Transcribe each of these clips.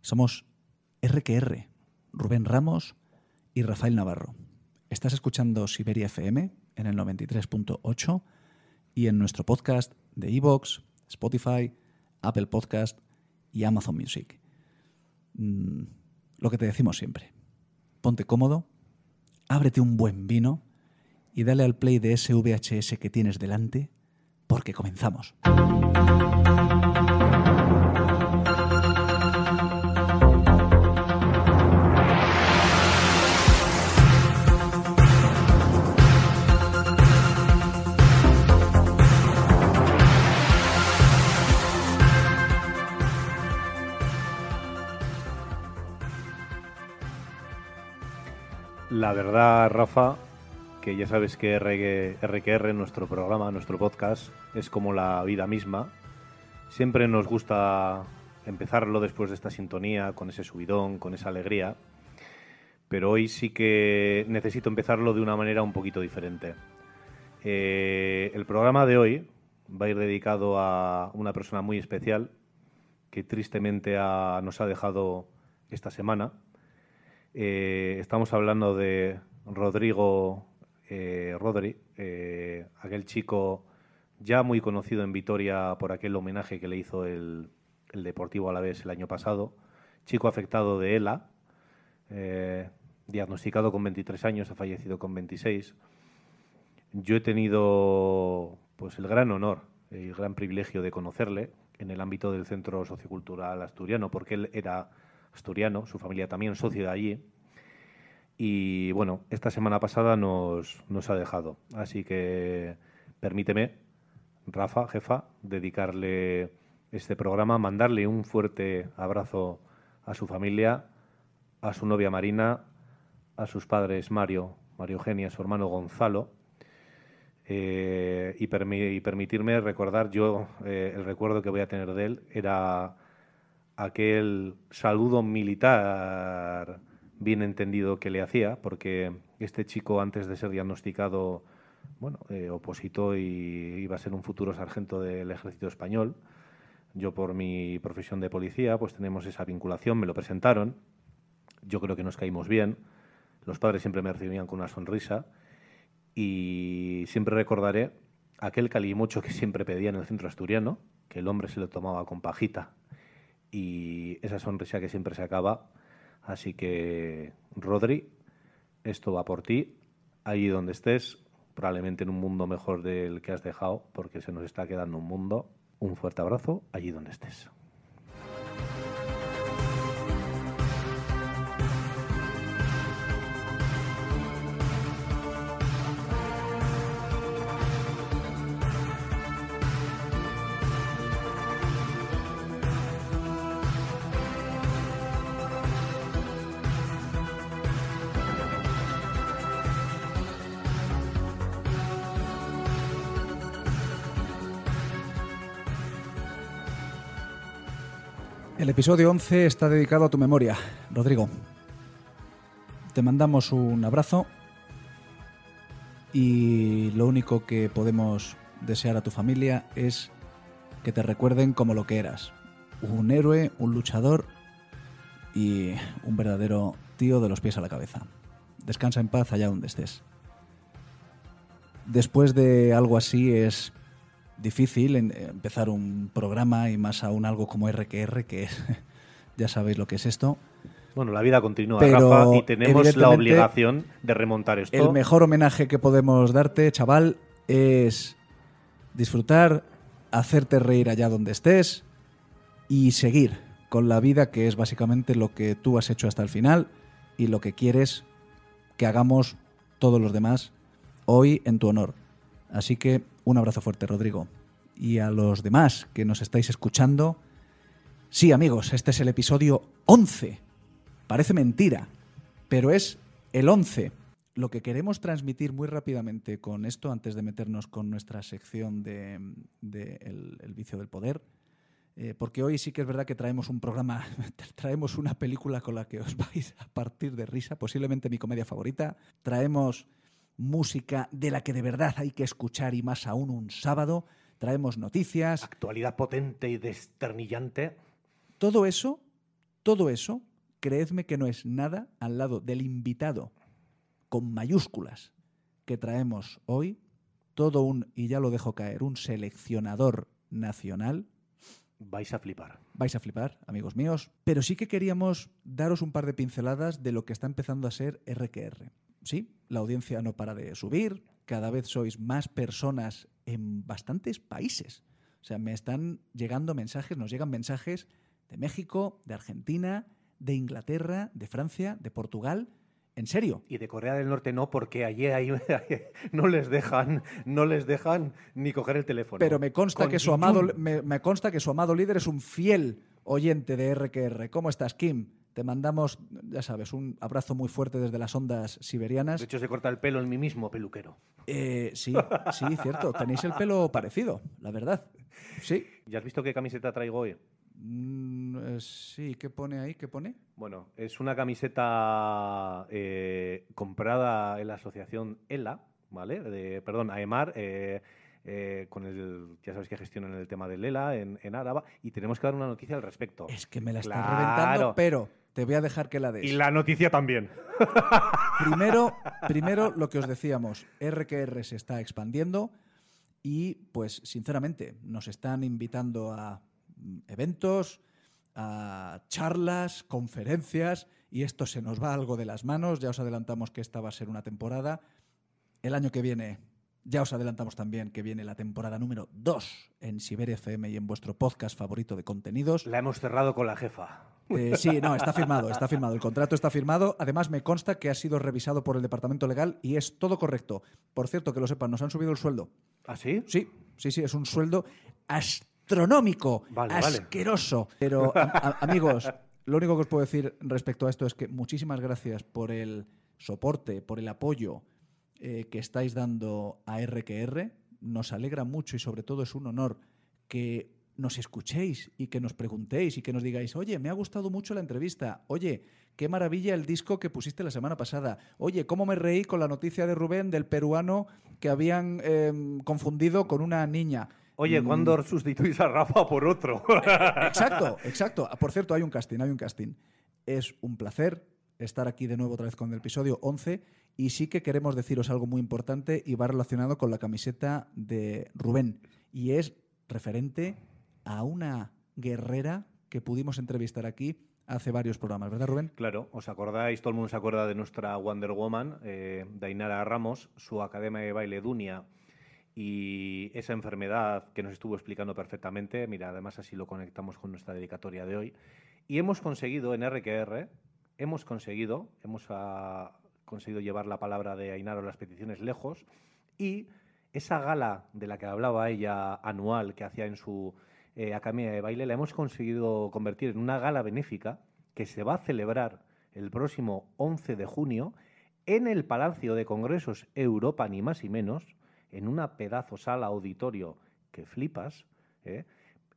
Somos RQR, Rubén Ramos y Rafael Navarro. Estás escuchando Siberia FM en el 93.8 y en nuestro podcast de Evox, Spotify, Apple Podcast y Amazon Music. Mm, lo que te decimos siempre. Ponte cómodo, ábrete un buen vino y dale al play de ese VHS que tienes delante porque comenzamos. La verdad, Rafa, que ya sabes que RQR, nuestro programa, nuestro podcast, es como la vida misma. Siempre nos gusta empezarlo después de esta sintonía, con ese subidón, con esa alegría. Pero hoy sí que necesito empezarlo de una manera un poquito diferente. Eh, el programa de hoy va a ir dedicado a una persona muy especial que tristemente nos ha dejado esta semana eh, estamos hablando de Rodrigo eh, Rodri, eh, aquel chico ya muy conocido en Vitoria por aquel homenaje que le hizo el, el Deportivo Alavés el año pasado, chico afectado de ELA, diagnosticado con 23 años, ha fallecido con 26. Yo he tenido pues el gran honor y el gran privilegio de conocerle en el ámbito del Centro Sociocultural Asturiano, porque él era asturiano, su familia también socio de allí. Y bueno, esta semana pasada nos, nos ha dejado. Así que permíteme, Rafa, jefa, dedicarle este programa, mandarle un fuerte abrazo a su familia, a su novia Marina, a sus padres Mario, Mario Eugenia, su hermano Gonzalo, eh, y, permitirme recordar, yo eh, el recuerdo que voy a tener de él era aquel saludo militar bien entendido que le hacía, porque este chico antes de ser diagnosticado, bueno, eh, opositó y iba a ser un futuro sargento del ejército español. Yo por mi profesión de policía, pues tenemos esa vinculación, me lo presentaron, yo creo que nos caímos bien, los padres siempre me recibían con una sonrisa y siempre recordaré aquel calimocho que siempre pedía en el centro asturiano, que el hombre se lo tomaba con pajita y esa sonrisa que siempre se acaba. Así que, Rodri, esto va por ti, allí donde estés, probablemente en un mundo mejor del que has dejado, porque se nos está quedando un mundo. Un fuerte abrazo allí donde estés. El episodio 11 está dedicado a tu memoria, Rodrigo. Te mandamos un abrazo y lo único que podemos desear a tu familia es que te recuerden como lo que eras. Un héroe, un luchador y un verdadero tío de los pies a la cabeza. Descansa en paz allá donde estés. Después de algo así es difícil eh, empezar un programa y más aún algo como RQR, que ya sabéis lo que es esto. Bueno, la vida continúa, Rafa, y tenemos la obligación de remontar esto. El mejor homenaje que podemos darte, chaval, es disfrutar, hacerte reír allá donde estés y seguir con la vida, que es básicamente lo que tú has hecho hasta el final y lo que quieres que hagamos todos los demás hoy en tu honor. Así que un abrazo fuerte, Rodrigo. Y a los demás que nos estáis escuchando, sí, amigos, este es el episodio 11. Parece mentira, pero es el 11. Lo que queremos transmitir muy rápidamente con esto, antes de meternos con nuestra sección de, el, vicio del poder, eh, porque hoy sí que es verdad que traemos un programa, traemos una película con la que os vais a partir de risa, posiblemente mi comedia favorita. Traemos música de la que de verdad hay que escuchar y más aún un sábado. Traemos noticias. Actualidad potente y desternillante. Todo eso, todo eso, creedme que no es nada al lado del invitado con mayúsculas que traemos hoy, todo un, y ya lo dejo caer, un seleccionador nacional. Vais a flipar. Vais a flipar, amigos míos. Pero sí que queríamos daros un par de pinceladas de lo que está empezando a ser RQR. Sí, la audiencia no para de subir, cada vez sois más personas en bastantes países. O sea, me están llegando mensajes, nos llegan mensajes de México, de Argentina, de Inglaterra, de Francia, de Portugal. En serio. Y de Corea del Norte no, porque allí ahí, no les dejan, no les dejan ni coger el teléfono. Pero me consta que su amado, me, me consta que su amado líder es un fiel oyente de RQR. ¿Cómo estás, Kim? Te mandamos, ya sabes, un abrazo muy fuerte desde las ondas siberianas. De hecho, se corta el pelo en mí mismo, peluquero. Eh, sí, sí, cierto. Tenéis el pelo parecido, la verdad. Sí. ¿Ya has visto qué camiseta traigo hoy? Mm, eh, sí, ¿qué pone ahí? ¿Qué pone? Bueno, es una camiseta eh, comprada en la asociación ELA, ¿vale? De, perdón, AEMAR. Eh, eh, con el, ya sabes que gestionan el tema del ELA en, en Áraba y tenemos que dar una noticia al respecto. Es que me la está reventando, pero te voy a dejar que la des. Y la noticia también. primero, primero lo que os decíamos, RQR se está expandiendo y pues sinceramente nos están invitando a eventos, a charlas, conferencias y esto se nos va algo de las manos. Ya os adelantamos que esta va a ser una temporada. El año que viene ya os adelantamos también que viene la temporada número 2 en Siberia FM y en vuestro podcast favorito de contenidos. La hemos cerrado con la jefa. Eh, sí, no, está firmado, está firmado. El contrato está firmado. Además, me consta que ha sido revisado por el departamento legal y es todo correcto. Por cierto, que lo sepan, nos han subido el sueldo. ¿Ah, sí? Sí, sí, sí, es un sueldo astronómico, Vale, asqueroso. Pero, a- a- amigos, lo único que os puedo decir respecto a esto es que muchísimas gracias por el soporte, por el apoyo eh, que estáis dando a RQR. Nos alegra mucho y sobre todo es un honor que nos escuchéis y que nos preguntéis y que nos digáis, oye, me ha gustado mucho la entrevista, oye, qué maravilla el disco que pusiste la semana pasada, oye, cómo me reí con la noticia de Rubén del peruano que habían eh, confundido con una niña. Oye, Mm, ¿cuándo sustituís a Rafa por otro? Exacto, exacto. Por cierto, hay un casting, hay un casting. Es un placer estar aquí de nuevo otra vez con el episodio 11 y sí que queremos deciros algo muy importante y va relacionado con la camiseta de Rubén y es referente a una guerrera que pudimos entrevistar aquí hace varios programas, ¿verdad Rubén? Claro, ¿os acordáis? Todo el mundo se acuerda de nuestra Wonder Woman, eh, Dainara Ramos, su academia de baile Dunia y esa enfermedad que nos estuvo explicando perfectamente. Mira, además así lo conectamos con nuestra dedicatoria de hoy. Y hemos conseguido en RQR, hemos conseguido, hemos ah, conseguido llevar la palabra de Ainara o las peticiones lejos y esa gala de la que hablaba ella anual que hacía en su eh, academia de baile, la hemos conseguido convertir en una gala benéfica que se va a celebrar el próximo 11 de junio en el Palacio de Congresos Europa, ni más y menos, en una pedazo sala auditorio que flipas. ¿eh?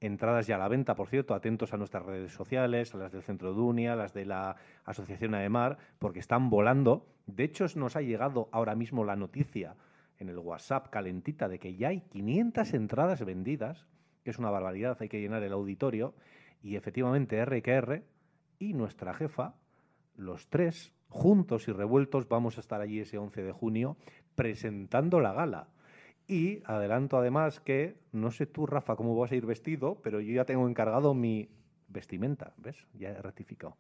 Entradas ya a la venta, por cierto, atentos a nuestras redes sociales, a las del Centro Dunia, las de la Asociación Ademar, porque están volando. De hecho, nos ha llegado ahora mismo la noticia en el WhatsApp calentita de que ya hay 500 entradas vendidas, que es una barbaridad, hay que llenar el auditorio, y efectivamente RQR y nuestra jefa, los tres, juntos y revueltos, vamos a estar allí ese 11 de junio presentando la gala. Y adelanto además que, no sé tú, Rafa, cómo vas a ir vestido, pero yo ya tengo encargado mi vestimenta, ¿ves? Ya he rectificado.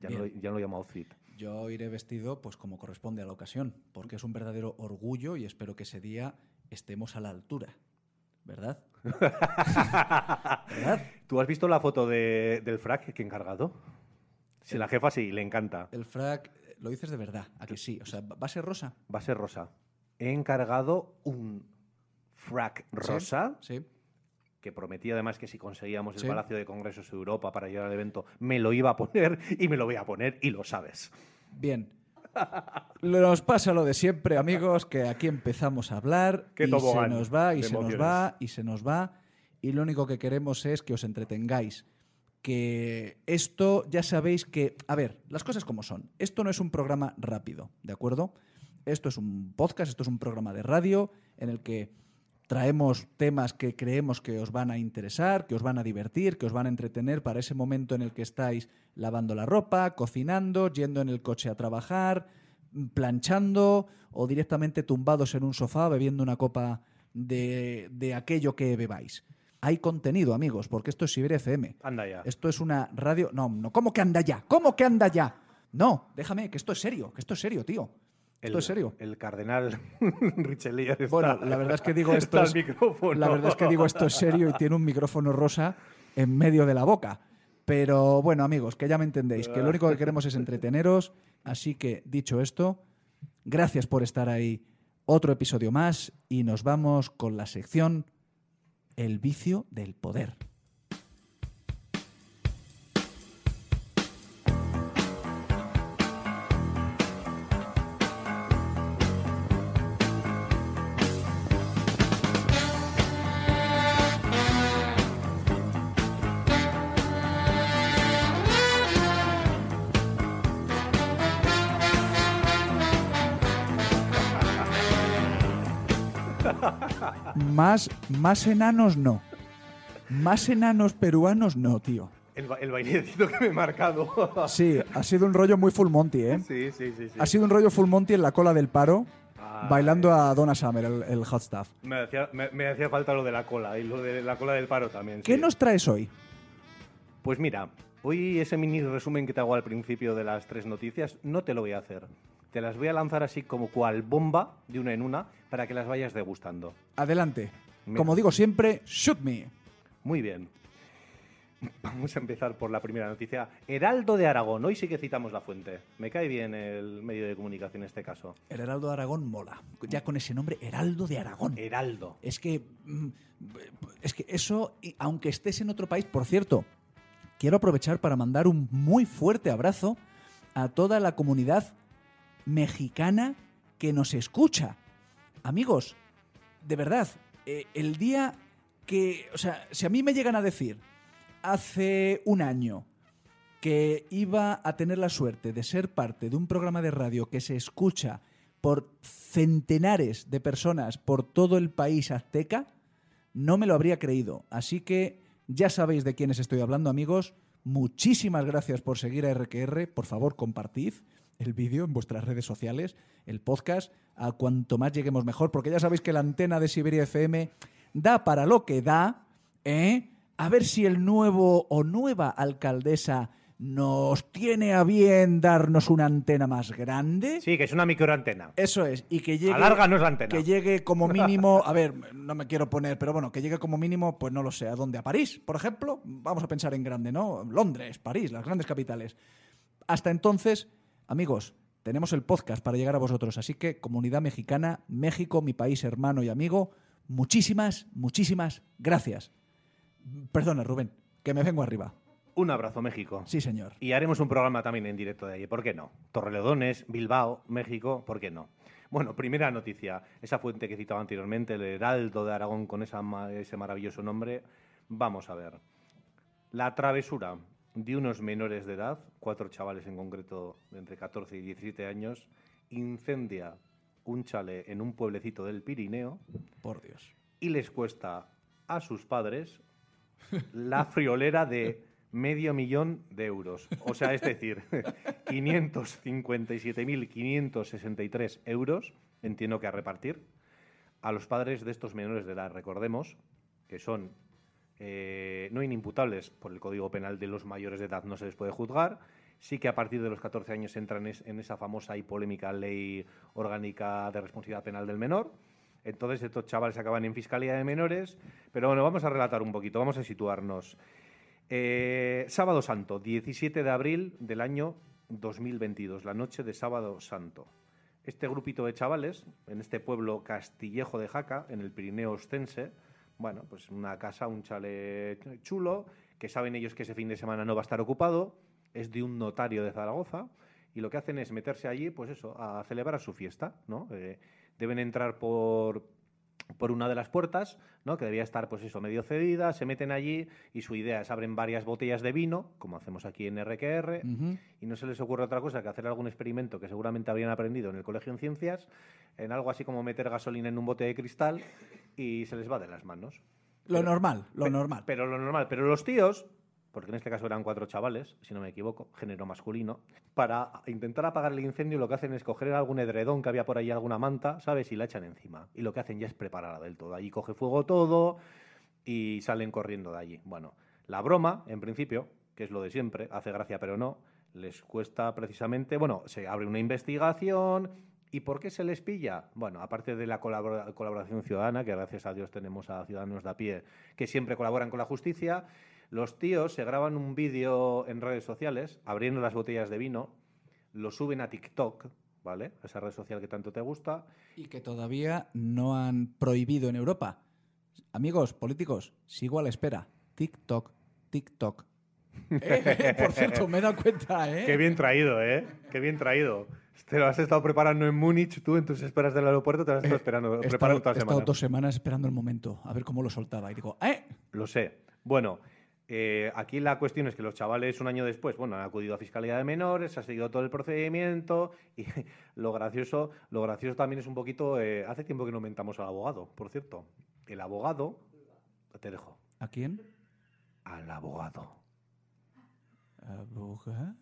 Ya no, Bien. ya no lo llamo outfit. Yo iré vestido pues como corresponde a la ocasión, porque es un verdadero orgullo y espero que ese día estemos a la altura, ¿verdad? ¿Tú has visto la foto de- del frac que he encargado? Si la jefa sí, le encanta. El frac, eh, lo dices de verdad, a que sí. O sea, ¿va a ser rosa? Va a ser rosa. He encargado un frac rosa Sí. que prometí además que si conseguíamos el Sí. Palacio de Congresos de Europa para llegar al evento, me lo iba a poner y me lo voy a poner y lo sabes. Bien. Nos pasa lo de siempre, amigos, que aquí empezamos a hablar Qué y se nos va y se nos va y se nos va y lo único que queremos es que os entretengáis. Que esto ya sabéis que, a ver, las cosas como son. Esto no es un programa rápido, ¿de acuerdo? Esto es un podcast, esto es un programa de radio en el que traemos temas que creemos que os van a interesar, que os van a divertir, que os van a entretener para ese momento en el que estáis lavando la ropa, cocinando, yendo en el coche a trabajar, planchando o directamente tumbados en un sofá bebiendo una copa de, de aquello que bebáis. Hay contenido, amigos, porque esto es Siberia FM. Anda ya. Esto es una radio. No, no, ¿cómo que anda ya? ¿Cómo que anda ya? No, déjame, que esto es serio, que esto es serio, tío. Esto el, es serio. El cardenal Richelieu está, Bueno, la verdad es que digo esto es, la verdad es que digo esto es serio y tiene un micrófono rosa en medio de la boca. Pero bueno, amigos, que ya me entendéis, que lo único que queremos es entreteneros. Así que, dicho esto, gracias por estar ahí. Otro episodio más y nos vamos con la sección El vicio del poder. Más, más enanos no. Más enanos peruanos no, tío. El, el bailecito que me he marcado. Sí, ha sido un rollo muy full Monty, ¿eh? sí, sí, sí. sí. Ha sido un rollo full Monty en la cola del paro, Ay. bailando a Donna Summer, el, el hot stuff. Me hacía, me, me hacía falta lo de la cola y lo de la cola del paro también. ¿Qué sí. nos traes hoy? Pues mira, hoy ese mini resumen que te hago al principio de las tres noticias no te lo voy a hacer. Te las voy a lanzar así como cual bomba de una en una para que las vayas degustando. Adelante. Mira. Como digo siempre, shoot me. Muy bien. Vamos a empezar por la primera noticia. Heraldo de Aragón. Hoy sí que citamos la fuente. Me cae bien el medio de comunicación en este caso. El Heraldo de Aragón mola. Ya con ese nombre, Heraldo de Aragón. Heraldo. Es que. mm, Es que eso, aunque estés en otro país, por cierto, quiero aprovechar para mandar un muy fuerte abrazo a toda la comunidad mexicana que nos escucha. Amigos, de verdad, eh, el día que. O sea, si a mí me llegan a decir hace un año que iba a tener la suerte de ser parte de un programa de radio que se escucha por centenares de personas por todo el país azteca, no me lo habría creído. Así que ya sabéis de quiénes estoy hablando, amigos. Muchísimas gracias por seguir a RQR. Por favor, compartid el vídeo en vuestras redes sociales, el podcast, a cuanto más lleguemos mejor, porque ya sabéis que la antena de Siberia FM da para lo que da, ¿eh? A ver si el nuevo o nueva alcaldesa nos tiene a bien darnos una antena más grande. Sí, que es una microantena. Eso es, y que llegue. Alárganos la antena. Que llegue como mínimo. A ver, no me quiero poner, pero bueno, que llegue como mínimo, pues no lo sé, ¿a dónde? ¿A París, por ejemplo? Vamos a pensar en grande, ¿no? Londres, París, las grandes capitales. Hasta entonces, amigos, tenemos el podcast para llegar a vosotros. Así que, comunidad mexicana, México, mi país hermano y amigo, muchísimas, muchísimas gracias. Perdona, Rubén, que me vengo arriba. Un abrazo, México. Sí, señor. Y haremos un programa también en directo de allí. ¿Por qué no? Torrelodones, Bilbao, México, ¿por qué no? Bueno, primera noticia. Esa fuente que citaba anteriormente, el Heraldo de Aragón, con esa ese maravilloso nombre. Vamos a ver. La travesura de unos menores de edad, cuatro chavales en concreto de entre 14 y 17 años, incendia un chale en un pueblecito del Pirineo Por Dios. y les cuesta a sus padres la friolera de medio millón de euros. O sea, es decir, 557.563 euros, entiendo que a repartir, a los padres de estos menores de edad. Recordemos que son eh, no inimputables por el Código Penal de los mayores de edad, no se les puede juzgar. Sí que a partir de los 14 años entran en esa famosa y polémica ley orgánica de responsabilidad penal del menor. Entonces estos chavales acaban en Fiscalía de Menores. Pero bueno, vamos a relatar un poquito, vamos a situarnos. Eh, sábado Santo, 17 de abril del año 2022, la noche de Sábado Santo. Este grupito de chavales, en este pueblo castillejo de Jaca, en el Pirineo Ostense, bueno, pues una casa, un chale chulo, que saben ellos que ese fin de semana no va a estar ocupado, es de un notario de Zaragoza, y lo que hacen es meterse allí, pues eso, a celebrar su fiesta, ¿no? Eh, deben entrar por por una de las puertas, ¿no? que debía estar pues eso, medio cedida, se meten allí y su idea es abren varias botellas de vino, como hacemos aquí en RQR, y no se les ocurre otra cosa que hacer algún experimento que seguramente habrían aprendido en el colegio en ciencias, en algo así como meter gasolina en un bote de cristal y se les va de las manos. Lo normal, lo normal. Pero lo normal. Pero los tíos, porque en este caso eran cuatro chavales, si no me equivoco, género masculino, para intentar apagar el incendio lo que hacen es coger algún edredón que había por ahí, alguna manta, ¿sabes? Y la echan encima. Y lo que hacen ya es prepararla del todo. Allí coge fuego todo y salen corriendo de allí. Bueno, la broma, en principio, que es lo de siempre, hace gracia pero no, les cuesta precisamente, bueno, se abre una investigación. ¿Y por qué se les pilla? Bueno, aparte de la colabora- colaboración ciudadana, que gracias a Dios tenemos a ciudadanos de a pie que siempre colaboran con la justicia, los tíos se graban un vídeo en redes sociales abriendo las botellas de vino, lo suben a TikTok, ¿vale? Esa red social que tanto te gusta, Y que todavía no han prohibido en Europa. Amigos políticos, sigo a la espera. TikTok, TikTok. Eh, por cierto, me he dado cuenta, ¿eh? Qué bien traído, ¿eh? Qué bien traído. Te lo has estado preparando en Múnich, tú en tus esperas del aeropuerto te lo has estado esperando, He estado, preparando toda he la estado semana. dos semanas esperando el momento, a ver cómo lo soltaba. Y digo, ¡eh! Lo sé. Bueno, eh, aquí la cuestión es que los chavales un año después, bueno, han acudido a Fiscalía de Menores, ha seguido todo el procedimiento y lo gracioso, lo gracioso también es un poquito, eh, hace tiempo que no mentamos al abogado, por cierto. El abogado, te dejo, ¿A quién? al abogado, Abogado.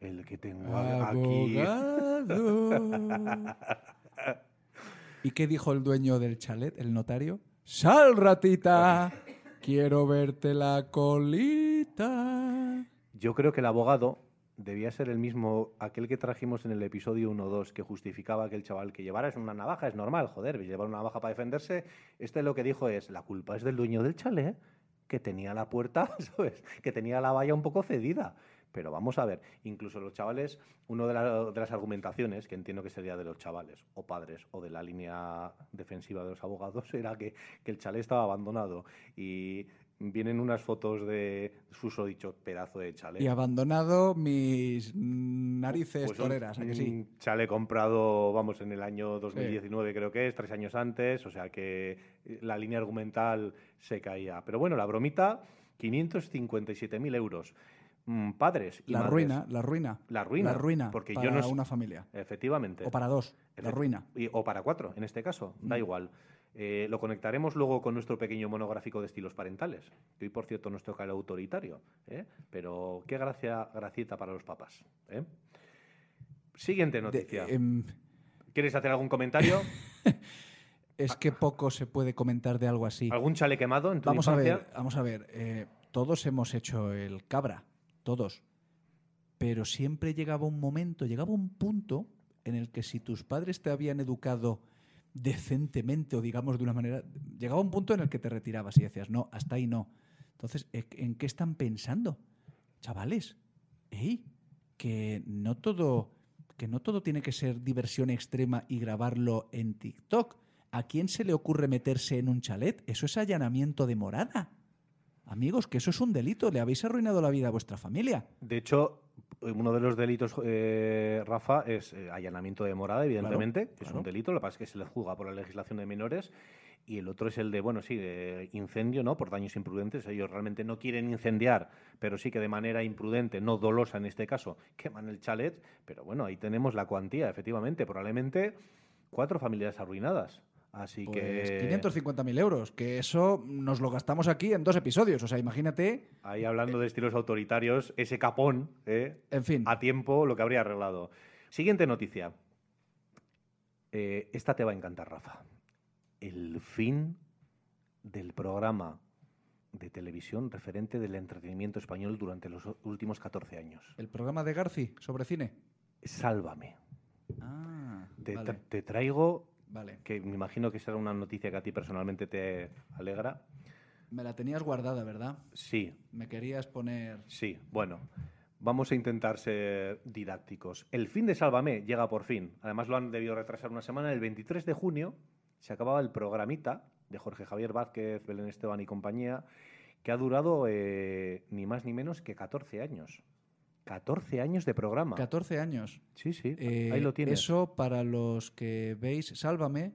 el que tengo aquí. Abogado. ¿Y qué dijo el dueño del chalet, el notario? ¡Sal, ratita! Quiero verte la colita. Yo creo que el abogado debía ser el mismo, aquel que trajimos en el episodio 1-2, que justificaba que el chaval que llevara es una navaja, es normal, joder, llevar una navaja para defenderse. Este lo que dijo es, la culpa es del dueño del chalet, que tenía la puerta. Que tenía la valla un poco cedida. Pero vamos a ver, incluso los chavales, una de, la- de las argumentaciones, que entiendo que sería de los chavales, o padres, o de la línea defensiva de los abogados, era que, que el chalet estaba abandonado. Y vienen unas fotos de susodicho pedazo de chalet. Y abandonado mis narices Pues un- toreras, ¿a que sí? Un chale comprado, vamos, en el año 2019 creo que es, tres años antes, o sea que eh, la línea argumental se caía. Pero bueno, la bromita, 557.000 euros. Mm, padres y La madres. ruina, la ruina. La ruina, La ruina porque para yo no una familia. Efectivamente. O para dos, la ruina. Mm. y- o para cuatro, en este caso, da igual. Eh, lo conectaremos luego con nuestro pequeño monográfico de estilos parentales, que hoy, por cierto, nos toca el autoritario. ¿eh? Pero qué gracia, gracieta para los papás. ¿eh? Siguiente De- noticia. em, ¿Quieres hacer algún comentario? es que poco se puede comentar de algo así. ¿Algún chale quemado en tu Vamos a ver, vamos a ver. eh, todos hemos hecho el cabra, todos. Pero siempre llegaba un momento, llegaba un punto en el que si tus padres te habían educado decentemente o digamos de una manera, llegaba un punto en el que te retirabas y decías, no, hasta ahí no. Entonces, ¿en qué están pensando? Chavales, ey, que no todo, que no todo tiene que ser diversión extrema y grabarlo en TikTok. ¿A quién se le ocurre meterse en un chalet? Eso es allanamiento de morada. Amigos, que eso es un delito. Le habéis arruinado la vida a vuestra familia. De hecho, uno de los delitos, eh, Rafa, es eh, allanamiento de morada, evidentemente, Claro, que es un delito, lo que pasa es que se le juzga por la legislación de menores, y el otro es el de, bueno, sí, de incendio, ¿no? Por daños imprudentes. Ellos realmente no quieren incendiar, pero sí que de manera imprudente, no dolosa en este caso, queman el chalet, pero bueno, ahí tenemos la cuantía, efectivamente, probablemente cuatro familias arruinadas. Así Pues que... 550.000 euros, que eso nos lo gastamos aquí en dos episodios. O sea, imagínate, Ahí hablando de estilos autoritarios, ese capón, ¿eh? en fin. a tiempo lo que habría arreglado. Siguiente noticia. Eh, esta te va a encantar, Rafa. El fin del programa de televisión referente del entretenimiento español durante los últimos 14 años. El programa de Garci sobre cine. Sálvame. Ah, Te, vale. te traigo, vale. que me imagino que será una noticia que a ti personalmente te alegra. Me la tenías guardada, ¿verdad? Sí, Me querías poner... Sí, bueno, vamos a intentar ser didácticos. El fin de Sálvame llega por fin. Además lo han debido retrasar una semana. El 23 de junio se acababa el programita de Jorge Javier Vázquez, Belén Esteban y compañía, que ha durado eh, ni más ni menos que 14 años. 14 años de programa. 14 años. Sí, sí, Eh, ahí lo tienes. Eso, para los que veis, sálvame,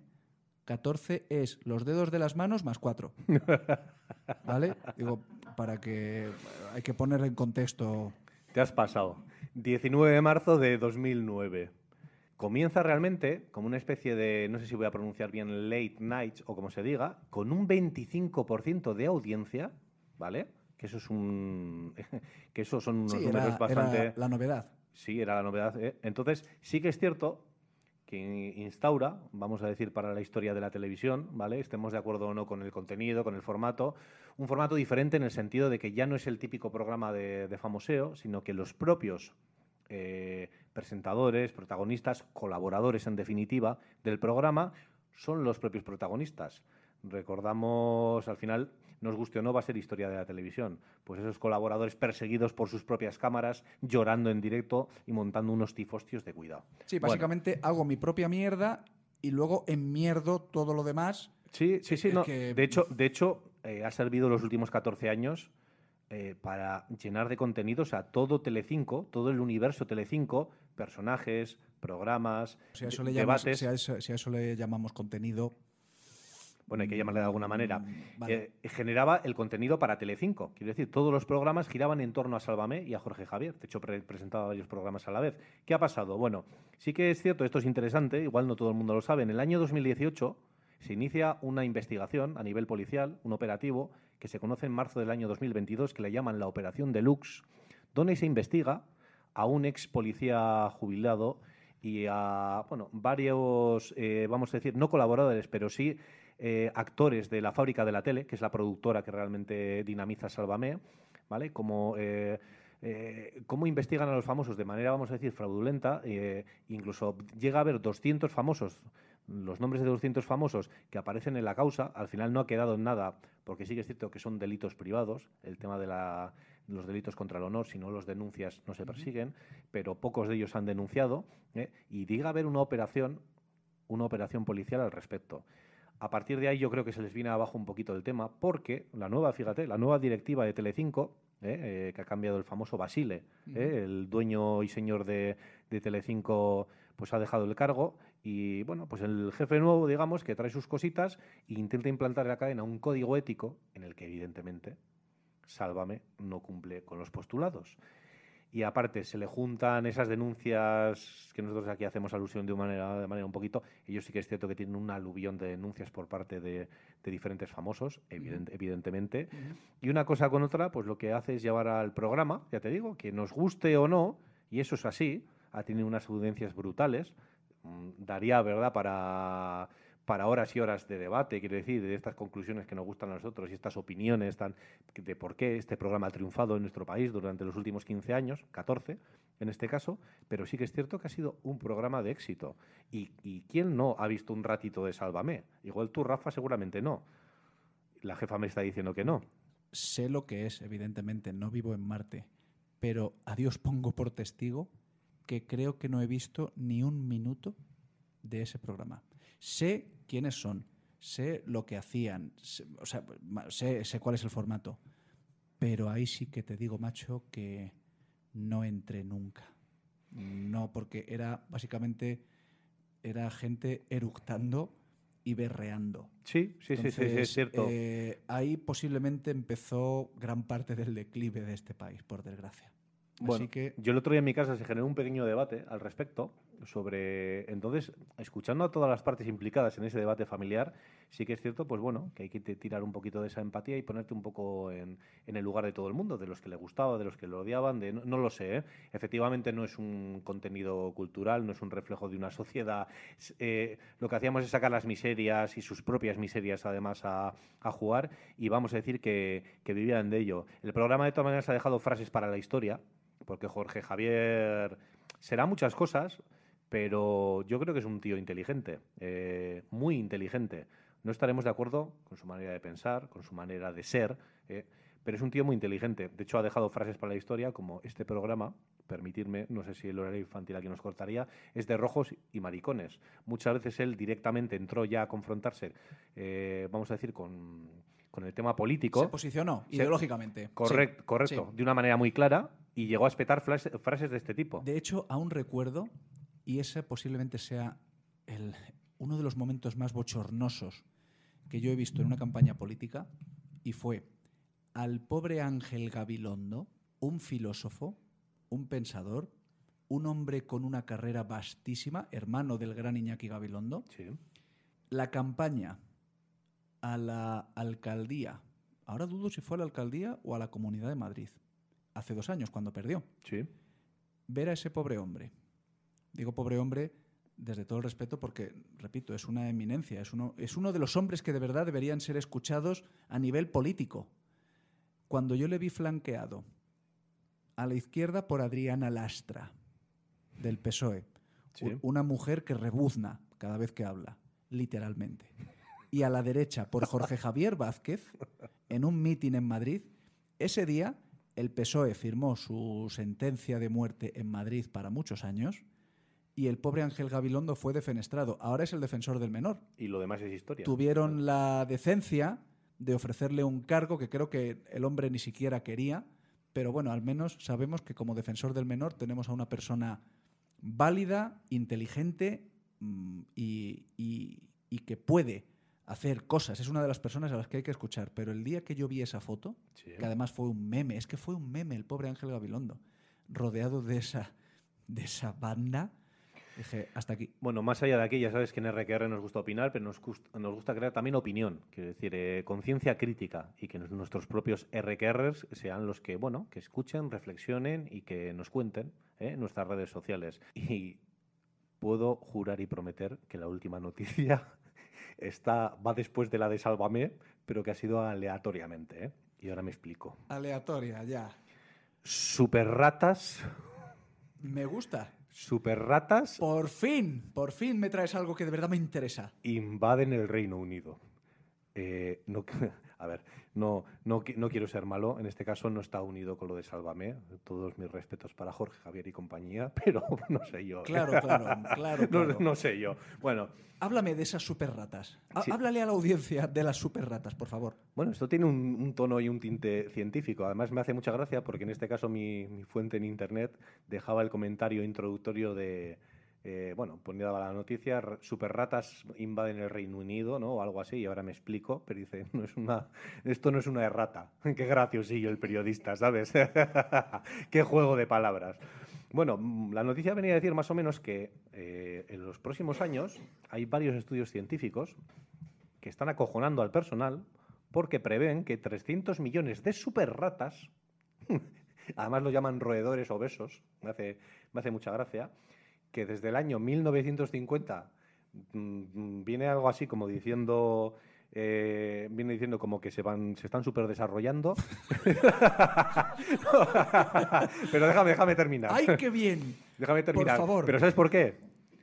14 es los dedos de las manos más 4. ¿Vale? Digo, para que hay que poner en contexto. Te has pasado. 19 de marzo de 2009. Comienza realmente como una especie de, no sé si voy a pronunciar bien, late night o como se diga, con un 25% de audiencia, ¿vale? Que eso es un. que eso son unos Sí, números era, bastante. era la novedad. Sí, era la novedad. ¿eh? Entonces, sí que es cierto que instaura, vamos a decir, para la historia de la televisión, ¿vale? Estemos de acuerdo o no con el contenido, con el formato, un formato diferente en el sentido de que ya no es el típico programa de, de famoseo, sino que los propios eh, presentadores, protagonistas, colaboradores en definitiva del programa son los propios protagonistas. Recordamos, al final, nos guste o no, va a ser historia de la televisión. Pues esos colaboradores perseguidos por sus propias cámaras, llorando en directo y montando unos tifostios de cuidado. Sí, Bueno, básicamente hago mi propia mierda y luego enmierdo todo lo demás. sí, sí, sí. no. que- De hecho, de hecho eh, ha servido los últimos 14 años eh, para llenar de contenidos a todo Telecinco, todo el universo Telecinco, personajes, programas, eso le, debates. si a eso- si a eso le llamamos contenido, bueno, hay que llamarle de alguna manera, Mm, vale. eh, generaba el contenido para Telecinco. Quiero decir, todos los programas giraban en torno a Sálvame y a Jorge Javier. De hecho, pre- presentaba varios programas a la vez. ¿Qué ha pasado? Bueno, sí que es cierto, esto es interesante, igual no todo el mundo lo sabe. En el año 2018 se inicia una investigación a nivel policial, un operativo, que se conoce en marzo del año 2022, que le llaman la Operación Deluxe, donde se investiga a un ex policía jubilado y a bueno, varios, eh, vamos a decir, no colaboradores, pero sí eh, actores de la fábrica de la tele, que es la productora que realmente dinamiza Sálvame, ¿vale? Como eh, eh, cómo investigan a los famosos de manera, vamos a decir, fraudulenta. incluso llega a haber 200 famosos, los nombres de 200 famosos que aparecen en la causa. Al final no ha quedado en nada, porque sí que es cierto que son delitos privados, el tema de la, los delitos contra el honor, si no los denuncias no se persiguen, pero pocos de ellos han denunciado. ¿eh? Y llega a haber una operación, una operación policial al respecto. A partir de ahí yo creo que se les viene abajo un poquito el tema, porque la nueva, fíjate, la nueva directiva de Telecinco, ¿eh? Eh, que ha cambiado el famoso Basile, ¿eh? el dueño y señor de, de Telecinco, pues ha dejado el cargo y bueno, pues el jefe nuevo, digamos, que trae sus cositas e intenta implantar en la cadena un código ético en el que evidentemente Sálvame no cumple con los postulados. Y aparte, se le juntan esas denuncias que nosotros aquí hacemos alusión de, una manera, de manera un poquito. Ellos sí que es cierto que tienen un aluvión de denuncias por parte de, de diferentes famosos, evident- evidentemente. Y una cosa con otra, pues lo que hace es llevar al programa, ya te digo, que nos guste o no, y eso es así, ha tenido unas audiencias brutales. Mm, Daría, ¿verdad?, para, para horas y horas de debate, quiero decir, de estas conclusiones que nos gustan a nosotros y estas opiniones tan, de por qué este programa ha triunfado en nuestro país durante los últimos 15 años, 14 en este caso, pero sí que es cierto que ha sido un programa de éxito. ¿Y, quién no ha visto un ratito de Sálvame? Igual tú, Rafa, seguramente no. La jefa me está diciendo que no. sé lo que es, evidentemente, no vivo en Marte, pero a Dios pongo por testigo que creo que no he visto ni un minuto de ese programa. Sé quiénes son, sé lo que hacían, sé- o sea, sé, sé cuál es el formato, pero ahí sí que te digo, macho, que no entré nunca. No, porque era básicamente era gente eructando y berreando. Sí, sí, sí, sí, sí, es cierto. eh, ahí posiblemente empezó gran parte del declive de este país, por desgracia. Bueno, Así que yo el otro día en mi casa se generó un pequeño debate al respecto sobre, entonces, escuchando a todas las partes implicadas en ese debate familiar, sí que es cierto, pues bueno, que hay que tirar un poquito de esa empatía y ponerte un poco en, en el lugar de todo el mundo, de los que le gustaba, de los que lo odiaban, de no, lo sé, ¿eh? efectivamente no es un contenido cultural, no es un reflejo de una sociedad. Eh, lo que hacíamos es sacar las miserias y sus propias miserias además a, a jugar y vamos a decir que, que vivían de ello. El programa de todas maneras ha dejado frases para la historia, porque Jorge Javier será muchas cosas, pero yo creo que es un tío inteligente, eh, muy inteligente. No estaremos de acuerdo con su manera de pensar, con su manera de ser, eh, pero es un tío muy inteligente. De hecho, ha dejado frases para la historia como este programa, permitirme, no sé si el horario infantil aquí nos cortaría, es de rojos y maricones. Muchas veces él directamente entró ya a confrontarse, eh, vamos a decir, con, con el tema político. Se posicionó ideológicamente. Correcto, Sí, correcto, sí. de una manera muy clara y llegó a espetar frases de este tipo. De hecho, aún recuerdo, y ese posiblemente sea el- uno de los momentos más bochornosos que yo he visto en una campaña política, y fue al pobre Ángel Gabilondo, un filósofo, un pensador, un hombre con una carrera vastísima, hermano del gran Iñaki Gabilondo, Sí. la campaña a la alcaldía, ahora dudo si fue a la alcaldía o a la Comunidad de Madrid, hace dos años, cuando perdió Sí. ver a ese pobre hombre. Digo pobre hombre desde todo el respeto porque, repito, es una eminencia, es uno, es uno de los hombres que de verdad deberían ser escuchados a nivel político. Cuando yo le vi flanqueado a la izquierda por Adriana Lastra, del PSOE, Sí. una mujer que rebuzna cada vez que habla, literalmente. Y a la derecha por Jorge Javier Vázquez, en un mitin en Madrid, ese día el PSOE firmó su sentencia de muerte en Madrid para muchos años y el pobre Ángel Gabilondo fue defenestrado. Ahora es el defensor del menor. Y lo demás es historia. Tuvieron la decencia de ofrecerle un cargo que creo que el hombre ni siquiera quería, pero bueno, al menos sabemos que como defensor del menor tenemos a una persona válida, inteligente mm, y, y- y que puede hacer cosas. Es una de las personas a las que hay que escuchar. Pero el día que yo vi esa foto, Sí. que además fue un meme, es que fue un meme el pobre Ángel Gabilondo, rodeado de esa, de esa banda, dije, hasta aquí. Bueno, más allá de aquí, ya sabes que en RQR nos gusta opinar, pero nos, gust- nos gusta crear también opinión, quiero decir, eh, conciencia crítica y que nuestros propios RQRs sean los que, bueno, que escuchen, reflexionen y que nos cuenten ¿eh? en nuestras redes sociales. Y puedo jurar y prometer que la última noticia está, va después de la de Sálvame, pero que ha sido aleatoriamente. ¿eh? Y ahora me explico. Aleatoria, ya. Super ratas, Me gusta. Super ratas Por fin, por fin me traes algo que de verdad me interesa. invaden el Reino Unido. Eh, no, a ver, no, no, qui- no quiero ser malo, en este caso no está unido con lo de Sálvame, todos mis respetos para Jorge Javier y compañía, pero no sé yo. ¿eh? Claro, claro, claro, No, sé yo. Bueno, Háblame de esas super ratas. Há- Sí. Háblale a la audiencia de las super ratas, por favor. Bueno, esto tiene un, un tono y un tinte científico. Además, me hace mucha gracia porque en este caso mi, mi fuente en internet dejaba el comentario introductorio de. Eh, bueno, ponía la noticia: superratas invaden el Reino Unido, ¿no? O algo así, y ahora me explico. Pero dice: no es una, esto no es una errata. Qué graciosillo el periodista, ¿sabes? Qué juego de palabras. Bueno, la noticia venía a decir más o menos que eh, en los próximos años hay varios estudios científicos que están acojonando al personal porque prevén que 300 millones de superratas, además lo llaman roedores obesos, me me hace mucha gracia, que desde el año 1950 mm, viene algo así como diciendo... eh, viene diciendo como que se van se están súper desarrollando pero déjame déjame terminar ¡Ay, qué bien! Déjame terminar. Por favor. Pero ¿sabes por qué?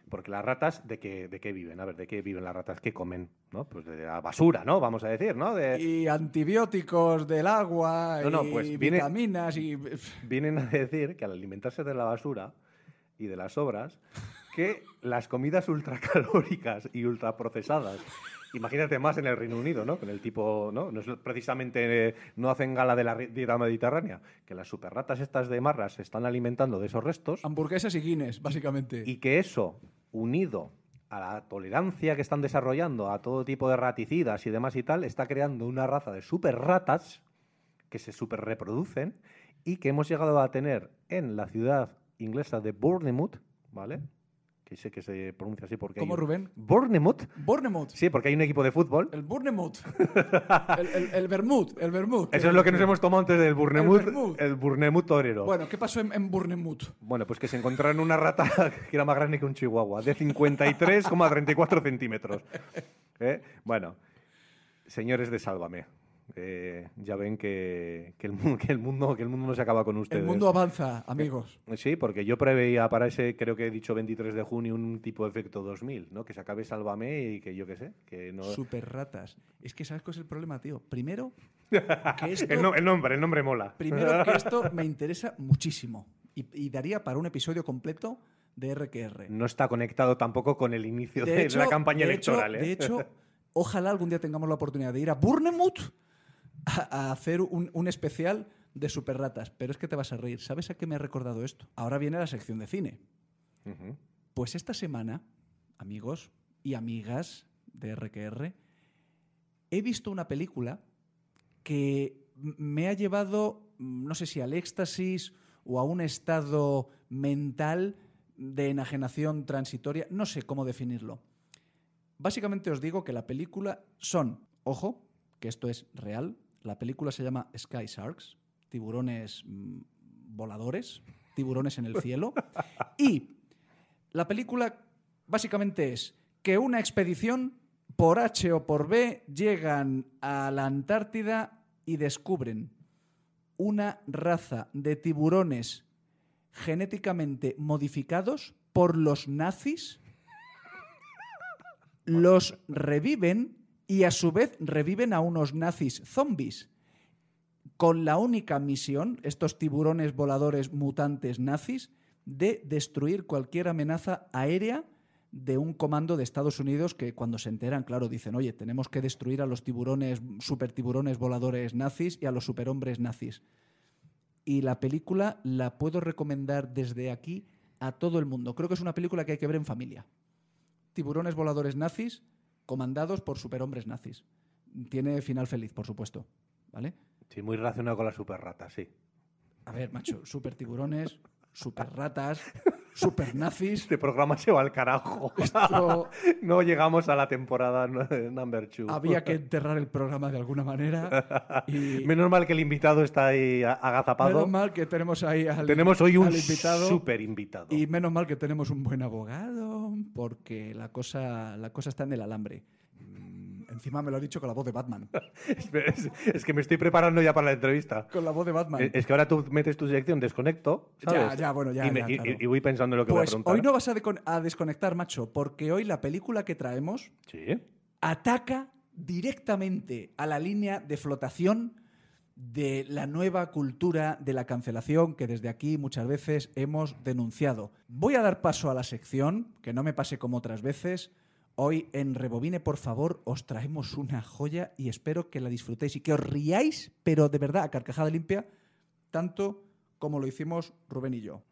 Porque las ratas, ¿de qué, ¿de qué viven? A ver, ¿de qué viven las ratas? ¿Qué comen? ¿No? Pues de la basura, ¿no? Vamos a decir, ¿no? De- Y antibióticos del agua, No, no, y pues viene- vitaminas y... Vienen a decir que al alimentarse de la basura y de las sobras, que las comidas ultracalóricas y ultraprocesadas, imagínate más en el Reino Unido, ¿no? Con el tipo, ¿no? No es precisamente, eh, no hacen gala de la dieta mediterránea, que las superratas estas de marras se están alimentando de esos restos. Hamburguesas y guinness, básicamente. Y que eso, unido a la tolerancia que están desarrollando a todo tipo de raticidas y demás y tal, está creando una raza de super ratas que se super reproducen y que hemos llegado a tener en la ciudad inglesa de Bournemouth, ¿vale? Que sé que se pronuncia así porque... ¿Cómo, hay- Rubén? Bournemouth. Bournemouth. Sí, porque hay un equipo de fútbol. El Bournemouth. el, el, el Bermud. El Bermud. Eso es lo que nos hemos tomado antes del Bournemouth, Bournemouth. el Bournemouth torero. Bueno, ¿qué pasó en, en Bournemouth? Bueno, pues que se encontraron una rata que era más grande que un chihuahua, de 53,34 centímetros. ¿Eh? Bueno, señores de Sálvame, eh, ya ven que, que el, mu- que el mundo, que el mundo no se acaba con ustedes. El mundo avanza, amigos. Sí, porque yo preveía para ese, creo que he dicho 23 de junio, un tipo de efecto 2000, ¿no? Que se acabe Sálvame y que yo qué sé, que no... Super ratas. Es que ¿sabes cuál es el problema, tío? Primero, que esto, El, no- el nombre, el nombre mola. primero que esto me interesa muchísimo. Y, y daría para un episodio completo de RQR. No está conectado tampoco con el inicio de, la campaña de electoral. Hecho, ¿eh? de hecho, ojalá algún día tengamos la oportunidad de ir a Bournemouth a, a hacer un, un especial de super ratas. Pero es que te vas a reír. ¿Sabes a qué me ha recordado esto? Ahora viene la sección de cine. Pues esta semana, amigos y amigas de RQR, he visto una película que me ha llevado, mm, no sé si al éxtasis o a un estado mental de enajenación transitoria, no sé cómo definirlo. Básicamente os digo que la película son, ojo, que esto es real, la película se llama Sky Sharks, tiburones mm, voladores, tiburones en el cielo, y la película básicamente es que una expedición por H o por B llegan a la Antártida y descubren una raza de tiburones genéticamente modificados por los nazis, los reviven y a su vez reviven a unos nazis zombies con la única misión, estos tiburones voladores mutantes nazis, de destruir cualquier amenaza aérea de un comando de Estados Unidos que cuando se enteran, claro, dicen, oye, tenemos que destruir a los tiburones, super tiburones voladores nazis y a los superhombres nazis. Y la película la puedo recomendar desde aquí a todo el mundo. Creo que es una película que hay que ver en familia. Tiburones voladores nazis comandados por superhombres nazis. Tiene final feliz, por supuesto. ¿Vale? Sí, muy relacionado con la super rata, sí. A ver, macho, super tiburones, super ratas, super nazis. Este programa se va al carajo. Esto- no llegamos a la temporada number two. Había que enterrar el programa de alguna manera. Y Menos mal que el invitado está ahí agazapado. menos mal que tenemos ahí al, Tenemos hoy un invitado. super invitado. Y menos mal que tenemos un buen abogado, porque la cosa, la cosa está en el alambre. Encima me lo ha dicho con la voz de Batman. Es, es que me estoy preparando ya para la entrevista. Con la voz de Batman. Es es que ahora tú metes tu sección, desconecto, ¿sabes? Ya, ya, bueno, ya, Y, me- ya, y- claro. y voy pensando en lo que voy a Pues preguntar. hoy no vas a, desconectar, macho, porque hoy la película que traemos Sí. ataca directamente a la línea de flotación de la nueva cultura de la cancelación que desde aquí muchas veces hemos denunciado. Voy a dar paso a la sección, que no me pase como otras veces. Hoy en Rebobine, por favor, os traemos una joya y espero que la disfrutéis y que os riáis, pero de verdad, a carcajada limpia, tanto como lo hicimos Rubén y yo.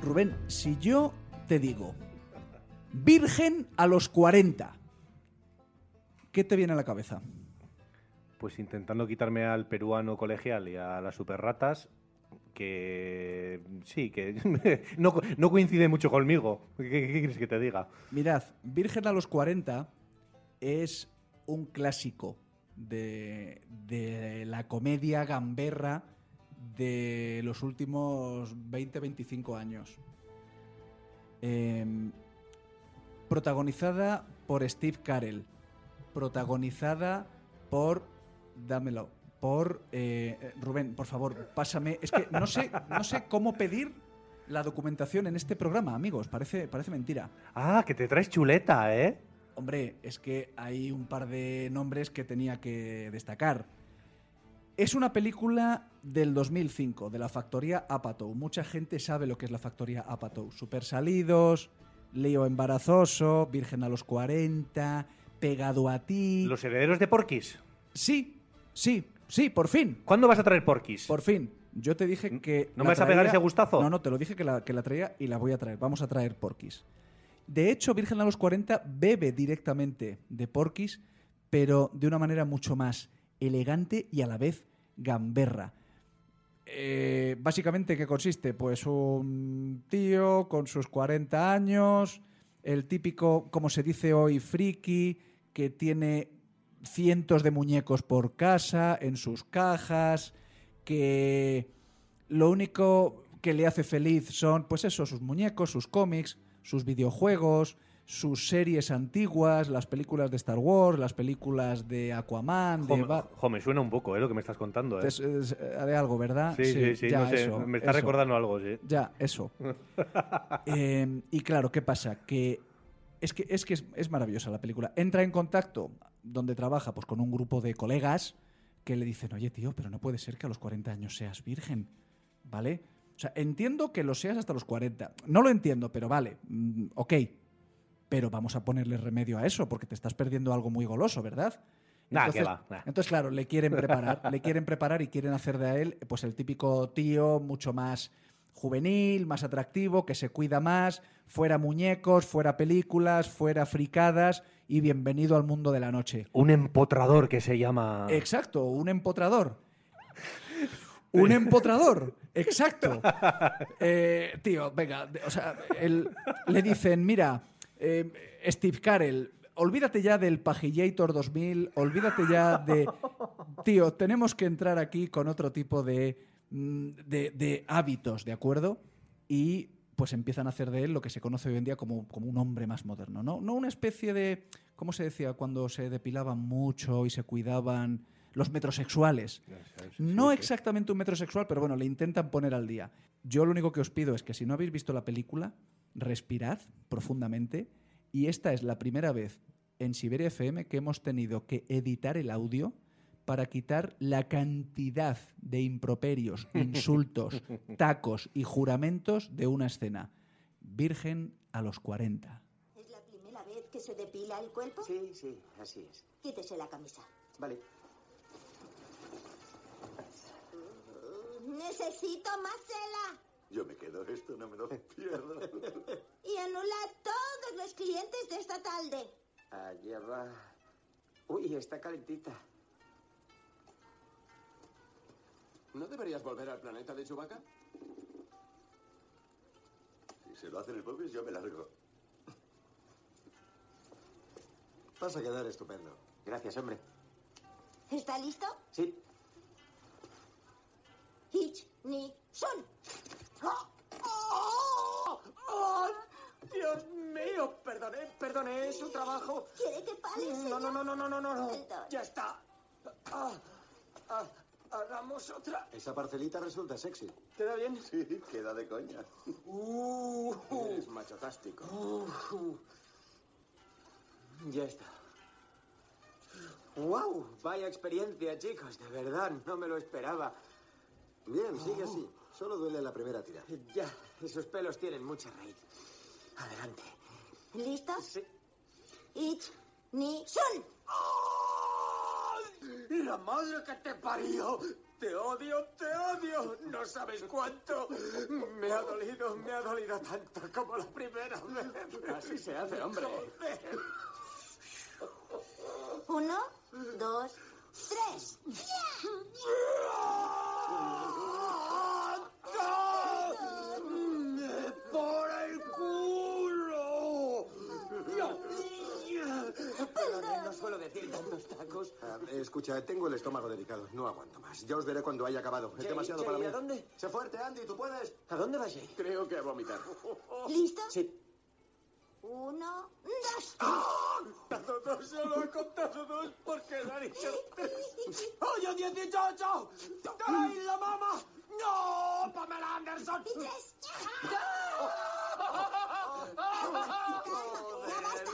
Rubén, si yo te digo virgen a los 40, ¿qué te viene a la cabeza? Pues intentando quitarme al peruano colegial y a las super ratas, que sí, que no, co- no coincide mucho conmigo. ¿Qué, qué quieres que te diga? Mirad, Virgen a los 40 es un clásico de, de la comedia gamberra de los últimos 20-25 años. Em, protagonizada por Steve Carell. Protagonizada por. Dámelo. Por. eh, Rubén, por favor, pásame. Es que no sé, no sé cómo pedir la documentación en este programa, amigos. Parece, parece mentira. Ah, que te traes chuleta, ¿eh? Hombre, es que hay un par de nombres que tenía que destacar. Es una película del 2005, de la factoría Apatow. Mucha gente sabe lo que es la factoría Apatow. Super salidos, lío embarazoso, virgen a los 40, pegado a ti. Los herederos de Porquis. Sí, sí, sí, por fin. ¿Cuándo vas a traer Porquis? Por fin. Yo te dije que. ¿No me vas a pegar ese gustazo? No, no, te lo dije que la, que la traía y la voy a traer. Vamos a traer Porquis. De hecho, Virgen a los 40 bebe directamente de Porquis, pero de una manera mucho más elegante y a la vez gamberra. Eh, básicamente, ¿qué consiste? Pues un tío con sus 40 años, el típico, como se dice hoy, friki, que tiene cientos de muñecos por casa, en sus cajas, que lo único que le hace feliz son, pues eso, sus muñecos, sus cómics, sus videojuegos, sus series antiguas, las películas de Star Wars, las películas de Aquaman, Jo, de... Ba- jo, me suena un poco, ¿eh? Lo que me estás contando, ¿eh? es- es- de algo, ¿verdad? sí, sí, sí, ya, no sé, eso, me está eso. recordando algo, sí. Ya, eso. Eh, y claro, ¿qué pasa? Que es que, es, que es, es maravillosa la película. Entra en contacto donde trabaja pues, con un grupo de colegas que le dicen, oye tío, pero no puede ser que a los 40 años seas virgen, ¿vale? O sea, entiendo que lo seas hasta los 40. No lo entiendo, pero vale, mm, ok. Pero vamos a ponerle remedio a eso, porque te estás perdiendo algo muy goloso, ¿verdad? Nah, entonces, que va, nah. entonces, claro, le quieren preparar, le quieren preparar y quieren hacer de él, pues el típico tío mucho más juvenil, más atractivo, que se cuida más, fuera muñecos, fuera películas, fuera fricadas y bienvenido al mundo de la noche. Un empotrador que se llama. Exacto, un empotrador. Un empotrador, exacto. Eh, tío, venga, o sea, le dicen, mira, eh, Steve Carell, olvídate ya del Pagillator 2000, olvídate ya de... Tío, tenemos que entrar aquí con otro tipo de, de, de hábitos, ¿de acuerdo? Y pues empiezan a hacer de él lo que se conoce hoy en día como, como un hombre más moderno, ¿no? No una especie de, ¿cómo se decía? Cuando se depilaban mucho y se cuidaban los metrosexuales. No exactamente un metrosexual, pero bueno, le intentan poner al día. Yo lo único que os pido es que si no habéis visto la película, respirad profundamente. Y esta es la primera vez en Siberia FM que hemos tenido que editar el audio para quitar la cantidad de improperios, insultos, tacos y juramentos de una escena. Virgen a los 40. ¿Es la primera vez que se depila el cuerpo? Sí, sí, así es. Quítese la camisa. Vale. Necesito más cela. Yo me quedo, esto no me lo pierdo. Y anula a todos los clientes de esta tarde. Allá va. Uy, está calentita. ¿No deberías volver al planeta de Chewbacca? Si se lo hacen el pobres, yo me largo. Vas a quedar estupendo. Gracias, hombre. ¿Está listo? Sí. Ich, ni, son. Dios mío, perdone, perdone, es su trabajo. ¿Quiere que pare, No, no, no, no, no, no, no, no. Perdón. Ya está. Ah, ah, hagamos otra. Esa parcelita resulta sexy. ¿Queda bien? Sí, queda de coña. Uh, Eres machotástico. uh. Ya está. ¡Wow! Vaya experiencia, chicos. De verdad, no me lo esperaba. Bien, sigue así. Solo duele la primera tira. Ya, esos pelos tienen mucha raíz. Adelante. ¿Listos? Sí. Ich, ni, son. ¡La madre que te parió! ¡Te odio, te odio! No sabes cuánto. Me ha dolido, me ha dolido tanto como la primera vez. Así se hace, hombre. Uno, dos, tres. ¡Me por el culo! Perdone, no suelo decir tantos tacos. Ah, escucha, tengo el estómago delicado. No aguanto más. Ya os veré cuando haya acabado. Es Jay, demasiado Jay, para mí. ¿a dónde? Sé fuerte, Andy. ¿Tú puedes? ¿A dónde vas, Jay? Creo que a vomitar. ¿Listos? Sí. Uno, dos. contado dos, solo he contado dos porque ha dicho tres. ¡Oye, 18! ¡Ay, la mamá! ¡No! ¡Pamela Anderson! Y tres.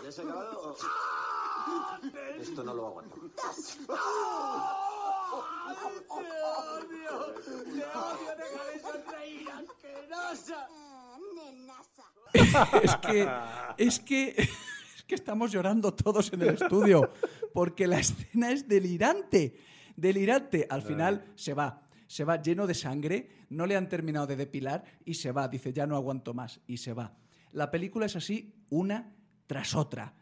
¿Ya se ha acabado? Esto no lo aguanto. ¡Te odio! ¡Te odio! Es que, es que, es que estamos llorando todos en el estudio porque la escena es delirante, delirante. Al final se va, se va lleno de sangre, no le han terminado de depilar y se va. Dice ya no aguanto más y se va. La película es así una tras otra.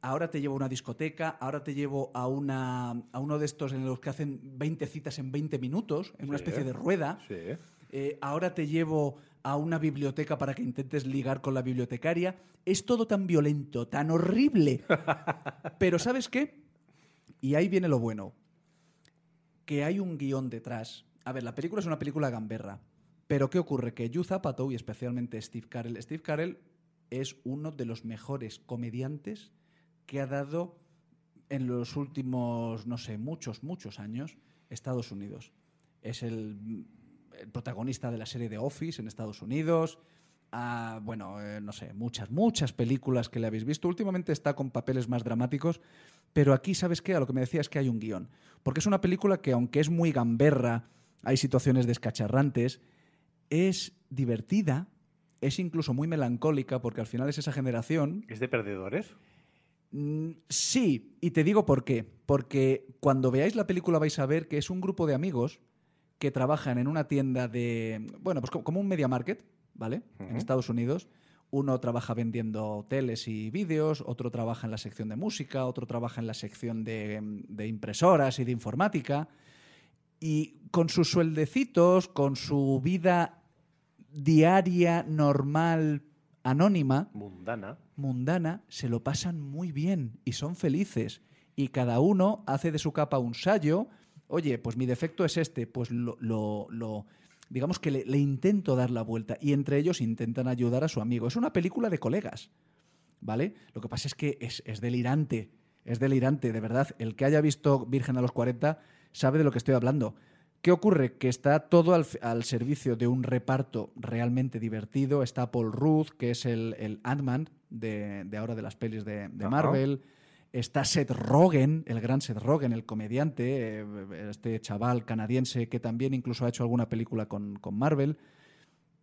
Ahora te llevo a una discoteca, ahora te llevo a, una, a uno de estos en los que hacen 20 citas en 20 minutos, en una especie de rueda. Sí. Eh, ahora te llevo a una biblioteca para que intentes ligar con la bibliotecaria. Es todo tan violento, tan horrible. Pero ¿sabes qué? Y ahí viene lo bueno. Que hay un guion detrás. A ver, la película es una película gamberra. Pero ¿qué ocurre? Que Yu Apatow y especialmente Steve Carell... Steve Carell es uno de los mejores comediantes que ha dado en los últimos, no sé, muchos, muchos años Estados Unidos. Es el, protagonista de la serie The Office en Estados Unidos. a, bueno, eh, no sé, muchas, muchas películas que le habéis visto. Últimamente está con papeles más dramáticos, pero aquí, ¿sabes qué? A lo que me decía es que hay un guion. Porque es una película que, aunque es muy gamberra, hay situaciones descacharrantes, es divertida, es incluso muy melancólica, porque al final es esa generación ¿Es de perdedores? Mm, Sí, y te digo por qué. Porque cuando veáis la película vais a ver que es un grupo de amigos que trabajan en una tienda de, bueno, pues co- como un media market, ¿vale? En Estados Unidos. Uno trabaja vendiendo teles y vídeos, otro trabaja en la sección de música, otro trabaja en la sección de, de impresoras y de informática. Y con sus sueldecitos, con su vida diaria, normal, anónima, Mundana. mundana se lo pasan muy bien y son felices. Y cada uno hace de su capa un sayo. Oye, pues mi defecto es este, pues lo, lo- lo- digamos que le, le intento dar la vuelta. Y entre ellos intentan ayudar a su amigo. Es una película de colegas, ¿vale? Lo que pasa es que es, es delirante, es delirante, de verdad. El que haya visto Virgen a los 40 sabe de lo que estoy hablando. ¿Qué ocurre? Que está todo al, al servicio de un reparto realmente divertido. Está Paul Rudd, que es el, el Ant-Man de, de ahora de las pelis de, de. Marvel. Está Seth Rogen, el gran Seth Rogen, el comediante, eh, este chaval canadiense que también incluso ha hecho alguna película con, con Marvel.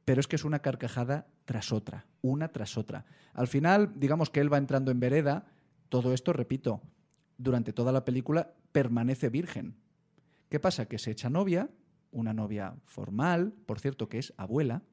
Pero es que es una carcajada tras otra, una tras otra. Al final, digamos que él va entrando en vereda. Todo esto, repito, durante toda la película permanece virgen. ¿Qué pasa? Que se echa novia, una novia formal, por cierto, que es abuela.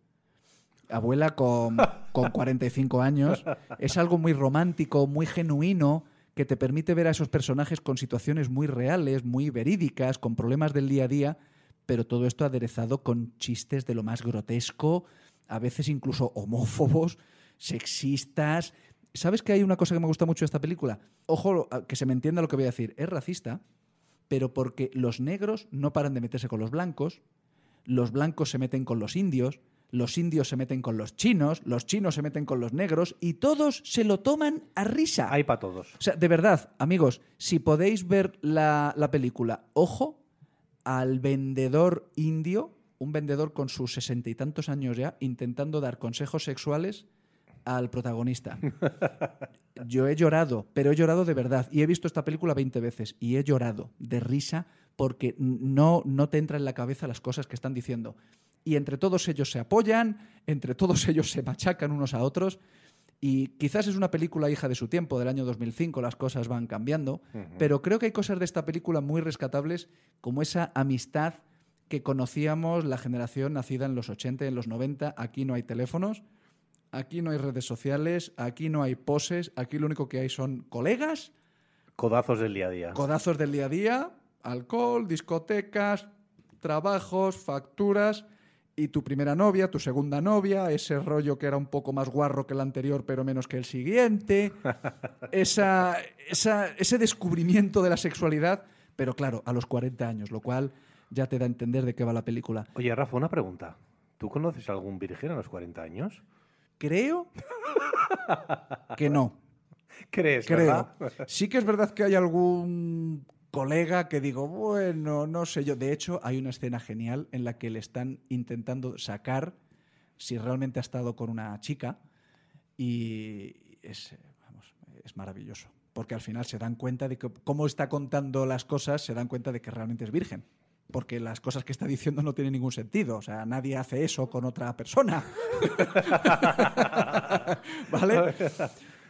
Abuela con, con 45 años. Es algo muy romántico, muy genuino, que te permite ver a esos personajes con situaciones muy reales, muy verídicas, con problemas del día a día, pero todo esto aderezado con chistes de lo más grotesco, a veces incluso homófobos, sexistas. ¿Sabes que hay una cosa que me gusta mucho de esta película? Ojo, que se me entienda lo que voy a decir. Es racista, pero porque los negros no paran de meterse con los blancos, los blancos se meten con los indios, los indios se meten con los chinos, los chinos se meten con los negros y todos se lo toman a risa. Hay para todos. O sea, de verdad, amigos, si podéis ver la, la película, ojo al vendedor indio, un vendedor con sus sesenta y tantos años ya, intentando dar consejos sexuales al protagonista. Yo he llorado, pero he llorado de verdad. Y he visto esta película 20 veces y he llorado de risa porque no, no te entra en la cabeza las cosas que están diciendo. Y entre todos ellos se apoyan, entre todos ellos se machacan unos a otros. Y quizás es una película hija de su tiempo, del año 2005, las cosas van cambiando, pero creo que hay cosas de esta película muy rescatables, como esa amistad que conocíamos la generación nacida en los 80 y en los 90. Aquí no hay teléfonos, aquí no hay redes sociales, aquí no hay poses, aquí lo único que hay son colegas, Codazos del día a día. codazos del día a día, alcohol, discotecas, trabajos, facturas y tu primera novia, tu segunda novia, ese rollo que era un poco más guarro que el anterior pero menos que el siguiente, esa, esa- ese descubrimiento de la sexualidad, pero claro, a los 40 años, lo cual ya te da a entender de qué va la película. Oye, Rafa, una pregunta. ¿Tú conoces algún virgen a los 40 años? Creo que no. ¿Crees, Creo. verdad? Sí que es verdad que hay algún colega que digo, bueno, no sé yo. De hecho, hay una escena genial en la que le están intentando sacar si realmente ha estado con una chica y es, vamos, es maravilloso. Porque al final se dan cuenta de que cómo está contando las cosas, se dan cuenta de que realmente es virgen. Porque las cosas que está diciendo no tienen ningún sentido. O sea, nadie hace eso con otra persona. ¿Vale?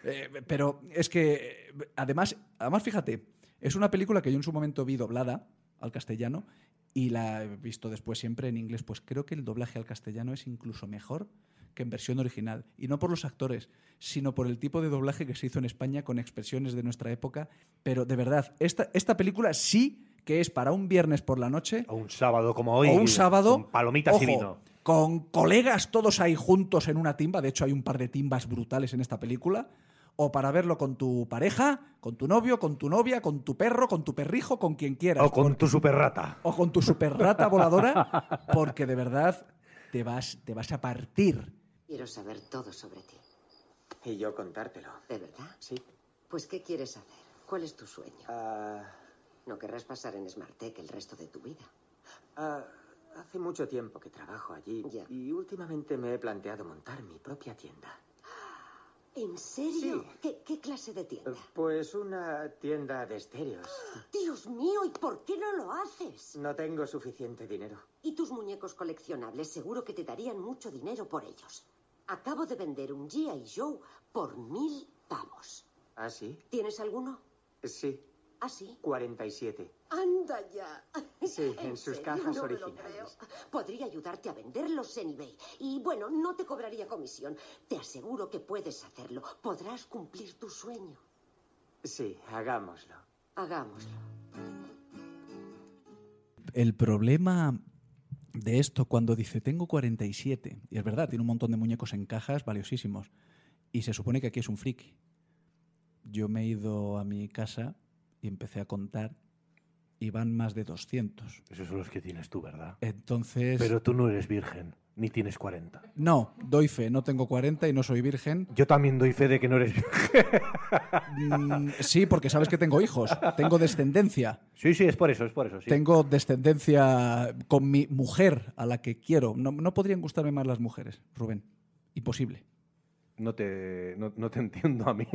Eh, pero es que, además, además, fíjate, es una película que yo en su momento vi doblada al castellano y la he visto después siempre en inglés. Pues creo que el doblaje al castellano es incluso mejor que en versión original. Y no por los actores, sino por el tipo de doblaje que se hizo en España con expresiones de nuestra época. Pero de verdad, esta, esta película sí que es para un viernes por la noche O un sábado como hoy. o un sábado. Con palomitas y ojo, vino. Con colegas todos ahí juntos en una timba. De hecho, hay un par de timbas brutales en esta película. O para verlo con tu pareja, con tu novio, con tu novia, con tu perro, con tu perrijo, con quien quieras. O con tu super rata. o con tu super rata voladora. Porque de verdad te vas, te vas a partir. Quiero saber todo sobre ti. Y yo contártelo. ¿De verdad? Sí. Pues, ¿qué quieres hacer? ¿Cuál es tu sueño? Ah, No querrás pasar en Smartec el resto de tu vida. ah, Hace mucho tiempo que trabajo allí Ya. y últimamente me he planteado montar mi propia tienda. ¿En serio? Sí. ¿Qué, qué clase de tienda? Pues una tienda de estéreos. Dios mío, ¿y por qué no lo haces? No tengo suficiente dinero. Y tus muñecos coleccionables seguro que te darían mucho dinero por ellos. Acabo de vender un G.I. Joe por mil pavos. ¿Ah, sí? ¿Tienes alguno? Sí, ¿Ah, sí? 47. Anda ya. Sí, en sus cajas no me lo originales. creo. Podría ayudarte a venderlos en eBay. Y bueno, no te cobraría comisión. Te aseguro que puedes hacerlo. Podrás cumplir tu sueño. Sí, hagámoslo. Hagámoslo. El problema de esto cuando dice tengo 47, y es verdad, tiene un montón de muñecos en cajas valiosísimos, y se supone que aquí es un friki. Yo me he ido a mi casa y empecé a contar y van más de 200. Esos son los que tienes tú, ¿verdad? Entonces, Pero tú no eres virgen, ni tienes 40. no, doy fe, no tengo 40 y no soy virgen. Yo también doy fe de que no eres virgen. Mm, sí, porque sabes que tengo hijos, tengo descendencia. Sí, sí, es por eso, es por eso. Sí. Tengo descendencia con mi mujer a la que quiero. No, no podrían gustarme más las mujeres, Rubén. Imposible. No te, no, no te entiendo a mí.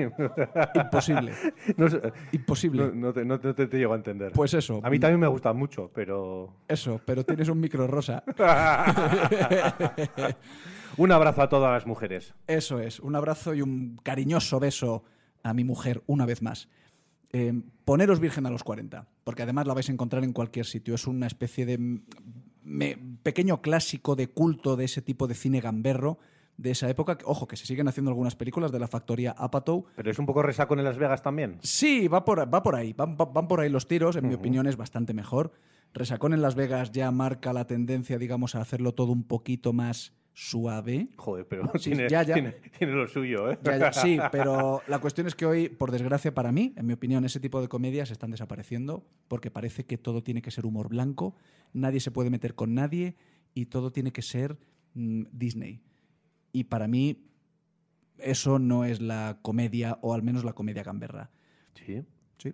Imposible. No, Imposible. no- te, no te- te llego a entender. Pues eso. A mí también me gusta mucho, pero... Eso, pero tienes un micro rosa. Un abrazo a todas las mujeres. Eso es. Un abrazo y un cariñoso beso a mi mujer una vez más. Eh, poneros virgen a los 40, porque además la vais a encontrar en cualquier sitio. Es una especie de me- pequeño clásico de culto de ese tipo de cine gamberro de esa época. Ojo, que se siguen haciendo algunas películas de la factoría Apatow. Pero es un poco resaco en Las Vegas también. Sí, va por, va por ahí, van, va- van por ahí los tiros, en mi opinión es bastante mejor. Resacón en Las Vegas ya marca la tendencia, digamos, a hacerlo todo un poquito más suave. Joder, pero Sí, tiene, ya, ya. Tiene, tiene lo suyo, ¿eh? Ya, sí, pero la cuestión es que hoy, por desgracia para mí, en mi opinión, ese tipo de comedias están desapareciendo porque parece que todo tiene que ser humor blanco, nadie se puede meter con nadie y todo tiene que ser mm, Disney. Y para mí eso no es la comedia, o al menos la comedia gamberra. Sí. Sí.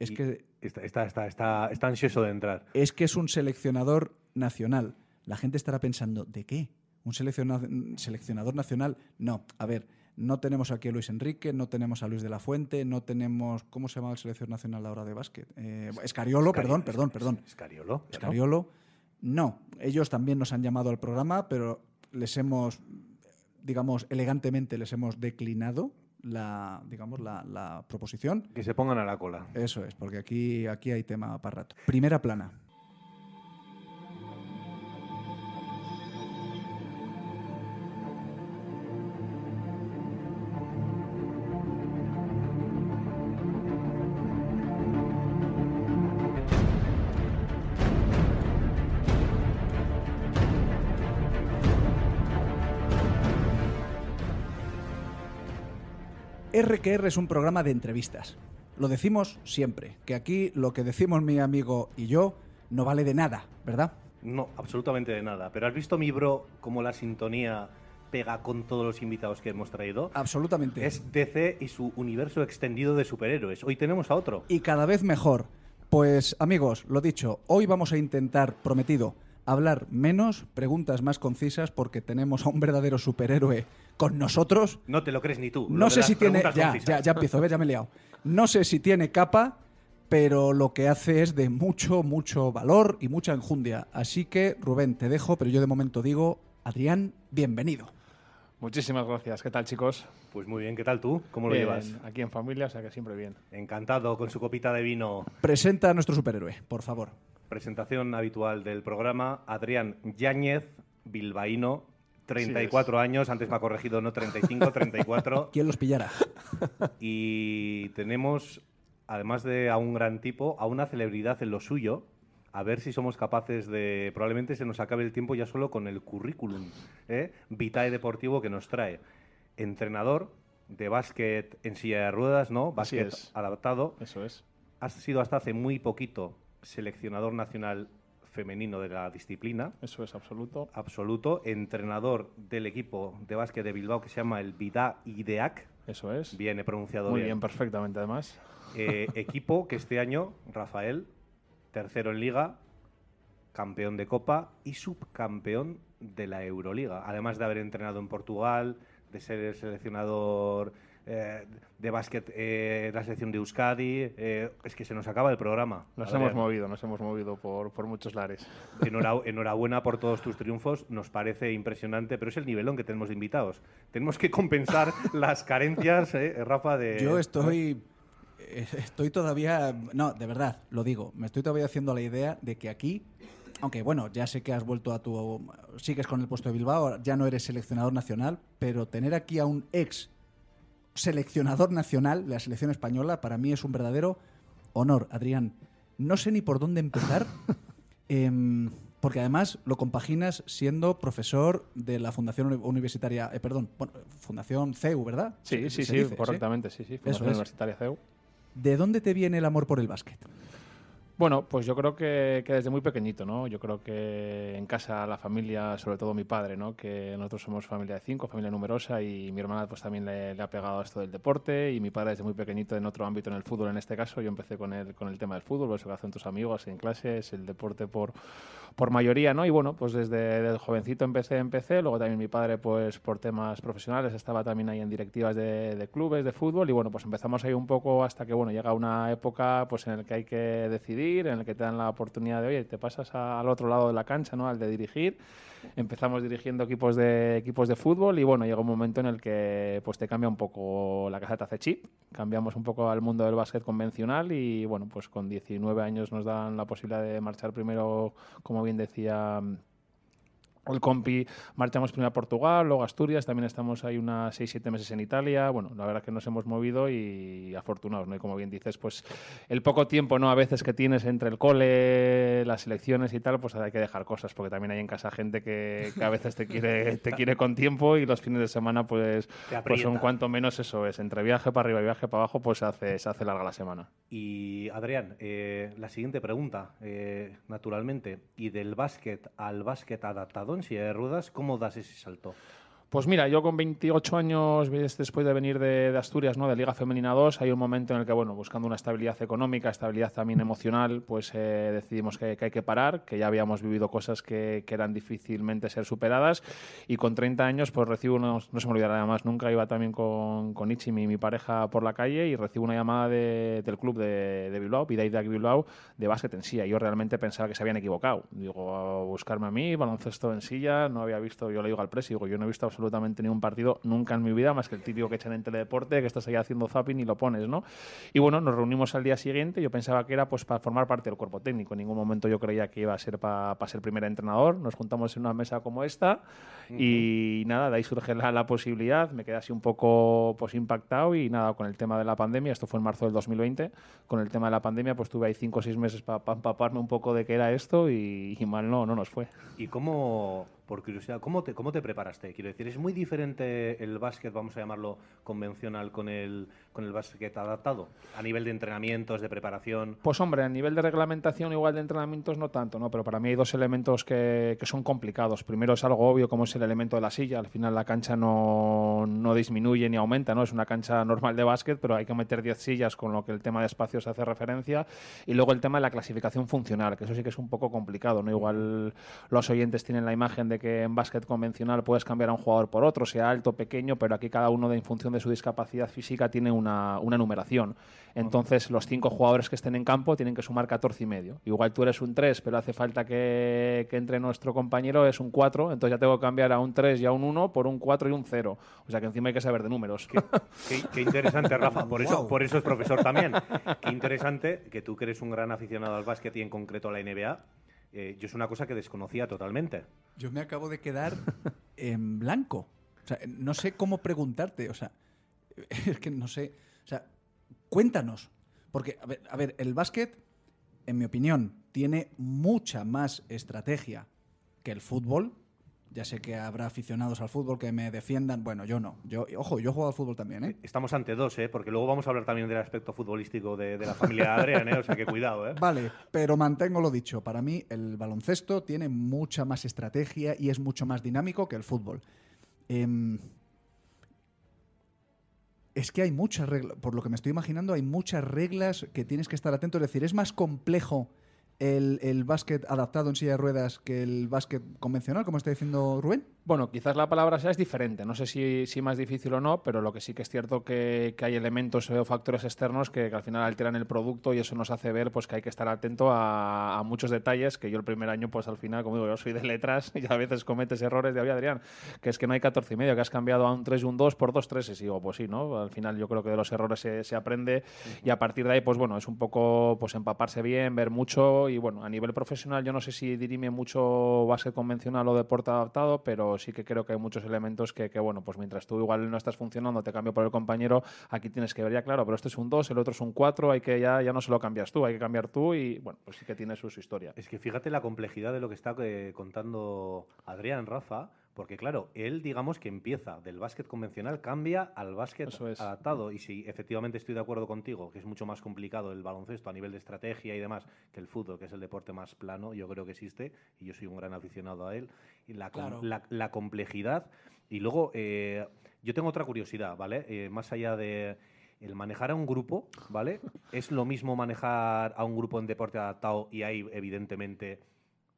Es Y que Está, está, está, está, ansioso de entrar. es que es un seleccionador nacional. La gente estará pensando, ¿de qué? ¿Un selecciona- seleccionador nacional? No, a ver, no tenemos aquí a Luis Enrique, no tenemos a Luis de la Fuente, no tenemos. ¿Cómo se llama el seleccionador nacional ahora de básquet? Eh, Escariolo, perdón, perdón, perdón. Escariolo. Escariolo. No, ellos también nos han llamado al programa, pero les hemos, digamos, elegantemente les hemos declinado la, digamos, la, la proposición. Que se pongan a la cola. Eso es, porque aquí, aquí hay tema para rato. Primera plana. RQR es un programa de entrevistas. Lo decimos siempre, que aquí lo que decimos mi amigo y yo no vale de nada, ¿verdad? No, absolutamente de nada. Pero ¿has visto mi bro cómo la sintonía pega con todos los invitados que hemos traído? Absolutamente. Es DC y su universo extendido de superhéroes. Hoy tenemos a otro. Y cada vez mejor. Pues amigos, lo dicho, hoy vamos a intentar, prometido, hablar menos, preguntas más concisas, porque tenemos a un verdadero superhéroe con nosotros. No te lo crees ni tú. No sé si tiene. Ya, ya, ya empiezo, ¿ves? Ya me he liado. No sé si tiene capa, pero lo que hace es de mucho, mucho valor y mucha enjundia. Así que, Rubén, te dejo, pero yo de momento digo, Adrián, bienvenido. Muchísimas gracias. ¿Qué tal, chicos? Pues muy bien, ¿qué tal tú? ¿Cómo lo Bien, llevas? Aquí en familia, o sea que siempre bien. Encantado con su copita de vino. Presenta a nuestro superhéroe, por favor. Presentación habitual del programa. Adrián Yáñez, bilbaíno, 34 años. Antes me ha corregido, no 35, 34. ¿Quién los pillara? Y tenemos, además de a un gran tipo, a una celebridad en lo suyo. A ver si somos capaces de. Probablemente se nos acabe el tiempo ya solo con el currículum ¿eh? vitae deportivo que nos trae. Entrenador de básquet en silla de ruedas, ¿no? Así Básquet es. adaptado. Eso es. Has sido hasta hace muy poquito seleccionador nacional femenino de la disciplina Eso es absoluto. absoluto, entrenador del equipo de básquet de Bilbao que se llama el Vida IDEAC. Eso es. Bien, he pronunciado Muy bien. bien, perfectamente además. Eh, equipo que este año, Rafael, tercero en liga, campeón de Copa y subcampeón de la Euroliga. Además de haber entrenado en Portugal, de ser el seleccionador eh, de básquet eh, la selección de Euskadi. eh, es que se nos acaba el programa. Nos Adrián. hemos movido, nos hemos movido por, por muchos lares. Enhora- enhorabuena por todos tus triunfos, nos parece impresionante, pero es el nivelón que tenemos de invitados. Tenemos que compensar las carencias, eh, Rafa, de... Yo estoy. Estoy todavía. No, de verdad, lo digo. Me estoy todavía haciendo la idea de que aquí. Aunque bueno, ya sé que has vuelto a tu. Sigues con el puesto de Bilbao, ya no eres seleccionador nacional, pero tener aquí a un ex seleccionador nacional de la selección española para mí es un verdadero honor, Adrián. No sé ni por dónde empezar, em, porque además lo compaginas siendo profesor de la Fundación Uni- Universitaria, eh, perdón, bueno, Fundación CEU, ¿verdad? Sí, sí, sí, dice, correctamente, sí, sí. Fundación. Universitaria CEU. ¿De dónde te viene el amor por el básquet? Bueno, pues yo creo que, desde muy pequeñito, ¿no? Yo creo que en casa la familia, sobre todo mi padre, ¿no? Que nosotros somos familia de cinco, familia numerosa y mi hermana pues también le, le ha pegado a esto del deporte y mi padre desde muy pequeñito en otro ámbito, en el fútbol en este caso. Yo empecé con el, con el tema del fútbol, eso que hacen tus amigos en clase, es el deporte por, por mayoría, ¿no? Y bueno, pues desde, desde jovencito empecé, empecé, luego también mi padre pues por temas profesionales estaba también ahí en directivas de, de clubes de fútbol y bueno, pues empezamos ahí un poco hasta que bueno, llega una época pues en el que hay que decidir, en el que te dan la oportunidad de, oye, te pasas al otro lado de la cancha, ¿no? Al de dirigir. Empezamos dirigiendo equipos de equipos de fútbol y bueno, llega un momento en el que pues te cambia un poco la casa te hace chip, cambiamos un poco al mundo del básquet convencional y bueno, pues con 19 años nos dan la posibilidad de marchar primero, como bien decía el compi, marchamos primero a Portugal, luego a Asturias, también estamos ahí unas 6-7 meses en Italia. Bueno, la verdad que nos hemos movido y afortunados, ¿no? Y como bien dices, pues el poco tiempo, ¿no? A veces que tienes entre el cole, las elecciones y tal, pues hay que dejar cosas, porque también hay en casa gente que, que a veces te quiere, te quiere con tiempo y los fines de semana, pues, pues son cuanto menos eso es. Entre viaje para arriba y viaje para abajo, pues se hace, se hace larga la semana. Y Adrián, eh, la siguiente pregunta, eh, naturalmente, ¿y del básquet al básquet adaptado en silla de ruedas, cómo das ese salto? Pues mira, yo con 28 años, después de venir de, de Asturias, ¿no? de Liga Femenina 2, hay un momento en el que, bueno, buscando una estabilidad económica, estabilidad también emocional, pues eh, decidimos que, que hay que parar, que ya habíamos vivido cosas que, que eran difícilmente ser superadas. Y con 30 años, pues recibo unos, no se me olvidará nada más, nunca iba también con, con Ichi, mi, mi pareja, por la calle y recibo una llamada de- del club de, de Bilbao, Vidaidak Bilbao, de básquet en silla. Yo realmente pensaba que se habían equivocado. Digo, a buscarme a mí, baloncesto en silla, no había visto, yo le digo al presi, digo, yo no he visto absolutamente ningún partido nunca en mi vida, más que el típico que echan en teledeporte, que estás ahí haciendo zapping y lo pones, ¿no? Y bueno, nos reunimos al día siguiente, yo pensaba que era pues para formar parte del cuerpo técnico, en ningún momento yo creía que iba a ser para ser primer entrenador, nos juntamos en una mesa como esta y nada, de ahí surge la, la posibilidad, me quedé así un poco pues impactado y nada, con el tema de la pandemia, esto fue en marzo del 2020, con el tema de la pandemia pues tuve ahí cinco o seis meses para empaparme un poco de qué era esto y, y mal no, no nos fue. ¿Y cómo, por curiosidad, cómo te, cómo te preparaste? Quiero decir, ¿es muy diferente el básquet, vamos a llamarlo convencional, con el, con el básquet adaptado? A nivel de entrenamientos, de preparación. Pues hombre, a nivel de reglamentación, igual de entrenamientos no tanto, ¿no? Pero para mí hay dos elementos que, que son complicados. Primero es algo obvio, como es el elemento de la silla. Al final la cancha no, no disminuye ni aumenta, ¿no? Es una cancha normal de básquet, pero hay que meter 10 sillas, con lo que el tema de espacios hace referencia. Y luego el tema de la clasificación funcional, que eso sí que es un poco complicado, ¿no? Igual los oyentes tienen la imagen de que en básquet convencional puedes cambiar a un jugador por otro, sea alto, pequeño, pero aquí cada uno, de, en función de su discapacidad física, tiene una, una numeración. Entonces, los cinco jugadores que estén en campo tienen que sumar 14 y medio. Igual tú eres un 3, pero hace falta que, que entre nuestro compañero, es un 4, entonces ya tengo que cambiar a un 3 y a un 1 por un 4 y un 0. O sea que encima hay que saber de números. Qué, qué- qué interesante, Rafa. Por eso, por eso es profesor también. Qué interesante que tú que eres un gran aficionado al básquet y en concreto a la NBA. Eh, yo es una cosa que desconocía totalmente. Yo me acabo de quedar en blanco. O sea, no sé cómo preguntarte. O sea, es que no sé. O sea, cuéntanos. Porque, a ver, a ver, el básquet, en mi opinión, tiene mucha más estrategia que el fútbol. Ya sé que habrá aficionados al fútbol que me defiendan. Bueno, yo no. Yo, ojo, yo juego al fútbol también, ¿eh? Estamos ante dos, ¿eh? porque luego vamos a hablar también del aspecto futbolístico de, de la familia Adrián, ¿eh? o sea que cuidado. ¿eh? Vale, pero mantengo lo dicho. Para mí, el baloncesto tiene mucha más estrategia y es mucho más dinámico que el fútbol. Em, es que hay muchas reglas, por lo que me estoy imaginando, hay muchas reglas que tienes que estar atento. Es decir, es más complejo el, el básquet adaptado en silla de ruedas que el básquet convencional, como está diciendo Rubén? Bueno, quizás la palabra sea es diferente. No sé si, si más difícil o no, pero lo que sí que es cierto que, que hay elementos o factores externos que, que al final alteran el producto y eso nos hace ver pues que hay que estar atento a, a muchos detalles que yo el primer año, pues al final, como digo, yo soy de letras y a veces cometes errores de, oye, Adrián, que es que no hay 14 y medio, que has cambiado a un 3 y un 2 por dos 3 y digo, pues sí, ¿no? Al final yo creo que de los errores se, se aprende y a partir de ahí, pues bueno, es un poco pues empaparse bien, ver mucho y bueno, a nivel profesional yo no sé si dirime mucho básquet convencional o deporte adaptado, pero sí que creo que hay muchos elementos que, que, bueno, pues mientras tú igual no estás funcionando, te cambio por el compañero, aquí tienes que ver ya, claro, pero este es un 2, el otro es un 4, hay que ya, ya no se lo cambias tú, hay que cambiar tú y bueno, pues sí que tiene su, historia. Es que fíjate la complejidad de lo que está eh, contando Adrián Rafa, porque claro, él digamos que empieza del básquet convencional, cambia al básquet es. adaptado. Y si efectivamente estoy de acuerdo contigo, que es mucho más complicado el baloncesto a nivel de estrategia y demás que el fútbol, que es el deporte más plano, yo creo que existe, y yo soy un gran aficionado a él, y la, com- Claro. la, la complejidad. Y luego, eh, yo tengo otra curiosidad, ¿vale? Eh, más allá de el manejar a un grupo, ¿vale? Es lo mismo manejar a un grupo en deporte adaptado y ahí, evidentemente,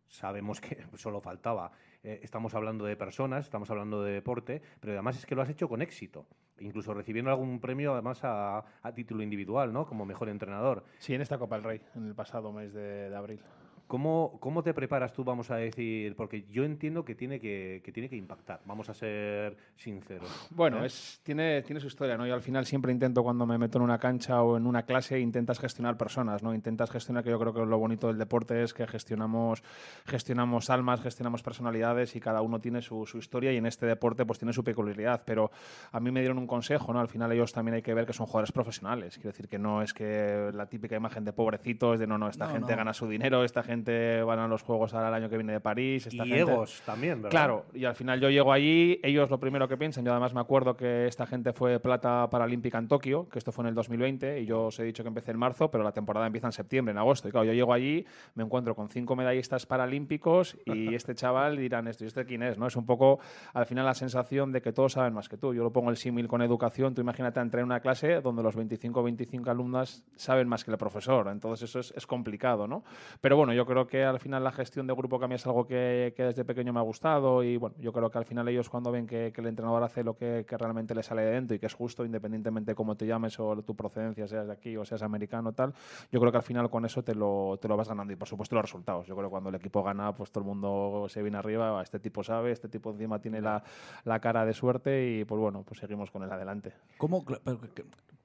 sabemos que solo faltaba. Eh, estamos hablando de personas, estamos hablando de deporte, pero además es que lo has hecho con éxito. Incluso recibiendo algún premio, además, a, título individual, ¿no? Como mejor entrenador. Sí, en esta Copa del Rey, en el pasado mes de abril. ¿Cómo, ¿Cómo te preparas tú, vamos a decir? Porque yo entiendo que tiene que, que tiene que impactar, vamos a ser sinceros. Bueno, ¿eh? es, tiene, tiene su historia, ¿no? Yo al final siempre intento cuando me meto en una cancha o en una clase, intentas gestionar personas, ¿no? Intentas gestionar, que yo creo que lo bonito del deporte es que gestionamos, gestionamos almas, gestionamos personalidades y cada uno tiene su, su historia y en este deporte pues tiene su peculiaridad. Pero a mí me dieron un consejo, ¿no? Al final ellos también hay que ver que son jugadores profesionales. Quiero decir que no es que la típica imagen de pobrecitos, de no, no, esta No, gente no. gana su dinero, esta gente van a los Juegos ahora el año que viene de París. Esta Y gente... egos también, ¿verdad? Claro, y al final yo llego allí, ellos lo primero que piensan, yo además me acuerdo que esta gente fue plata paralímpica en Tokio, que esto fue en el 2020, y yo os he dicho que empecé en marzo, pero la temporada empieza en septiembre, en agosto. Y claro, yo llego allí, me encuentro con cinco medallistas paralímpicos y este chaval dirán esto, ¿y este quién es? ¿no? Es un poco, al final, la sensación de que todos saben más que tú. Yo lo pongo el símil con educación, tú imagínate entrar en una clase donde los 25 o 25 alumnas saben más que el profesor, entonces eso es, es complicado, ¿no? Pero bueno, yo creo que al final la gestión de grupo que a mí es algo que, desde pequeño me ha gustado y bueno, yo creo que al final ellos cuando ven que, el entrenador hace lo que, realmente le sale de dentro y que es justo, independientemente de cómo te llames o tu procedencia, seas de aquí o seas americano tal, yo creo que al final con eso te lo, te lo vas ganando y por supuesto los resultados. Yo creo que cuando el equipo gana, pues todo el mundo se viene arriba, este tipo sabe, este tipo encima tiene la, la cara de suerte y pues bueno, pues seguimos con él adelante. ¿Cómo?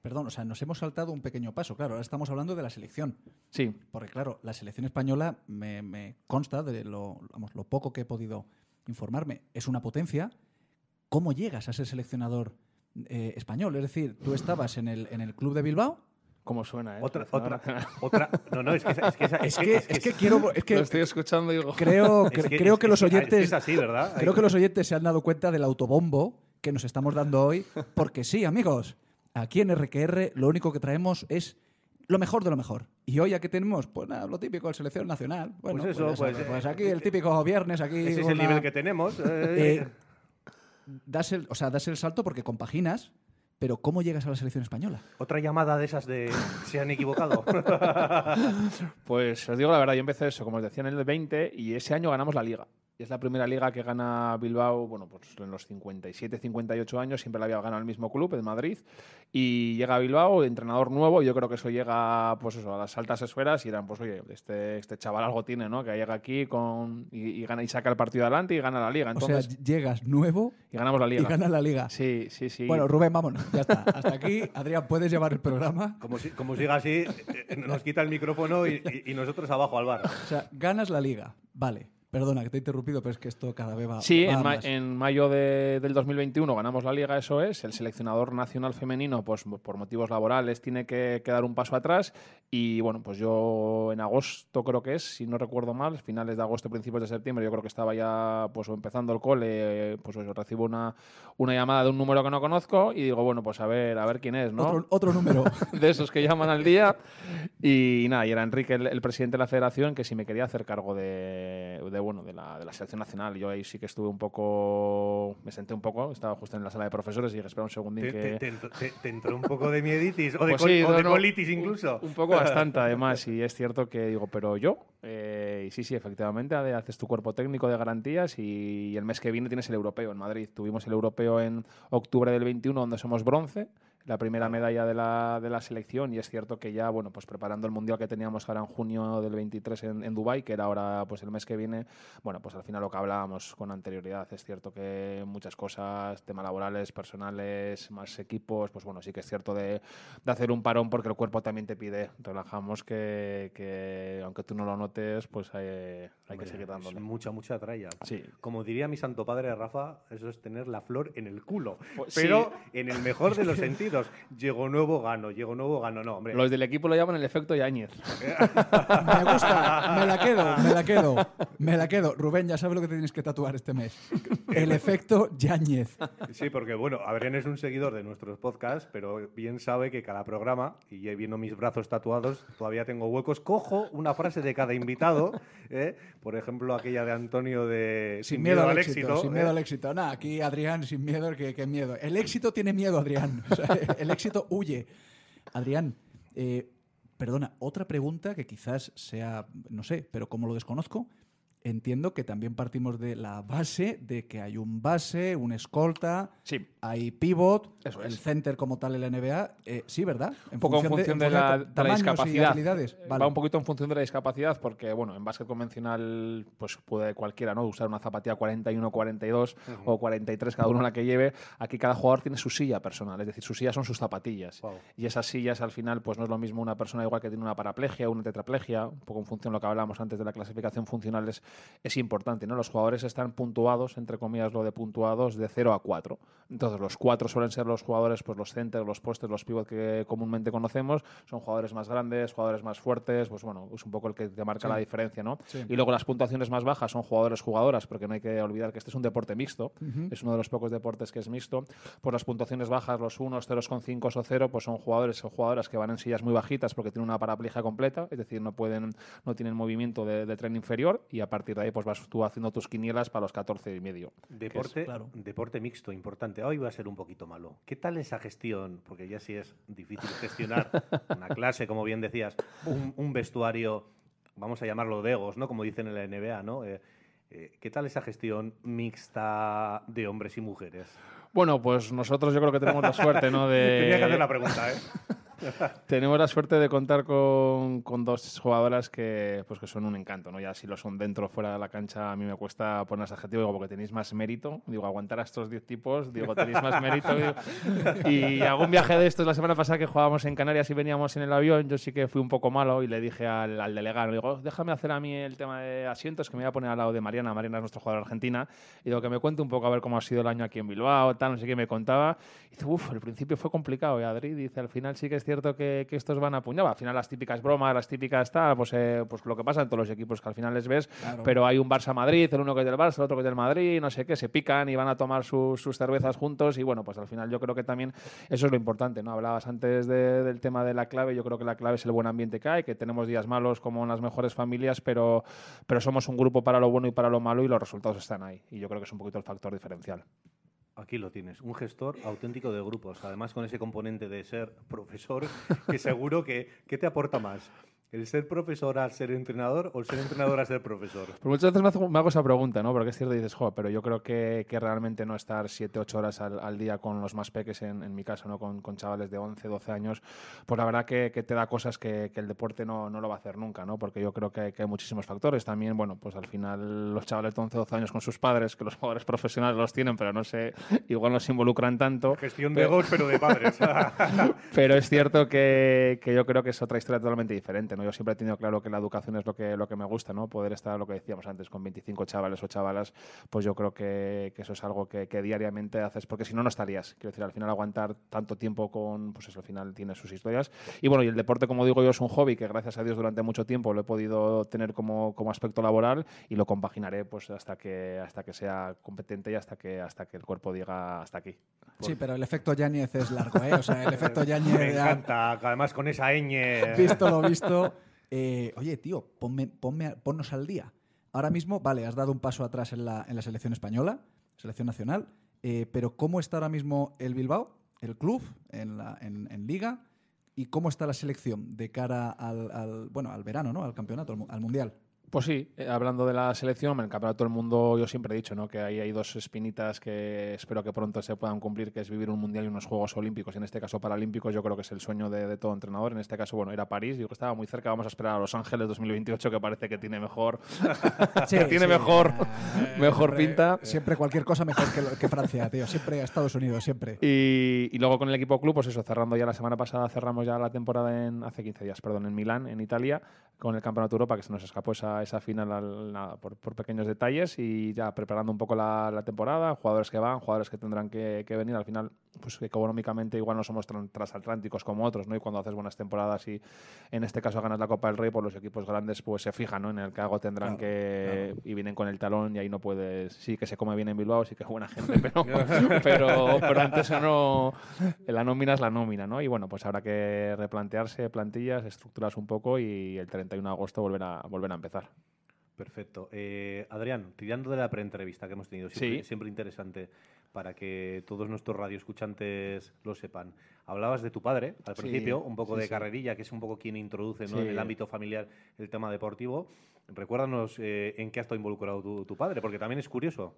Perdón, o sea, nos hemos saltado un pequeño paso. Claro, ahora estamos hablando de la selección. Sí, Porque, claro, la selección española me, me consta de lo, vamos, lo poco que he podido informarme. Es una potencia. ¿Cómo llegas a ser seleccionador eh, español? Es decir, tú estabas en el, en el club de Bilbao. como suena, ¿eh? Otra, otra, otra. No, no, es que, es que, esa- Es que, es que quiero. Es que Lo estoy escuchando y digo... creo, es cre- creo es que los es oyentes. es así, ¿verdad? Creo que los oyentes se han dado cuenta del autobombo que nos estamos dando hoy. Porque sí, amigos, aquí en RQR lo único que traemos es lo mejor de lo mejor. Y hoy aquí tenemos, pues nada, lo típico, selección nacional. Bueno, Pues eso, ya sabes, pues, pues eh, aquí el típico viernes, aquí. Ese es el nivel que tenemos. eh, Eh, das el, o sea, das el salto porque compaginas, pero ¿cómo llegas a la selección española? Otra llamada de esas de se han equivocado. Pues os digo la verdad, yo empecé eso, como os decía, en el 20 y ese año ganamos la liga. Y es la primera liga que gana Bilbao, bueno, pues en los 57, 58 años, siempre la había ganado el mismo club, el Madrid. Y llega a Bilbao, entrenador nuevo, y yo creo que eso llega pues eso, a las altas esferas y eran, pues oye, este, este chaval algo tiene, ¿no? Que llega aquí con, y, y gana y saca el partido adelante y gana la liga. Entonces, o sea, llegas nuevo y ganamos la y liga. ganas la liga. Sí, sí, sí. Bueno, Rubén, vámonos. Ya está. Hasta aquí, Adrián, puedes llevar el programa. Como, si- como siga así, eh, nos quita el micrófono y, y- y nosotros abajo al bar. O sea, ganas la liga. Vale. Perdona que te he interrumpido, pero es que esto cada vez va. Sí, va en, ma- más. en mayo de- del 2021 ganamos la liga, eso es. El seleccionador nacional femenino, pues por motivos laborales, tiene que, que dar un paso atrás. Y bueno, pues yo en agosto creo que es, si no recuerdo mal, finales de agosto, principios de septiembre, yo creo que estaba ya pues empezando el cole, pues eso, recibo una, una llamada de un número que no conozco y digo, bueno, pues a ver, a ver quién es, ¿no? otro, otro número. de esos que llaman al día. Y nada, y era Enrique, el, el presidente de la federación, que si me quería hacer cargo de, de de, bueno, de la, de la selección nacional. Yo ahí sí que estuve un poco, me senté un poco, estaba justo en la sala de profesores y dije, espera un segundín ¿Te, que... te- te entró- te- entró un poco de mieditis? ¿O de, Pues sí, o no, de colitis incluso? Un, poco bastante, además, y es cierto que digo, pero yo, eh, y sí, sí, efectivamente, haces tu cuerpo técnico de garantías y, el mes que viene tienes el europeo en Madrid. Tuvimos el europeo en octubre del 21, donde somos bronce. La primera medalla de la, de la selección, y es cierto que ya, bueno, pues preparando el mundial que teníamos ahora en junio del 23 en, en Dubái, que era ahora pues el mes que viene, bueno, pues al final lo que hablábamos con anterioridad, es cierto que muchas cosas, temas laborales, personales, más equipos, pues bueno, sí que es cierto de, de hacer un parón porque el cuerpo también te pide, relajamos que, que aunque tú no lo notes, pues hay, hay que seguir es dándole. mucha, mucha tralla. Sí. Como diría mi santo padre Rafa, eso es tener la flor en el culo. Pues Pero sí. en el mejor de los sentidos. Llegó nuevo, gano. Llegó nuevo, gano. No, hombre. Los del equipo lo llaman el efecto Yáñez. Me gusta, me la quedo, me la quedo, me la quedo. Rubén, ya sabes lo que te tienes que tatuar este mes. El efecto Yáñez. Sí, porque bueno, Adrián es un seguidor de nuestros podcasts, pero bien sabe que cada programa, y ya viendo mis brazos tatuados, todavía tengo huecos. Cojo una frase de cada invitado, ¿eh? por ejemplo, aquella de Antonio de Sin miedo al éxito, sin miedo ¿eh? al éxito. Nada, aquí Adrián sin miedo, que, que miedo. El éxito tiene miedo, Adrián. O sea, el éxito huye. Adrián, eh, perdona, otra pregunta que quizás sea, no sé, pero como lo desconozco, entiendo que también partimos de la base de que hay un base, un escolta, Sí. hay pivot, Eso el es. center como tal en la NBA. eh, sí, ¿verdad? Un poco en función de, la, de la y discapacidad. Vale. Va un poquito en función de la discapacidad, porque bueno, en básquet convencional, pues puede cualquiera ¿no? usar una zapatilla 41, 42 o 43, cada uno la que lleve. Aquí cada jugador tiene su silla personal, es decir, sus sillas son sus zapatillas. Wow. Y esas sillas al final, pues no es lo mismo una persona igual que tiene una paraplegia o una tetraplegia, un poco en función de lo que hablábamos antes de la clasificación funcional, es, es importante. ¿no? Los jugadores están puntuados, entre comillas, lo de puntuados de 0 a 4. Entonces, los cuatro suelen ser los jugadores, pues los centers, los postes, los pivot que comúnmente conocemos. Son jugadores más grandes, jugadores más fuertes, pues bueno, es un poco el que te marca la diferencia, ¿no? Sí. Y luego las puntuaciones más bajas son jugadores jugadoras, porque no hay que olvidar que este es un deporte mixto, es uno de los pocos deportes que es mixto. Pues las puntuaciones bajas, los 1, 0,5 o 0, pues son jugadores o jugadoras que van en sillas muy bajitas porque tienen una paraplegia completa, es decir, no pueden, no tienen movimiento de, de tren inferior y a partir de ahí pues vas tú haciendo tus quinielas para los 14 y medio. Deporte, claro. deporte mixto, importante. Hoy va a ser un poquito malo. ¿Qué tal esa gestión? Porque ya sí es difícil gestionar una clase, como bien decías, un, un vestuario, vamos a llamarlo de egos, ¿no? Como dicen en la NBA, ¿no? Eh, eh, ¿Qué tal esa gestión mixta de hombres y mujeres? Bueno, pues nosotros yo creo que tenemos la suerte, ¿no? De... Tenía que hacer la pregunta, ¿eh? Tenemos la suerte de contar con, con dos jugadoras que, pues que son un encanto, ¿no? Ya si lo son dentro o fuera de la cancha, a mí me cuesta ponerse adjetivo, digo, porque tenéis más mérito. Digo, aguantar a estos 10 tipos, digo, tenéis más mérito. digo. Y algún viaje de estos, la semana pasada que jugábamos en Canarias y veníamos en el avión, yo sí que fui un poco malo y le dije al, al delegado, digo, déjame hacer a mí el tema de asientos, que me voy a poner al lado de Mariana. Mariana es nuestra jugadora argentina. Y digo, que me cuente un poco a ver cómo ha sido el año aquí en Bilbao, tal, no sé qué, me contaba. Y dice, uff, al principio fue complicado, y Adri dice, al final sí que es cierto que, que estos van a puñar. Al final las típicas bromas, las típicas tal, pues, eh, pues lo que pasa en todos los equipos, que al final les ves, Claro. pero hay un Barça-Madrid, el uno que es del Barça, el otro que es del Madrid, no sé qué, se pican y van a tomar sus, sus cervezas juntos y bueno, pues al final yo creo que también eso es lo importante, ¿no? Hablabas antes de- del tema de la clave, yo creo que la clave es el buen ambiente que hay, que tenemos días malos como en las mejores familias, pero, pero somos un grupo para lo bueno y para lo malo y los resultados están ahí. Y yo creo que es un poquito el factor diferencial. Aquí lo tienes, un gestor auténtico de grupos, además con ese componente de ser profesor, que seguro que ¿qué te aporta más? ¿El ser profesor al ser entrenador o el ser entrenador al ser profesor? Pues muchas veces me hago, me hago esa pregunta, ¿no? Porque es cierto, dices, jo, pero yo creo que, que realmente no estar 7, 8 horas al, al día con los más peques, en, en mi caso, ¿no? Con, con chavales de 11, 12 años, pues la verdad que, que te da cosas que, que el deporte no, no lo va a hacer nunca, ¿no? Porque yo creo que, que hay muchísimos factores. También, bueno, pues al final los chavales de 11, 12 años con sus padres, que los jugadores profesionales los tienen, pero no sé, igual no se involucran tanto. Gestión de egos, pero de padres. Pero es cierto que, que yo creo que es otra historia totalmente diferente, ¿no? Yo siempre he tenido claro que la educación es lo que, lo que me gusta, ¿no? Poder estar, lo que decíamos antes, con 25 chavales o chavalas, pues yo creo que, que eso es algo que, que diariamente haces, porque si no, no estarías. Quiero decir, al final aguantar tanto tiempo con, pues eso, al final tiene sus historias. Y bueno, y el deporte, como digo yo, es un hobby que gracias a Dios durante mucho tiempo lo he podido tener como, como aspecto laboral y lo compaginaré pues hasta que, hasta que sea competente y hasta que, hasta que el cuerpo diga hasta aquí. Sí, pero el efecto Yáñez es largo, ¿eh? O sea, el efecto Me Yáñez, ya, encanta, además con esa ñ. visto lo visto. Eh, oye, tío, ponme, ponme, ponnos al día. Ahora mismo, vale, has dado un paso atrás en la, selección española, selección nacional, eh, pero ¿cómo está ahora mismo el Bilbao, el club, en, la, Liga? ¿Y cómo está la selección de cara al, al, bueno, al verano, ¿no? al campeonato, al, al mundial? Pues sí, eh, hablando de la selección, en el campeonato del mundo yo siempre he dicho ¿no? que ahí hay dos espinitas que espero que pronto se puedan cumplir, que es vivir un mundial y unos Juegos Olímpicos. En este caso paralímpicos yo creo que es el sueño de, de todo entrenador. En este caso, bueno, ir a París, digo que estaba muy cerca, vamos a esperar a Los Ángeles 2028 que parece que tiene mejor, que tiene mejor, mejor Siempre- pinta. Siempre cualquier cosa mejor que, Francia, tío. Siempre a Estados Unidos, siempre. Y, y luego con el equipo club, pues eso, cerrando ya la semana pasada, cerramos ya la temporada en, hace 15 días, perdón, en Milán, en Italia, con el Campeonato Europa, que se nos escapó esa, esa final al- nada, por, por pequeños detalles y ya preparando un poco la, la temporada, jugadores que van, jugadores que tendrán que, que venir. Al final, pues que económicamente igual no somos tran- transatlánticos como otros, ¿no? Y cuando haces buenas temporadas y en este caso ganas la Copa del Rey, pues los equipos grandes pues se fijan, ¿no? En el que algo tendrán Claro, que... y vienen con el talón y ahí no puedes... Sí que se come bien en Bilbao, sí que es buena gente, pero, pero, pero antes no... La nómina es la nómina, ¿no? Y bueno, pues habrá que replantearse plantillas, estructuras un poco y el 31 de agosto volver a, volver a empezar. Perfecto. Eh, Adrián, tirando de la preentrevista que hemos tenido, siempre, Sí. siempre interesante para que todos nuestros radioescuchantes lo sepan. Hablabas de tu padre al Sí, principio, un poco sí, de sí. carrerilla, que es un poco quien introduce en el ámbito familiar el tema deportivo. Recuérdanos eh, en qué ha estado involucrado tu, tu padre, porque también es curioso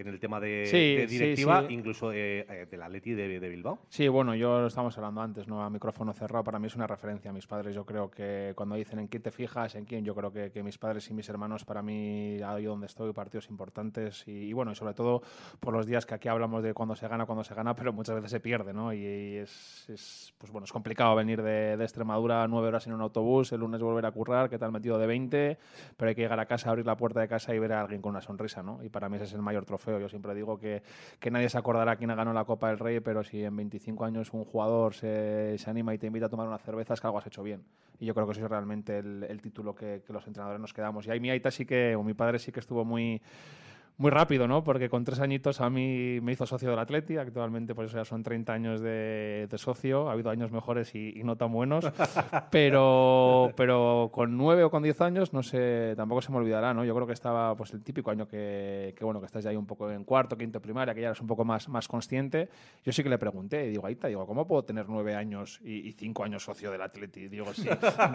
en el tema de, Sí, de directiva, sí. incluso eh, eh, del Atleti de, de Bilbao. Sí, bueno, yo lo estábamos hablando antes, ¿no? A micrófono cerrado, para mí es una referencia a mis padres. Yo creo que cuando dicen en quién te fijas, en quién, yo creo que, que mis padres y mis hermanos, para mí, ahí donde estoy, partidos importantes. Y, y bueno, y sobre todo por los días que aquí hablamos de cuando se gana, cuando se gana, pero muchas veces se pierde, ¿no? Y, y es, es, pues bueno, es complicado venir de, de Extremadura nueve horas en un autobús, el lunes volver a currar, que te han metido de 20, pero hay que llegar a casa, abrir la puerta de casa y ver a alguien con una sonrisa, ¿no? Y para mí ese es el mayor trofeo. Yo siempre digo que, que nadie se acordará quién ha ganado la Copa del Rey, pero si en 25 años un jugador se, se anima y te invita a tomar una cerveza, es que algo has hecho bien. Y yo creo que eso es realmente el, título que, que los entrenadores nos quedamos. Y ahí mi Aita sí que, o mi padre sí que estuvo muy muy rápido, ¿no? Porque con tres añitos a mí me hizo socio del Atleti, actualmente por eso ya son 30 años de, de socio, ha habido años mejores y, y no tan buenos, pero, pero con nueve o con diez años, no sé, tampoco se me olvidará, ¿no? Yo creo que estaba pues el típico año que, que bueno, que estás ya ahí un poco en cuarto, quinto primaria, que ya eres un poco más, más consciente. Yo sí que le pregunté, y digo, Aita, digo, ¿cómo puedo tener nueve años y, y cinco años socio del Atleti? Digo, sí,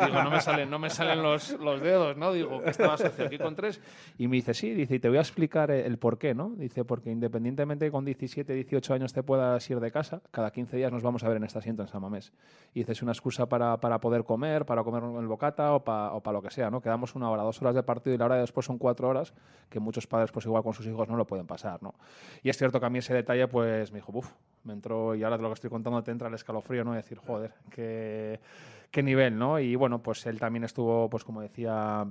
digo, no me salen, no me salen los, los dedos, ¿no? Digo, que estaba socio aquí con tres, y me dice, sí, dice, y te voy a explicar el por qué, ¿no? Dice, porque independientemente que con 17, 18 años te puedas ir de casa, cada 15 días nos vamos a ver en este asiento en San Mamés. Y dice, es una excusa para, para poder comer, para comer el bocata o para, lo que sea, ¿no? Quedamos una hora, dos horas de partido y la hora de después son cuatro horas, que muchos padres, pues igual con sus hijos no lo pueden pasar, ¿no? Y es cierto que a mí ese detalle, pues me dijo, uff, me entró, y ahora de lo que estoy contando te entra el escalofrío, ¿no? Decir, joder, qué, qué nivel, ¿no? Y bueno, pues él también estuvo, pues como decía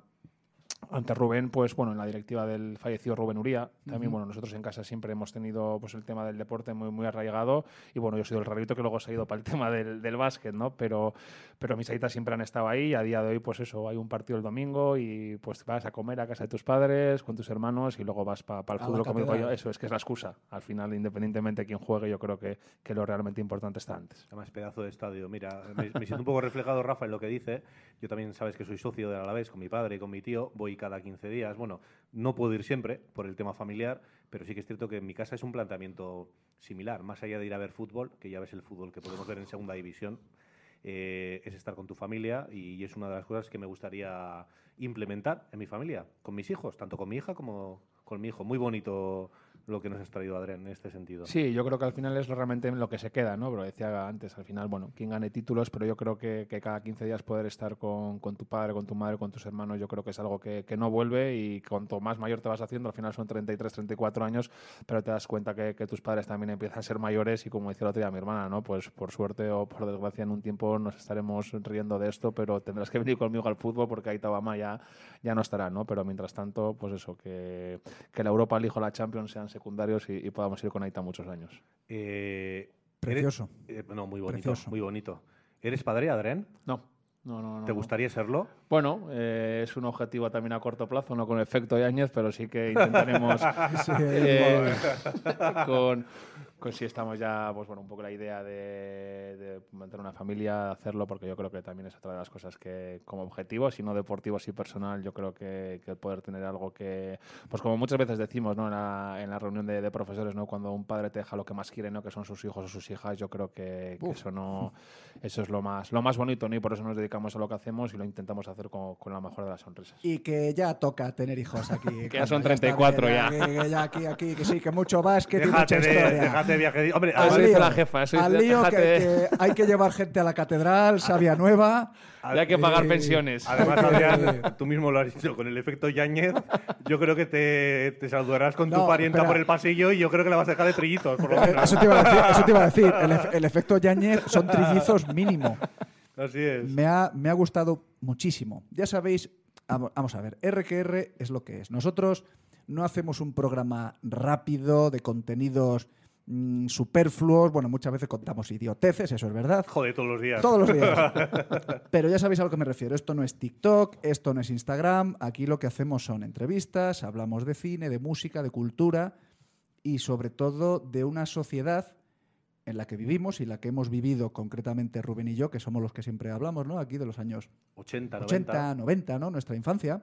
ante Rubén, pues bueno, en la directiva del fallecido Rubén Uría, también, bueno, nosotros en casa siempre hemos tenido pues el tema del deporte muy, muy arraigado. Y bueno, yo soy el rarito que luego se ha ido para el tema del, del básquet, ¿no? Pero, pero mis aitas siempre han estado ahí y a día de hoy, pues eso, hay un partido el domingo y pues vas a comer a casa de tus padres, con tus hermanos y luego vas para el A fútbol, como digo yo, eso es que es la excusa. Al final, independientemente de quién juegue, yo creo que, que lo realmente importante está antes. Además, pedazo de estadio. Mira, me, me siento un poco reflejado, Rafa, en lo que dice. Yo también sabes que soy socio del Alavés con mi padre y con mi tío. Voy cada 15 días. Bueno, no puedo ir siempre por el tema familiar, pero sí que es cierto que en mi casa es un planteamiento similar. Más allá de ir a ver fútbol, que ya ves el fútbol que podemos ver en segunda división, eh, es estar con tu familia y es una de las cosas que me gustaría implementar en mi familia, con mis hijos, tanto con mi hija como con mi hijo. Muy bonito lo que nos has traído, Adrián, en este sentido. Sí, yo creo que al final es realmente lo que se queda, ¿no? Pero decía antes, al final, bueno, quien gane títulos, pero yo creo que, que cada 15 días poder estar con, con tu padre, con tu madre, con tus hermanos, yo creo que es algo que, que no vuelve y cuanto más mayor te vas haciendo, al final son 33, 34 años, pero te das cuenta que, que tus padres también empiezan a ser mayores y como decía el otro día mi hermana, ¿no? Pues por suerte o por desgracia en un tiempo nos estaremos riendo de esto, pero tendrás que venir conmigo al fútbol porque ahí Tabama ya, ya no estará, ¿no? Pero mientras tanto, pues eso, que, que la Europa o la Champions sean secundarios y, y podamos ir con Aita muchos años. Eh, Precioso. eres- eh, no, muy bonito, Precioso. muy bonito. ¿Eres padre, Adrián? No, no, no. no, ¿Te no. gustaría serlo? Bueno, eh, es un objetivo también a corto plazo, no con efecto Yáñez, pero sí que intentaremos Sí, eh, con, con si estamos ya, pues bueno, un poco la idea de, de mantener una familia, hacerlo, porque yo creo que también es otra de las cosas que, como objetivo, si no deportivo, sí personal, yo creo que, que el poder tener algo que, pues como muchas veces decimos, ¿no? En la, en la reunión de, de profesores, ¿no? Cuando un padre te deja lo que más quiere, ¿no? Que son sus hijos o sus hijas, yo creo que, que eso no, eso es lo más, lo más bonito, ¿no? Y por eso nos dedicamos a lo que hacemos y lo intentamos hacer con, con la mejor de las sonrisas. Y que ya toca tener hijos aquí. Que ya son coño, está 34 bien, ya. Que, que ya aquí, aquí, que sí, que mucho básquet y mucha Déjate de, historia. déjate de viaje. Hombre, Al Eso dice lío, la jefa, eso al lío que, hay que llevar gente a la catedral, Sabia Nueva. Y hay que pagar Eh, pensiones. Además, Adrián, tú mismo lo has dicho, con el efecto Yañez, yo creo que te, te saludarás con tu parienta espera. por el pasillo y yo creo que la vas a dejar de trillitos, por lo Eh, menos. Eso te iba a decir. Eso te iba a decir. El, ef- el efecto Yáñez son trillizos mínimo. Así es. Me ha, me ha gustado muchísimo. Ya sabéis, vamos vamos a ver, RQR es lo que es. Nosotros no hacemos un programa rápido de contenidos mm, superfluos. Bueno, muchas veces contamos idioteces, eso es verdad. Joder, todos los días. Todos los días. Pero ya sabéis a lo que me refiero. Esto no es TikTok, esto no es Instagram. Aquí lo que hacemos son entrevistas, hablamos de cine, de música, de cultura y sobre todo de una sociedad en la que vivimos y la que hemos vivido concretamente Rubén y yo, que somos los que siempre hablamos, ¿no? Aquí de los años 80, 90. 80, 90, ¿no? Nuestra infancia.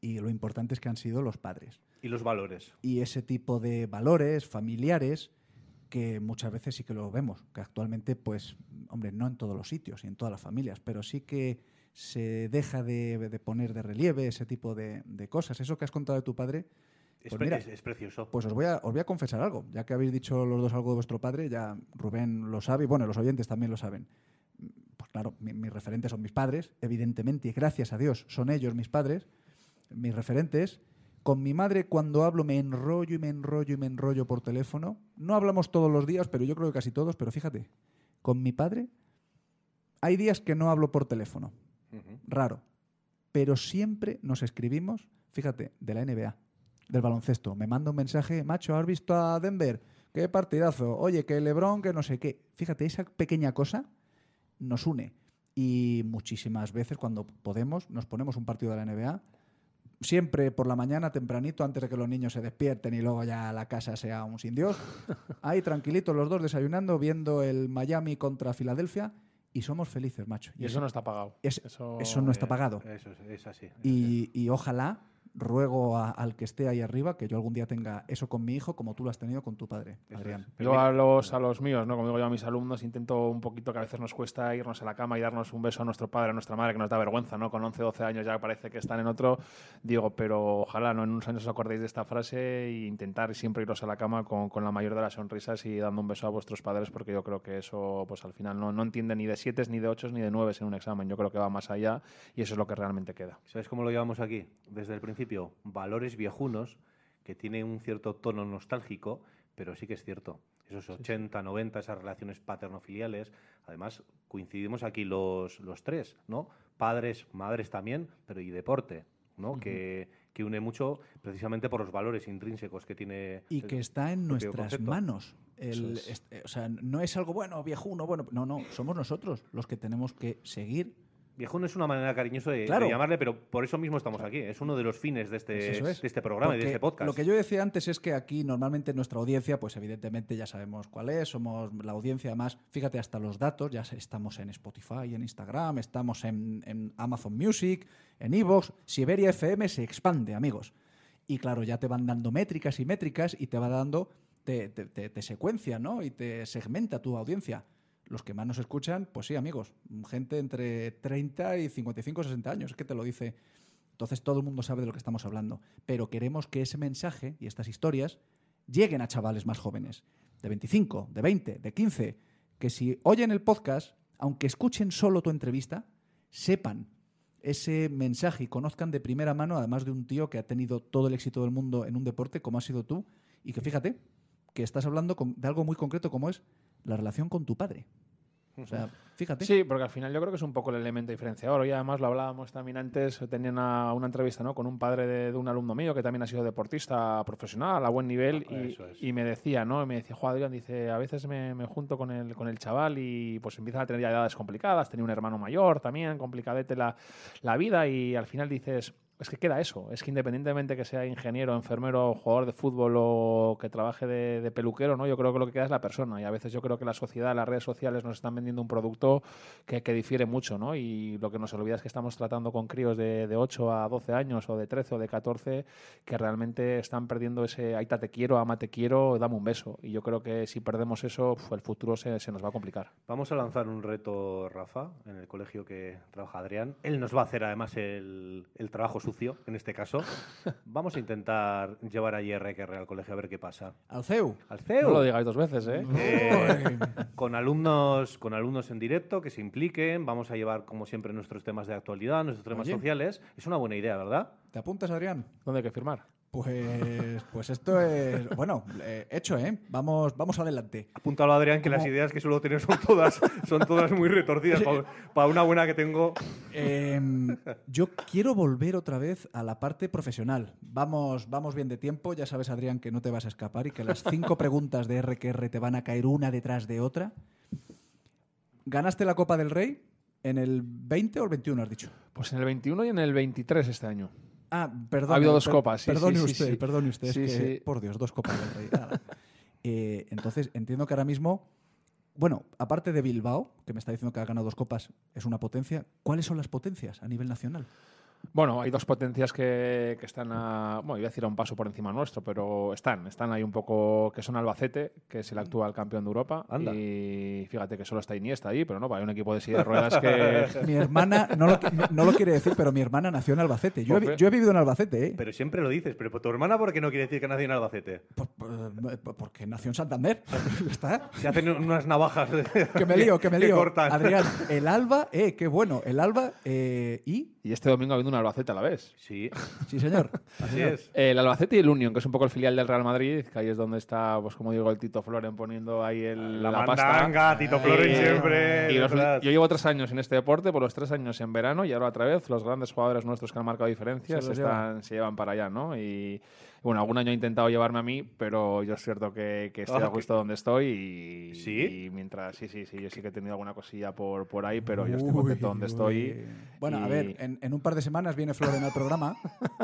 Y lo importante es que han sido los padres. Y los valores. Y ese tipo de valores familiares que muchas veces sí que lo vemos, que actualmente, pues, hombre, no en todos los sitios y en todas las familias, pero sí que se deja de, de poner de relieve ese tipo de, de cosas. Eso que has contado de tu padre, Es, Pues pre- mira, es- es precioso. pues os voy, a, os voy a confesar algo, ya que habéis dicho los dos algo de vuestro padre, ya Rubén lo sabe, y bueno, los oyentes también lo saben. Pues claro, mi- mis referentes son mis padres, evidentemente, y gracias a Dios son ellos mis padres, mis referentes. Con mi madre cuando hablo me enrollo y me enrollo y me enrollo por teléfono. No hablamos todos los días, pero yo creo que casi todos, pero fíjate, con mi padre hay días que no hablo por teléfono, raro, pero siempre nos escribimos, fíjate, de la NBA, del baloncesto. Me manda un mensaje, macho, ¿has visto a Denver? Qué partidazo. Oye, que Lebron, que no sé qué. Fíjate, esa pequeña cosa nos une. Y muchísimas veces cuando podemos nos ponemos un partido de la NBA. Siempre por la mañana, tempranito, antes de que los niños se despierten y luego ya la casa sea un sin Dios. Ahí tranquilitos los dos desayunando, viendo el Miami contra Filadelfia y somos felices, macho. Y eso no está pagado. es- eso, eso no está pagado. Eso es, es así. es así. Y, y ojalá, ruego a- al que esté ahí arriba, que yo algún día tenga eso con mi hijo como tú lo has tenido con tu padre, Adrián. es. Yo a los, a los míos, ¿no? como digo yo a mis alumnos, intento un poquito que a veces nos cuesta irnos a la cama y darnos un beso a nuestro padre, a nuestra madre, que nos da vergüenza, ¿no? Con 11, 12 años ya parece que están en otro. Digo, pero ojalá ¿no? en unos años os acordéis de esta frase e intentar siempre iros a la cama con, con la mayor de las sonrisas y dando un beso a vuestros padres, porque yo creo que eso, pues al final no, no entiende ni de 7, ni de 8, ni de 9 en un examen. Yo creo que va más allá y eso es lo que realmente queda. ¿Sabes cómo lo llevamos aquí? Desde el principio, valores viejunos que tienen un cierto tono nostálgico, pero sí que es cierto. Esos 80, 90, esas relaciones paterno-filiales. Además, coincidimos aquí los, los tres, ¿no? Padres, madres también, pero y deporte, ¿no? que, que une mucho precisamente por los valores intrínsecos que tiene. Y el que está en nuestras concepto. manos. El- es. o sea, no es algo bueno, viejuno, bueno. No, no, somos nosotros los que tenemos que seguir. Viejuno es una manera cariñosa de, de Claro. llamarle, pero por eso mismo estamos aquí. Es uno de los fines de este, es. de este programa y de Porque este podcast. Lo que yo decía antes es que aquí normalmente nuestra audiencia, pues evidentemente ya sabemos cuál es, somos la audiencia más, fíjate hasta los datos, ya estamos en Spotify, en Instagram, estamos en, en Amazon Music, en Evox, Siberia FM se expande, amigos. Y claro, ya te van dando métricas y métricas y te va dando, te, te- te- te secuencia, ¿no? Y te segmenta tu audiencia. Los que más nos escuchan, pues sí, amigos, gente entre 30 y 55, 60 años, es que te lo dice entonces todo el mundo sabe de lo que estamos hablando. Pero queremos que ese mensaje y estas historias lleguen a chavales más jóvenes, de 25, de 20, de 15, que si oyen el podcast, aunque escuchen solo tu entrevista, sepan ese mensaje y conozcan de primera mano, además de un tío que ha tenido todo el éxito del mundo en un deporte como has sido tú, y que fíjate que estás hablando de algo muy concreto como es la relación con tu padre. O sea, fíjate. Sí, porque al final yo creo que es un poco el elemento diferenciador. Y además lo hablábamos también antes, tenía una, una entrevista ¿no? con un padre de, de un alumno mío que también ha sido deportista profesional a buen nivel Ah, y, es. y me decía, ¿no? Me decía, Juan Adrián, dice, a veces me, me junto con el, con el chaval y pues empiezan a tener ya edades complicadas, tenía un hermano mayor también, complicadete la, la vida y al final dices, es que queda eso. Es que independientemente que sea ingeniero, enfermero, jugador de fútbol o que trabaje de, peluquero, ¿no? Yo creo que lo que queda es la persona. Y a veces yo creo que la sociedad, las redes sociales nos están vendiendo un producto que, difiere mucho, ¿no? Y lo que nos olvida es que estamos tratando con críos de, de 8 a 12 años o de 13 o de 14 que realmente están perdiendo ese aita te quiero, ama te quiero, dame un beso. Y yo creo que si perdemos eso, el futuro se, se nos va a complicar. Vamos a lanzar un reto, Rafa, en el colegio que trabaja Adrián. Él nos va a hacer además el, el trabajo sucio, en este caso. Vamos a intentar llevar a IRQR al colegio a ver qué pasa. Al CEU. Al CEU. No lo digáis dos veces, ¿eh? Eh, con alumnos con alumnos en directo que se impliquen vamos a llevar como siempre nuestros temas de actualidad nuestros temas Oye. sociales es una buena idea verdad ¿Te apuntas, Adrián? ¿Dónde hay que firmar? Pues, pues esto es, bueno, eh, hecho, ¿eh? Vamos, vamos adelante. apúntalo Adrián que las ideas que suelo tener son todas son todas muy retorcidas para una buena que tengo Em, yo quiero volver otra vez a la parte profesional. Vamos, vamos bien de tiempo. Ya sabes, Adrián, que no te vas a escapar y que las cinco preguntas de RQR te van a caer una detrás de otra. ¿Ganaste la Copa del Rey en el 20 o el 21, has dicho? Pues en el 21 y en el 23 este año. Ah, perdón. Ha habido dos copas, sí, Perdone sí, usted, sí. perdone usted. es que. Por Dios, dos copas del Rey. Nada. Eh, entonces, entiendo que ahora mismo, bueno, aparte de Bilbao, que me está diciendo que ha ganado dos copas, es una potencia, ¿cuáles son las potencias a nivel nacional? Bueno, hay dos potencias que, que están a, bueno, iba a decir a un paso por encima nuestro, pero están, están ahí un poco, que son Albacete, que es el actual campeón de Europa, Anda. y fíjate que solo está Iniesta ahí, pero no, hay un equipo de silla de ruedas que... Mi hermana, no lo, no lo quiere decir, pero mi hermana nació en Albacete. Yo he, vi- yo he vivido en Albacete, ¿eh? pero siempre lo dices pero tu hermana por qué no quiere decir que nació en Albacete Por- por- por- porque nació en Santander. ¿Está? se hacen unas navajas Que me lío, que me lío. cortan. Adrián, el Alba, eh, qué bueno. El Alba eh, y. Y este domingo ha habido un Albacete a la vez. sí Sí, señor. así es El Albacete y el Union, que es un poco el filial del Real Madrid, que ahí es donde está, pues como digo, el Tito Floren poniendo ahí el, la, la, pasta. mandanga Tito Floren Y- siempre Y los- detrás. yo llevo tres años en este deporte, por los tres años en verano, y ahora otra vez los grandes jugadores nuestros que han marcado diferencias Se están, se llevan para allá, ¿no? Y bueno, algún año he intentado llevarme a mí, pero yo es cierto que, que estoy Ah, a gusto donde estoy y, ¿Sí? y mientras, sí, sí, sí, yo sí que he tenido alguna cosilla por, por ahí, pero yo estoy contento donde Uy, estoy. uy. Bueno, a y- ver, en, en un par de semanas viene Floren al programa.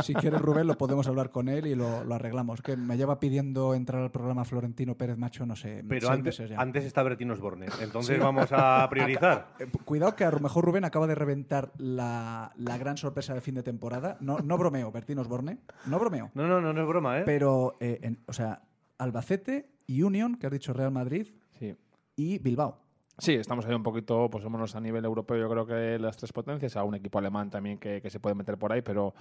Si quieres, Rubén, lo podemos hablar con él y lo, lo arreglamos. Que me lleva pidiendo entrar al programa Florentino Pérez Macho, no sé. pero antes, meses ya. antes está Bertín Osborne entonces vamos a priorizar Eh, Cuidado que a lo mejor Rubén acaba de reventar la, la gran sorpresa de fin de temporada. No, no bromeo, Bertín Osborne. No bromeo. no no no no es broma eh Pero, eh, en- o sea, Albacete y Union, que has dicho Real Madrid, Sí. y Bilbao. Sí, estamos ahí un poquito, pues somos a nivel europeo, yo creo que las tres potencias, a un equipo alemán también que, que se puede meter por ahí, pero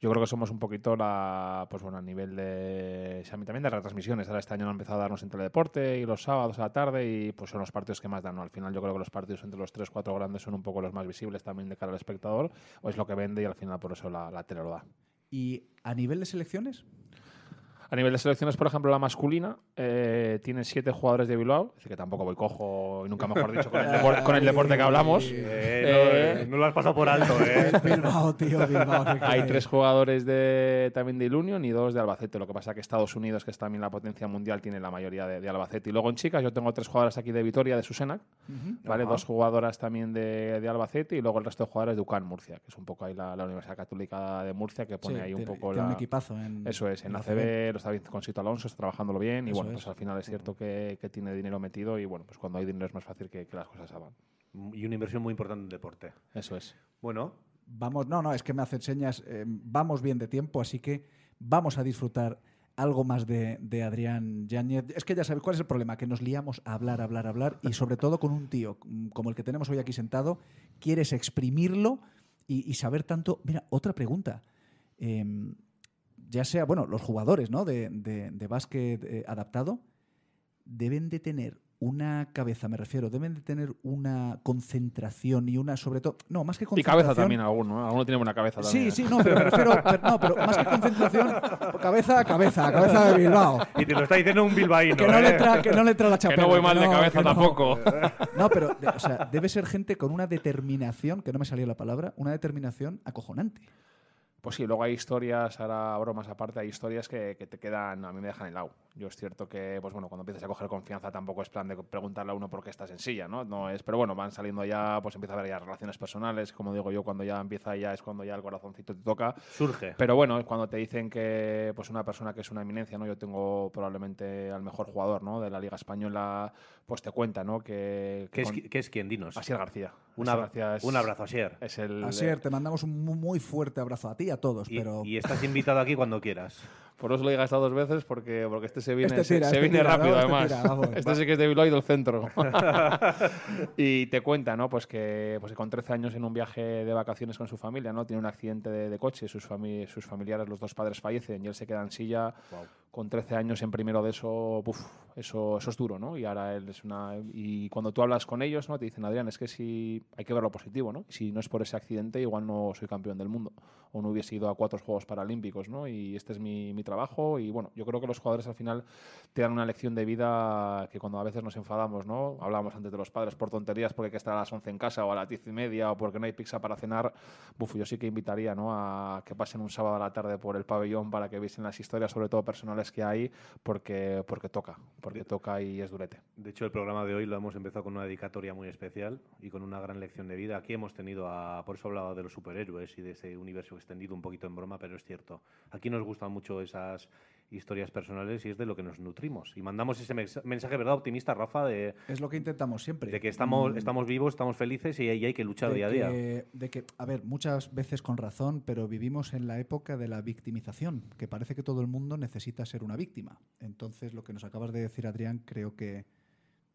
yo creo que somos un poquito la, pues bueno, a nivel de, o sea, también de retransmisiones. Ahora este año han empezado a darnos en teledeporte y los sábados a la tarde y pues son los partidos que más dan, ¿no? Al final yo creo que los partidos entre los tres, cuatro grandes son un poco los más visibles también de cara al espectador, o es lo que vende y al final por eso la, la tele lo da. Y a nivel de selecciones, A nivel de selecciones, por ejemplo, la masculina eh, tiene siete jugadores de Bilbao, es decir, que tampoco voy cojo y nunca mejor dicho con el, depor- con el deporte que hablamos. Eh, no, Eh, no lo has pasado por alto eh Bilbao, tío, Bilbao. qué Hay tres jugadores de, también de Union y dos de Albacete. Lo que pasa que Estados Unidos, que es también la potencia mundial, tiene la mayoría de, de Albacete. Y luego en chicas yo tengo tres jugadoras aquí de Vitoria, de Susenac, ¿vale? Dos jugadoras también de, de Albacete y luego el resto de jugadores de UCAN Murcia, que es un poco ahí la, la Universidad Católica de Murcia, que pone Sí, ahí un tiene- poco tiene la... un equipazo en, Eso es, en la CB está bien con Sito Alonso, está trabajándolo bien y Eso bueno, es. pues al final es cierto que, que tiene dinero metido y bueno, pues cuando hay dinero es más fácil que, que las cosas hagan. y una inversión muy importante en deporte Eso es. bueno Vamos, no, no, es que me hacen señas. eh, vamos bien de tiempo, así que vamos a disfrutar algo más de, de Adrián Yáñez. Es que ya sabéis cuál es el problema, que nos liamos a hablar, hablar, hablar, y sobre todo con un tío como el que tenemos hoy aquí sentado, quieres exprimirlo y, y saber tanto. Mira, otra pregunta. Em, ya sea, bueno, los jugadores ¿no? de, de- de básquet eh, adaptado deben de tener una cabeza, me refiero, deben de tener una concentración y una, sobre todo, no, más que Y concentración. cabeza también alguno, ¿eh? alguno tiene buena cabeza también. Sí, sí, no, pero me refiero, pero, no, pero más que concentración, cabeza a cabeza, cabeza de Bilbao. y te lo está diciendo un bilbaíno Que no, ¿eh? le tra, que no le tra la Que chapela. no voy mal de no, cabeza que no. tampoco. No, pero, de- o sea, debe ser gente con una determinación, que no me salía la palabra, una determinación acojonante. Pues sí, luego hay historias, ahora bromas aparte, hay historias que, que te quedan, a mí me dejan helado. Yo es cierto que, pues bueno, cuando empiezas a coger confianza tampoco es plan de preguntarle a uno por qué estás en silla, ¿no? no es, pero bueno, van saliendo ya, pues empieza a haber ya relaciones personales, como digo yo, cuando ya empieza ya es cuando ya el corazoncito te toca. Surge. Pero bueno, es cuando te dicen que pues una persona que es una eminencia, ¿no? Yo tengo probablemente al mejor jugador, ¿no? De la Liga Española, pues te cuenta, ¿no? Que, ¿Qué es, con- qué es quién? Dinos. Asier García. Un, Asier abra- García es- un abrazo, Asier. Es el, Asier, te mandamos un mu- muy fuerte abrazo a ti y a todos, Y, pero y estás invitado aquí cuando quieras. Por eso lo he gastado dos veces porque, porque este se viene, Este tira, se, este viene tira, rápido ¿no? Este además. tira, vamos. este sí que es de Bilbao y del centro. y te cuenta, ¿no? Pues que pues que con 13 años en un viaje de vacaciones con su familia, ¿no? Tiene un accidente de, de coche, sus, fami- sus familiares, los dos padres fallecen y él se queda en silla. Con 13 años en primero de eso, uf, eso, eso es duro, ¿no? Y ahora él es una... Y cuando tú hablas con ellos, ¿no? Te dicen, Adrián, es que si hay que ver lo positivo, ¿no? Si no es por ese accidente, igual no soy campeón del mundo. O no hubiese ido a cuatro Juegos Paralímpicos, ¿no? Y este es mi, mi trabajo. Y bueno, yo creo que los jugadores al final te dan una lección de vida que cuando a veces nos enfadamos, ¿no? Hablábamos antes de los padres por tonterías porque hay que estar a las 11 en casa o a las 10 y media o porque no hay pizza para cenar. Buf, yo sí que invitaría, ¿no? A que pasen un sábado a la tarde por el pabellón para que viesen las historias, sobre todo personales que hay, porque, porque toca, porque toca y es durete. De hecho, el programa de hoy lo hemos empezado con una dedicatoria muy especial y con una gran lección de vida. Aquí hemos tenido a. Por eso hablaba de los superhéroes y de ese universo extendido un poquito en broma, pero es cierto. Aquí nos gustan mucho esas historias personales y es de lo que nos nutrimos. Y mandamos ese mens- mensaje, ¿verdad, optimista, Rafa? De, es lo que intentamos siempre. de que estamos, Mm, estamos vivos, estamos felices y, hay que luchar de día a día. de que, a ver, muchas veces con razón, pero vivimos en la época de la victimización, que parece que todo el mundo necesita ser una víctima. Entonces, lo que nos acabas de decir, Adrián, creo que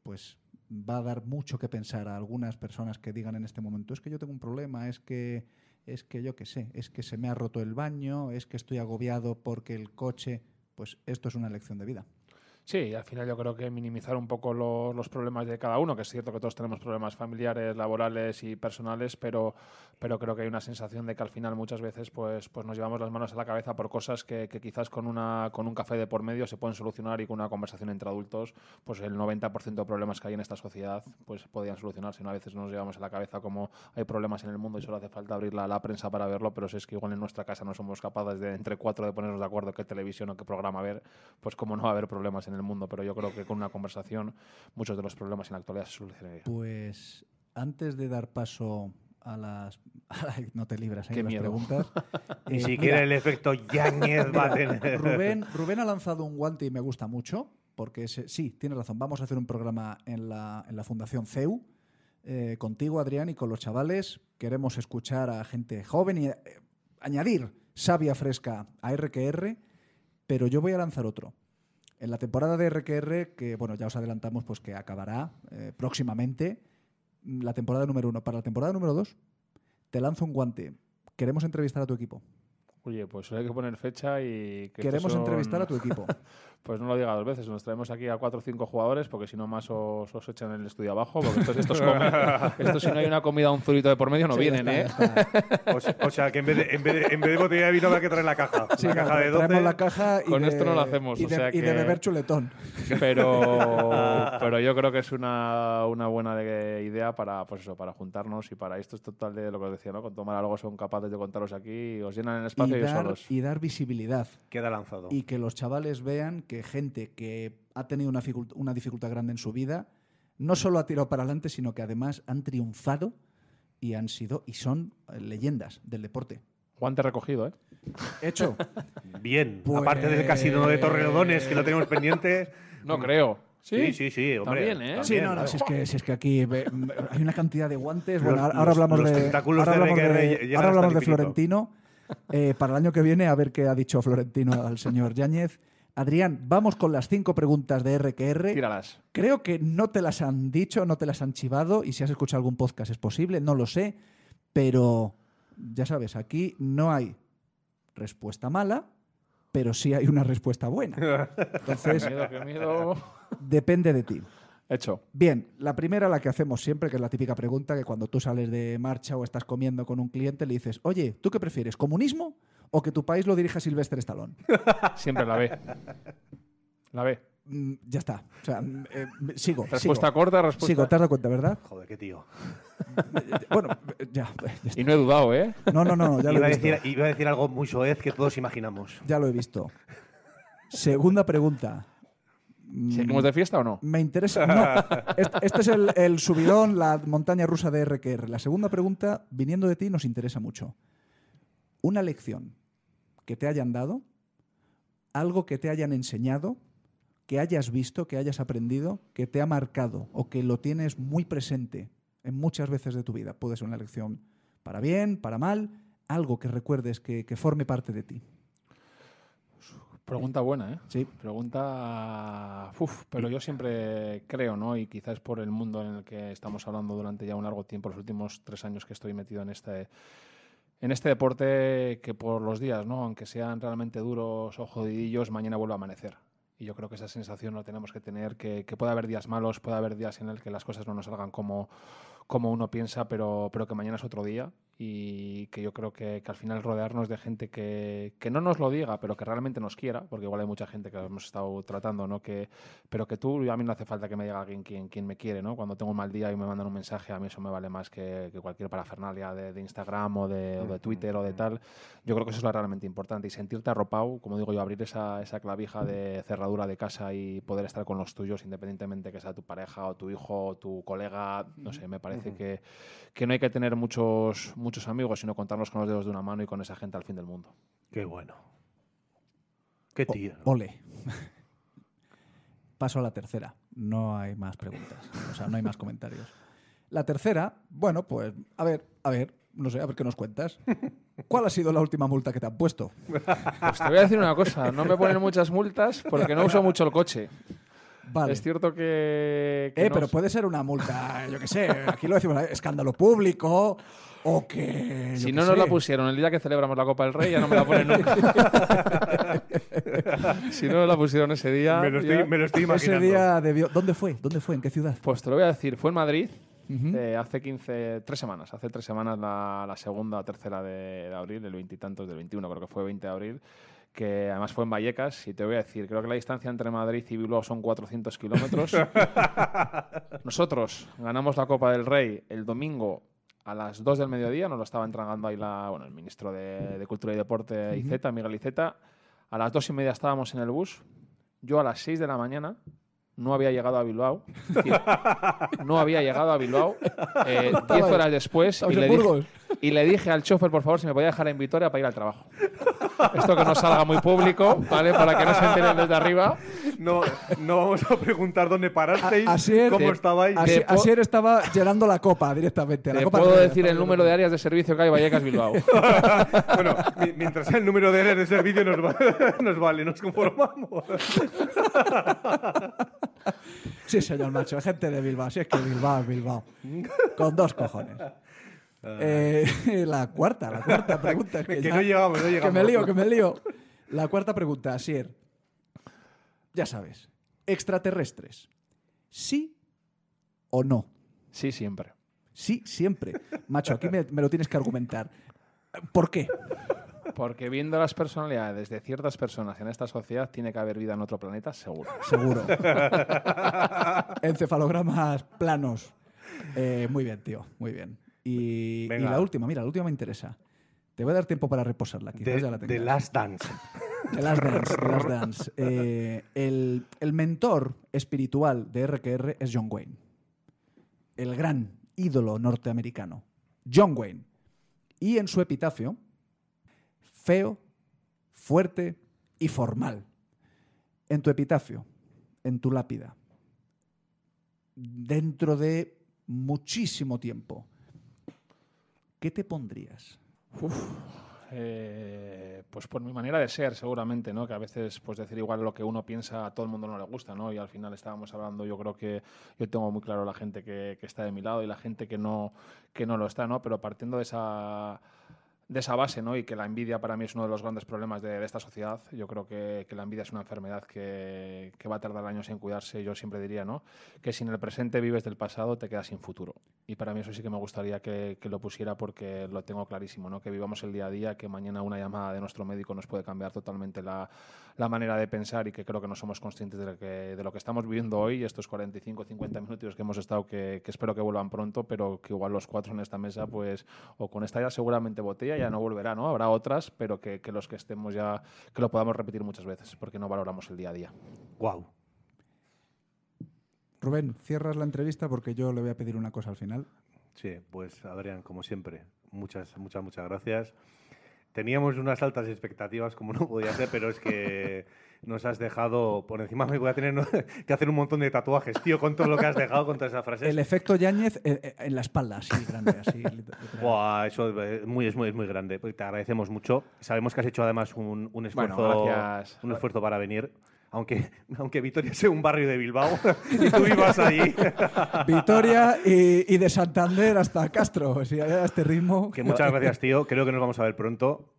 pues va a dar mucho que pensar a algunas personas que digan en este momento, es que yo tengo un problema, es que es que yo qué sé, es que se me ha roto el baño, es que estoy agobiado porque el coche, pues esto es una lección de vida. Sí, al final yo creo que minimizar un poco lo- los problemas de cada uno, que es cierto que todos tenemos problemas familiares, laborales y personales, pero, pero creo que hay una sensación de que al final muchas veces pues, pues nos llevamos las manos a la cabeza por cosas que, que quizás con, una, con un café de por medio se pueden solucionar y con una conversación entre adultos, pues el 90% de problemas que hay en esta sociedad pues podían solucionarse. ¿no? A veces nos llevamos a la cabeza como hay problemas en el mundo y solo hace falta abrir la, la prensa para verlo, pero si es que igual en nuestra casa no somos capaces de entre cuatro de ponernos de acuerdo qué televisión o qué programa ver, pues como no va a haber problemas en el mundo, pero yo creo que con una conversación muchos de los problemas en la actualidad se solucionarían. Pues antes de dar paso a las... no te libras, ¿eh? Qué las miedo. preguntas. Ni Eh, siquiera mira, el efecto Yáñez va a tener. Rubén, Rubén ha lanzado un guante y me gusta mucho, porque es- sí, tienes razón, vamos a hacer un programa en la, en la Fundación CEU, eh, contigo, Adrián, y con los chavales. Queremos escuchar a gente joven y eh, añadir savia fresca a RQR, pero yo voy a lanzar otro. En la temporada de RQR, que bueno, ya os adelantamos pues que acabará eh, próximamente, la temporada número uno. Para la temporada número dos, te lanzo un guante. Queremos entrevistar a tu equipo. Oye, pues hay que poner fecha y... que Queremos son- entrevistar a tu equipo. Pues no lo diga dos veces, nos traemos aquí a cuatro o cinco jugadores porque si no más os, os echan el estudio abajo, porque estos, estos, comen- estos si no hay una comida un zurito de por medio no Sí, vienen, ¿eh? está. O sea, o sea, que en vez, de, en, vez de, en vez de botella de vino habrá que traer la caja. Sí, la caja de traemos 12. la caja y Con de- esto no lo hacemos, Y o de, sea y de que- beber chuletón. Pero, pero yo creo que es una, una buena de- idea para, pues eso, para juntarnos y para esto es total de lo que os decía, ¿no? Con tomar algo son capaces de contaros aquí, os llenan el Y espacio y, dar, solos. y dar visibilidad. Queda lanzado. Y que los chavales vean que gente que ha tenido una, dificult- una dificultad grande en su vida, no solo ha tirado para adelante, sino que además han triunfado y han sido y son eh, leyendas del deporte. Guante recogido, ¿eh? Hecho. Bien, Pues- aparte del casino de Torrelodones, que lo tenemos pendiente. No creo. Sí, sí, sí, hombre. También, ¿eh? Sí, no, no, si es que, si es que aquí ve- hay una cantidad de guantes. Bueno, Los- ahora, ahora los- hablamos los de, tentáculos ahora de hablamos de- llegan ahora hablamos de infinito. Florentino. Eh, para el año que viene, a ver qué ha dicho Florentino al señor Yáñez. Adrián, vamos con las cinco preguntas de RQR. Tíralas. Creo que no te las han dicho, no te las han chivado, y si has escuchado algún podcast es posible, no lo sé, pero ya sabes, aquí no hay respuesta mala, pero sí hay una respuesta buena. Entonces, Qué miedo, qué miedo. depende de ti. Hecho. Bien, la primera, la que hacemos siempre, que es la típica pregunta que cuando tú sales de marcha o estás comiendo con un cliente le dices, oye, ¿tú qué prefieres, comunismo o que tu país lo dirija Silvestre Stallone? Siempre la ve. La ve. mm, ya está. O sea, mm, eh, sigo. Respuesta sigo. corta, respuesta- Sigo, te has dado cuenta, ¿verdad? Joder, qué tío. Bueno, ya. ya está. Y no he dudado, ¿eh? No, no, no, ya lo Iba he a, visto. decir, iba a decir algo muy soez que todos imaginamos. Ya lo he visto. Segunda pregunta. ¿Seguimos de fiesta o no? Me interesa. No, este, este es el, el subidón, la montaña rusa de RQR. La segunda pregunta, viniendo de ti, nos interesa mucho. Una lección que te hayan dado, algo que te hayan enseñado, que hayas visto, que hayas aprendido, que te ha marcado o que lo tienes muy presente en muchas veces de tu vida. Puede ser una lección para bien, para mal, algo que recuerdes que, que forme parte de ti. Pregunta buena, ¿eh? Sí. Pregunta. Uf, pero yo siempre creo, ¿no? Y quizás por el mundo en el que estamos hablando durante ya un largo tiempo, los últimos tres años que estoy metido en este, en este deporte, que por los días, ¿no? Aunque sean realmente duros o jodidillos, mañana vuelve a amanecer. Y yo creo que esa sensación no tenemos que tener, que, que puede haber días malos, puede haber días en el que las cosas no nos salgan como, como uno piensa, pero, pero que mañana es otro día y que yo creo que, que al final rodearnos de gente que, que no nos lo diga, pero que realmente nos quiera, porque igual hay mucha gente que hemos estado tratando, ¿no? Que, pero que tú, a mí no hace falta que me diga alguien quien, quien me quiere, ¿no? Cuando tengo un mal día y me mandan un mensaje, a mí eso me vale más que, que cualquier parafernalia de, de Instagram o de, o de Twitter o de tal. Yo creo que eso es lo realmente importante y sentirte arropado, como digo yo, abrir esa, esa clavija de cerradura de casa y poder estar con los tuyos, independientemente que sea tu pareja o tu hijo o tu colega, no sé, me parece que, que no hay que tener muchos, muchos amigos, sino contarlos con los dedos de una mano y con esa gente al fin del mundo. Qué bueno. Qué O- tío. ole. Paso a la tercera. No hay más preguntas. O sea, no hay más comentarios. La tercera, bueno, pues, a ver, a ver, no sé, a ver qué nos cuentas. ¿Cuál ha sido la última multa que te han puesto? Pues te voy a decir una cosa, no me ponen muchas multas porque no uso mucho el coche. Vale. Es cierto que... que Eh, no pero puede ser una multa, yo qué sé, aquí lo decimos, escándalo público o que... yo Si no nos la pusieron el día que celebramos la Copa del Rey, ya no me la ponen nunca. si no nos la pusieron ese día... Me lo ya- estoy, me lo estoy Ese imaginando. día debió... ¿Dónde fue? ¿Dónde fue? ¿En qué ciudad? Pues te lo voy a decir, fue en Madrid eh, hace 15, tres semanas, hace tres semanas la, la segunda o tercera de, de abril, el veintitantos del 21, creo que fue 20 de abril, que además fue en Vallecas, y te voy a decir, creo que la distancia entre Madrid y Bilbao son 400 kilómetros. Nosotros ganamos la Copa del Rey el domingo a las 2 del mediodía, nos lo estaba entregando ahí la, bueno, el ministro de, de Cultura y Deporte, Iceta, Miguel Iceta. A las 2 y media estábamos en el bus. Yo a las 6 de la mañana no había llegado a Bilbao. No había llegado a Bilbao. Eh, diez horas después. Y le, dije, Burgos. y le dije al chofer, por favor, si me podía dejar en Vitoria para ir al trabajo. Esto que no salga muy público, ¿vale? Para que no se enteren desde arriba. No, no vamos a preguntar dónde parasteis, Asier, cómo Te- estabais. Asier estaba llenando la copa directamente. la Te copa puedo decir el número de áreas de servicio que hay Vallecas Bilbao. bueno, mi- mientras sea el número de áreas de servicio nos, va- nos vale, nos conformamos. Sí, señor macho, gente de Bilbao. Si es que Bilbao es Bilbao. Con dos cojones. Eh, la cuarta, la cuarta pregunta. es Que ya- no llegamos, no Que llegamos. me lío, que me lío. La cuarta pregunta, Asier. Ya sabes, extraterrestres. ¿Sí o no? Sí, siempre. Sí, siempre. Macho, aquí me, me lo tienes que argumentar. ¿Por qué? Porque viendo las personalidades de ciertas personas en esta sociedad, tiene que haber vida en otro planeta, seguro. Seguro. Encefalogramas planos. Eh, muy bien, tío, muy bien. Y, la última, mira, la última me interesa. Te voy a dar tiempo para reposarla. Quizás De, ya la tengas. Last Dance. The Last Dance. The Last Dance. Eh, el, el mentor espiritual de RQR es John Wayne. El gran ídolo norteamericano. John Wayne. Y en su epitafio, feo, fuerte y formal. En tu epitafio, en tu lápida, dentro de muchísimo tiempo, ¿qué te pondrías? Eh, pues por mi manera de ser, seguramente, ¿no? Que a veces, pues decir igual lo que uno piensa a todo el mundo no le gusta, ¿no? Y al final estábamos hablando, yo creo que yo tengo muy claro la gente que, que está de mi lado y la gente que no, que no lo está, ¿no? Pero partiendo de esa de esa base, ¿no? Y que la envidia para mí es uno de los grandes problemas de, esta sociedad. Yo creo que, la envidia es una enfermedad que, que va a tardar años en cuidarse. Yo siempre diría, ¿no? Que si en el presente vives del pasado, te quedas sin futuro. Y para mí eso sí que me gustaría que, que lo pusiera porque lo tengo clarísimo, ¿no? Que vivamos el día a día, que mañana una llamada de nuestro médico nos puede cambiar totalmente la, la manera de pensar y que creo que no somos conscientes de lo que, de lo que estamos viviendo hoy, estos 45, 50 minutos que hemos estado, que, que espero que vuelvan pronto, pero que igual los cuatro en esta mesa, pues, o con esta ya seguramente botella, ya no volverá, ¿no? Habrá otras, pero que, que los que estemos ya, que lo podamos repetir muchas veces, porque no valoramos el día a día. Wow. Rubén, cierras la entrevista porque yo le voy a pedir una cosa al final. Sí, pues Adrián, como siempre, muchas, muchas, muchas gracias. Teníamos unas altas expectativas, como no podía ser, pero es que nos has dejado por encima. Me voy a tener que hacer un montón de tatuajes, tío, con todo lo que has dejado, con todas esas frases. El efecto Yáñez eh, eh, en la espalda, así grande, así. Buah, eso es muy, es muy, es muy grande. Pues te agradecemos mucho. Sabemos que has hecho además un, un esfuerzo, gracias. un esfuerzo para venir. Aunque, aunque Vitoria sea un barrio de Bilbao y tú vivas allí. Vitoria y, y de Santander hasta Castro. Si a este ritmo. Que muchas gracias, tío. Creo que nos vamos a ver pronto.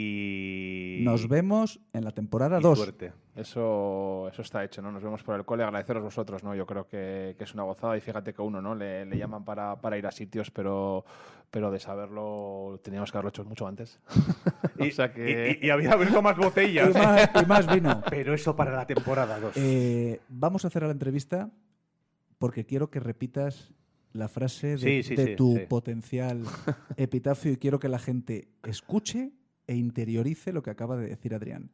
Y. Nos vemos en la temporada y 2. suerte. Eso, eso está hecho, ¿no? Nos vemos por el cole, agradeceros vosotros, ¿no? Yo creo que, que es una gozada y fíjate que uno, ¿no? Le, le llaman para, para ir a sitios, pero, pero de saberlo teníamos que haberlo hecho mucho antes. Y, o sea que... y- y- y había habido más Y botellas. más, y más vino. Pero eso para la temporada 2. Eh, vamos a hacer la entrevista porque quiero que repitas la frase de, Sí, sí, de sí, tu sí. potencial epitafio y quiero que la gente escuche e interiorice lo que acaba de decir Adrián.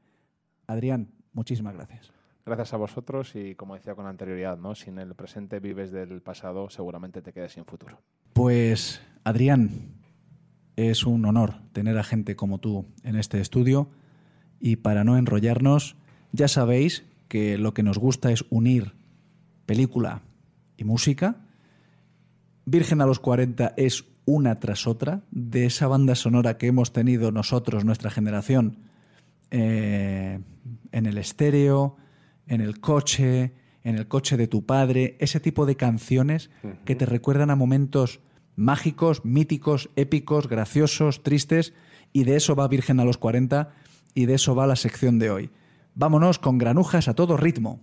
Adrián, muchísimas gracias. Gracias a vosotros y como decía con anterioridad, ¿no? Si en el presente vives del pasado, seguramente te quedes sin futuro. Pues, Adrián, es un honor tener a gente como tú en este estudio y para no enrollarnos, ya sabéis que lo que nos gusta es unir película y música. Virgen a los 40 es una tras otra de esa banda sonora que hemos tenido nosotros, nuestra generación, eh, en el estéreo, en el coche, en el coche de tu padre, ese tipo de canciones que te recuerdan a momentos mágicos, míticos, épicos, graciosos, tristes, y de eso va Virgen a los 40 y de eso va la sección de hoy. Vámonos con granujas a todo ritmo.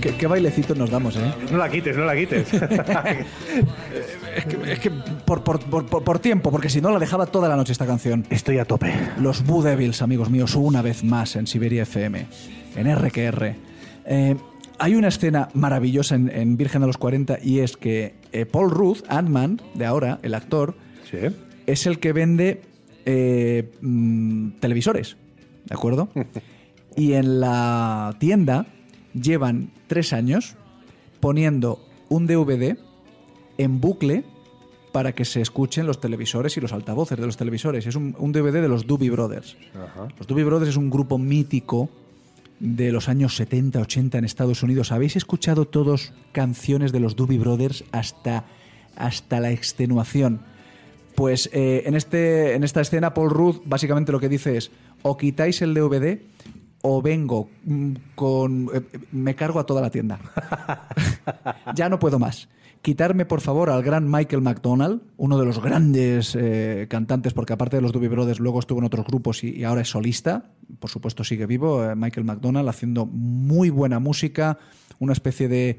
¿Qué, qué bailecito nos damos, ¿eh? No la quites, no la quites. Es que, es que por, por- por- por- tiempo, porque si no la dejaba toda la noche esta canción. Estoy a tope. Los Boo Devils, amigos míos, una vez más en Siberia FM, en RQR. Eh, hay una escena maravillosa en, en Virgen a los 40 y es que eh, Paul Rudd, Ant-Man, de ahora, el actor, Sí. es el que vende eh, mm, televisores, ¿de acuerdo? y en la tienda llevan tres años poniendo un DVD en bucle para que se escuchen los televisores y los altavoces de los televisores. Es un, un DVD de los Doobie Brothers. Los Doobie Brothers es un grupo mítico de los años 70, 80 en Estados Unidos. ¿Habéis escuchado todos canciones de los Doobie Brothers hasta, hasta la extenuación? Pues eh, en, este, en esta escena Paul Rudd básicamente lo que dice es o quitáis el DVD o vengo mm, con... eh, me cargo a toda la tienda. ya no puedo más. Quitarme, por favor, al gran Michael McDonald, uno de los grandes eh, cantantes, porque aparte de los Doobie Brothers, luego estuvo en otros grupos y, y ahora es solista. Por supuesto, sigue vivo. eh, Michael McDonald haciendo muy buena música, una especie de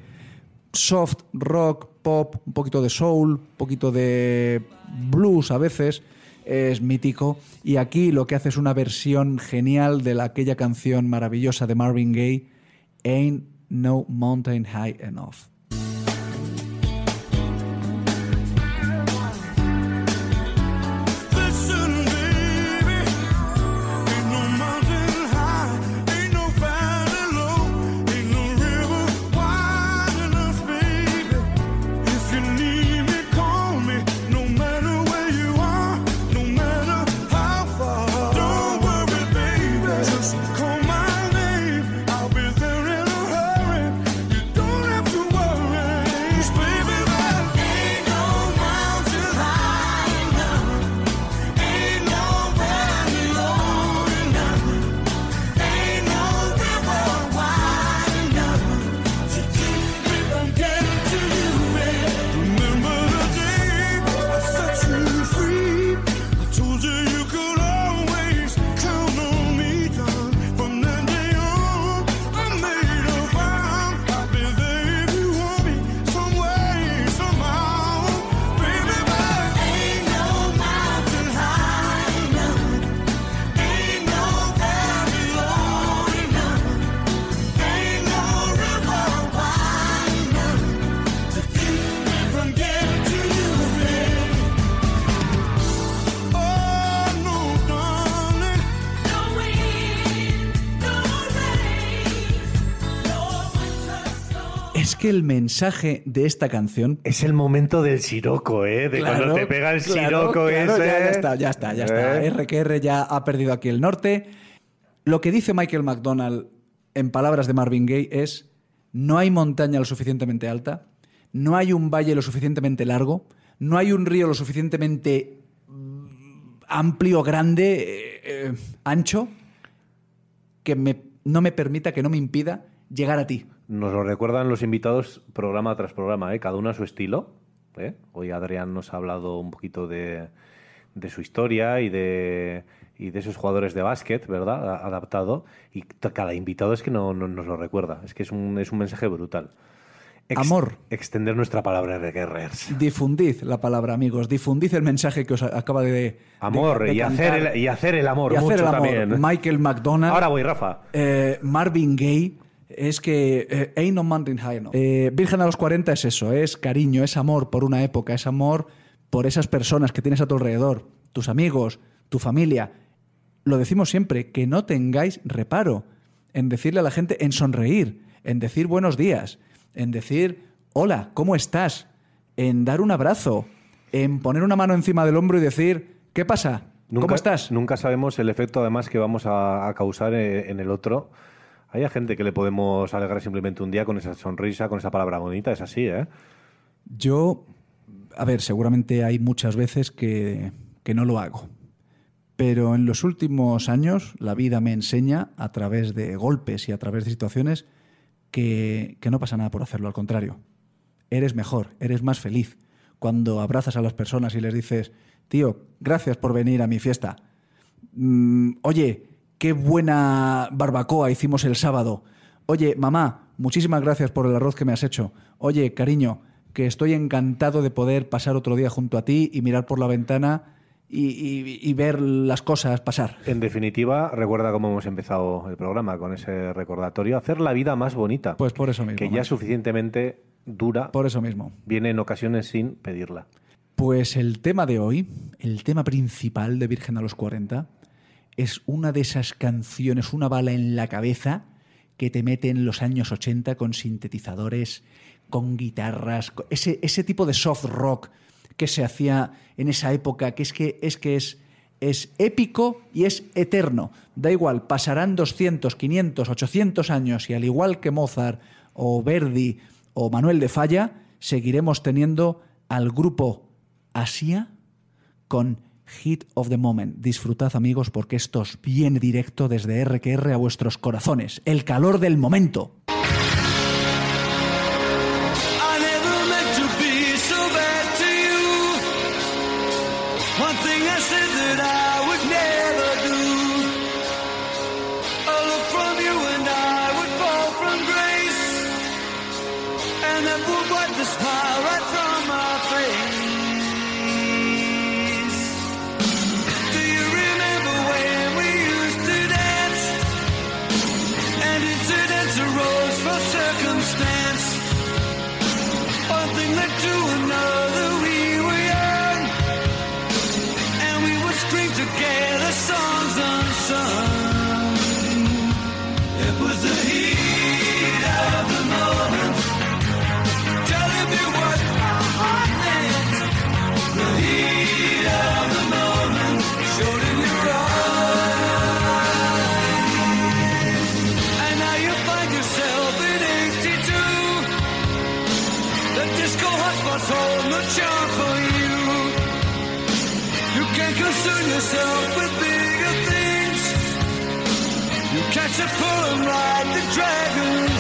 soft rock, pop, un poquito de soul, un poquito de blues a veces. Es mítico. Y aquí lo que hace es una versión genial de la, aquella canción maravillosa de Marvin Gaye, Ain't No Mountain High Enough. Que el mensaje de esta canción. Es el momento del siroco, ¿eh? De cuando te pega el claro, siroco claro, ese. Ya, ya está, ya está, ya está. ¿Eh? RQR ya ha perdido aquí el norte. Lo que dice Michael McDonald en palabras de Marvin Gaye es: no hay montaña lo suficientemente alta, no hay un valle lo suficientemente largo, no hay un río lo suficientemente mm, amplio, grande, eh, eh, ancho, que me- no me permita, que no me impida llegar a ti. Nos lo recuerdan los invitados programa tras programa, ¿eh? cada uno a su estilo. ¿eh? Hoy Adrián nos ha hablado un poquito de, de su historia y de, y de esos jugadores de básquet, ¿verdad? Adaptado. Y cada invitado es que no, no nos lo recuerda. Es que es un, es un mensaje brutal. Amor. Extender nuestra palabra de guerrers. Difundid la palabra, amigos. Difundid el mensaje que os acaba de. Amor de y, hacer el, y hacer el amor Y hacer mucho el amor. también. Michael McDonald. Ahora voy, Rafa. Eh, Marvin Gaye. Es que eh, Ain't No Mountain High enough. Eh, Virgen a los 40 es eso, es cariño, es amor por una época, es amor por esas personas que tienes a tu alrededor, tus amigos, tu familia. Lo decimos siempre, que no tengáis reparo en decirle a la gente, en sonreír, en decir buenos días, en decir hola, ¿cómo estás? En dar un abrazo, en poner una mano encima del hombro y decir, ¿qué pasa? ¿Cómo Nunca- estás? Nunca sabemos el efecto además que vamos a, a causar eh, en el otro. Hay gente que le podemos alegrar simplemente un día con esa sonrisa, con esa palabra bonita, es así, ¿eh? Yo, a ver, seguramente hay muchas veces que, que no lo hago. Pero en los últimos años la vida me enseña a través de golpes y a través de situaciones que, que no pasa nada por hacerlo, al contrario. Eres mejor, eres más feliz cuando abrazas a las personas y les dices, tío, gracias por venir a mi fiesta. Mm, oye, qué buena barbacoa hicimos el sábado. Oye, mamá, muchísimas gracias por el arroz que me has hecho. Oye, cariño, que estoy encantado de poder pasar otro día junto a ti y mirar por la ventana y, y- y ver las cosas pasar. En definitiva, recuerda cómo hemos empezado el programa con ese recordatorio, hacer la vida más bonita. Pues por eso mismo. que ya es suficientemente dura, Por eso mismo. viene en ocasiones sin pedirla. Pues el tema de hoy, el tema principal de Virgen a los 40, es una de esas canciones, una bala en la cabeza que te mete en los años 80 con sintetizadores, con guitarras, ese, ese tipo de soft rock que se hacía en esa época, que es que es, que es, es épico y es eterno. Da igual, pasarán 200, 500, 800 años y al igual que Mozart o Verdi o Manuel de Falla, seguiremos teniendo al grupo Asia con Hit of the Moment. Disfrutad amigos porque esto os viene directo desde RQR a vuestros corazones. El calor del momento. Yourself with bigger things. You catch a pull and ride the dragon's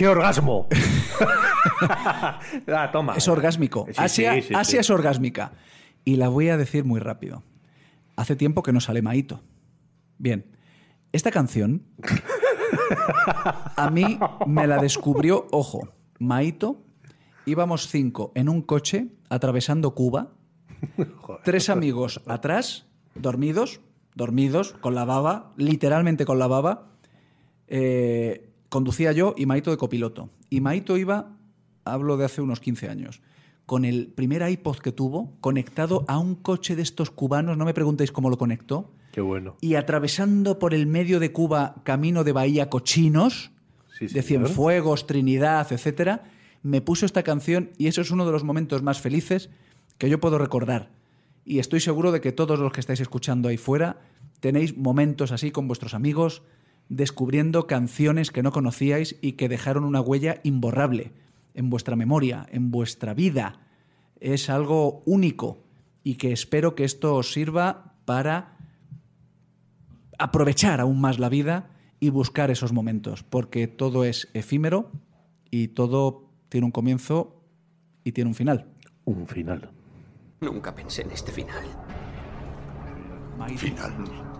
¡Qué orgasmo! ah, toma. es orgásmico. Sí, Asia, sí, sí, Asia sí. es orgásmica. Y la voy a decir muy rápido. Hace tiempo que no sale Maito. Bien, esta canción a mí me la descubrió, ojo, Maito. Íbamos cinco en un coche atravesando Cuba, tres amigos atrás, dormidos, dormidos, con la baba, literalmente con la baba. Eh, conducía yo y Maito de copiloto. Y Maito iba, hablo de hace unos 15 años, con el primer iPod que tuvo conectado a un coche de estos cubanos, no me preguntéis cómo lo conectó, Qué bueno. y atravesando por el medio de Cuba, camino de Bahía Cochinos, Sí, de. Cienfuegos, Trinidad, etcétera, me puso esta canción y eso es uno de los momentos más felices que yo puedo recordar. Y estoy seguro de que todos los que estáis escuchando ahí fuera tenéis momentos así con vuestros amigos, descubriendo canciones que no conocíais y que dejaron una huella imborrable en vuestra memoria, en vuestra vida. Es algo único y que espero que esto os sirva para aprovechar aún más la vida y buscar esos momentos, porque todo es efímero y todo tiene un comienzo y tiene un final. Un final. Nunca pensé en este final. Final.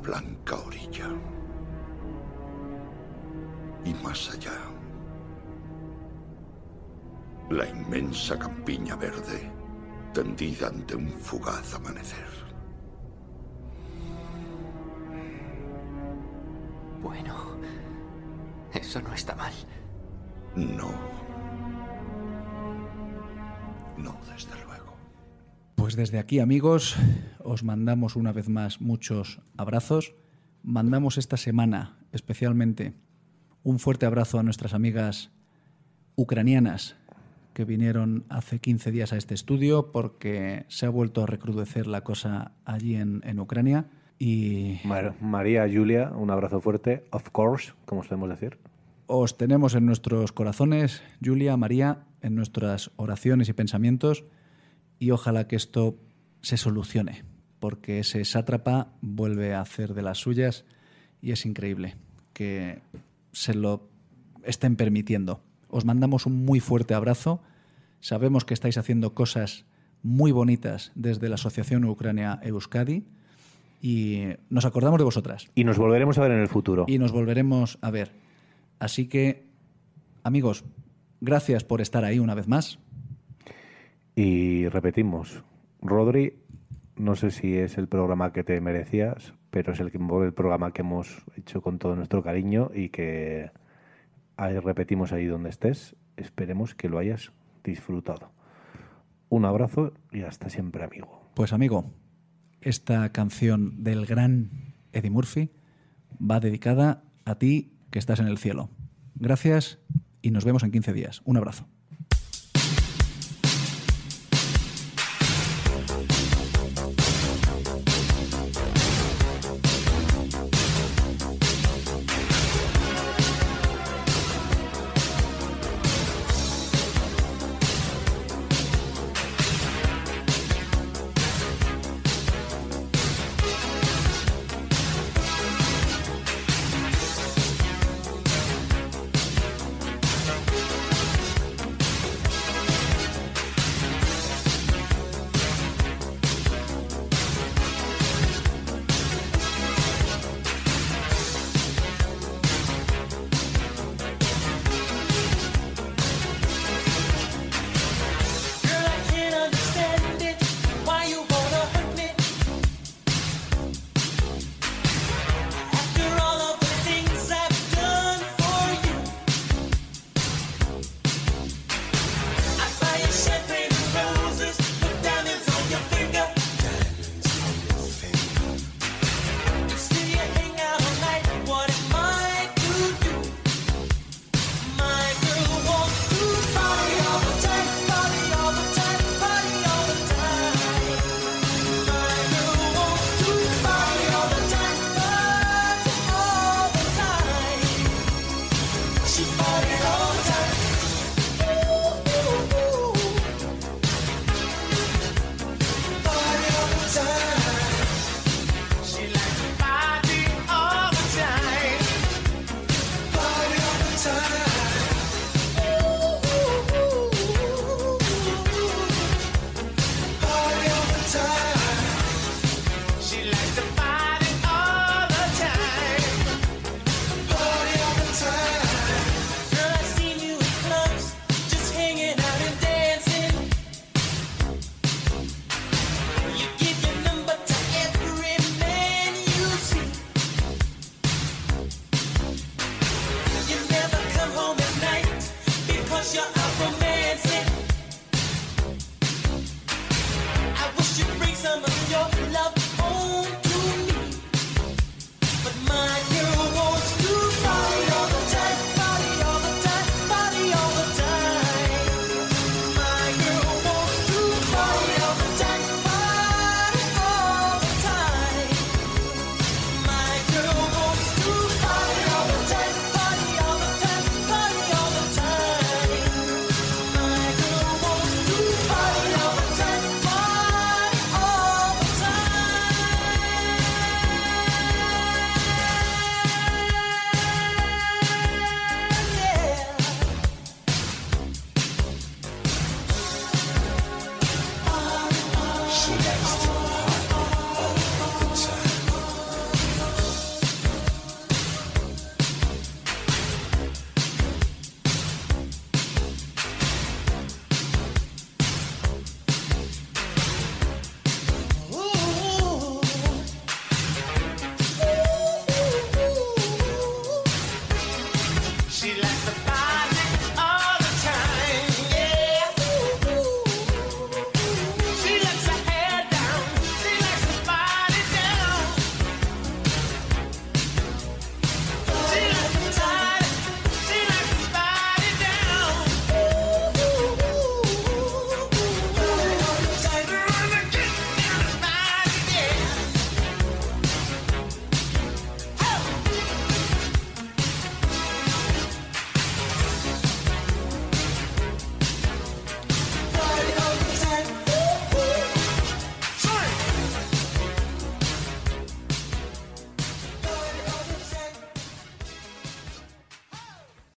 La blanca orilla. Y más allá, la inmensa campiña verde tendida ante un fugaz amanecer. Bueno, eso no está mal. No. Pues desde aquí, amigos, os mandamos una vez más muchos abrazos. Mandamos esta semana especialmente un fuerte abrazo a nuestras amigas ucranianas que vinieron hace 15 días a este estudio porque se ha vuelto a recrudecer la cosa allí en, en Ucrania. Y Mar- María Julia, un abrazo fuerte. Of course, como solemos decir. os tenemos en nuestros corazones, Julia, María, en nuestras oraciones y pensamientos y ojalá que esto se solucione, porque ese sátrapa vuelve a hacer de las suyas y es increíble que se lo estén permitiendo. Os mandamos un muy fuerte abrazo. Sabemos que estáis haciendo cosas muy bonitas desde la Asociación Ucrania Euskadi y nos acordamos de vosotras Y nos volveremos a ver en el futuro. y nos volveremos a ver. Así que, amigos, gracias por estar ahí una vez más. Y repetimos, Rodri, no sé si es el programa que te merecías, pero es el, el programa que hemos hecho con todo nuestro cariño y que ahí repetimos ahí donde estés. Esperemos que lo hayas disfrutado. Un abrazo y hasta siempre, amigo. Pues amigo, esta canción del gran Eddie Murphy va dedicada a ti que estás en el cielo. Gracias y nos vemos en 15 días. Un abrazo.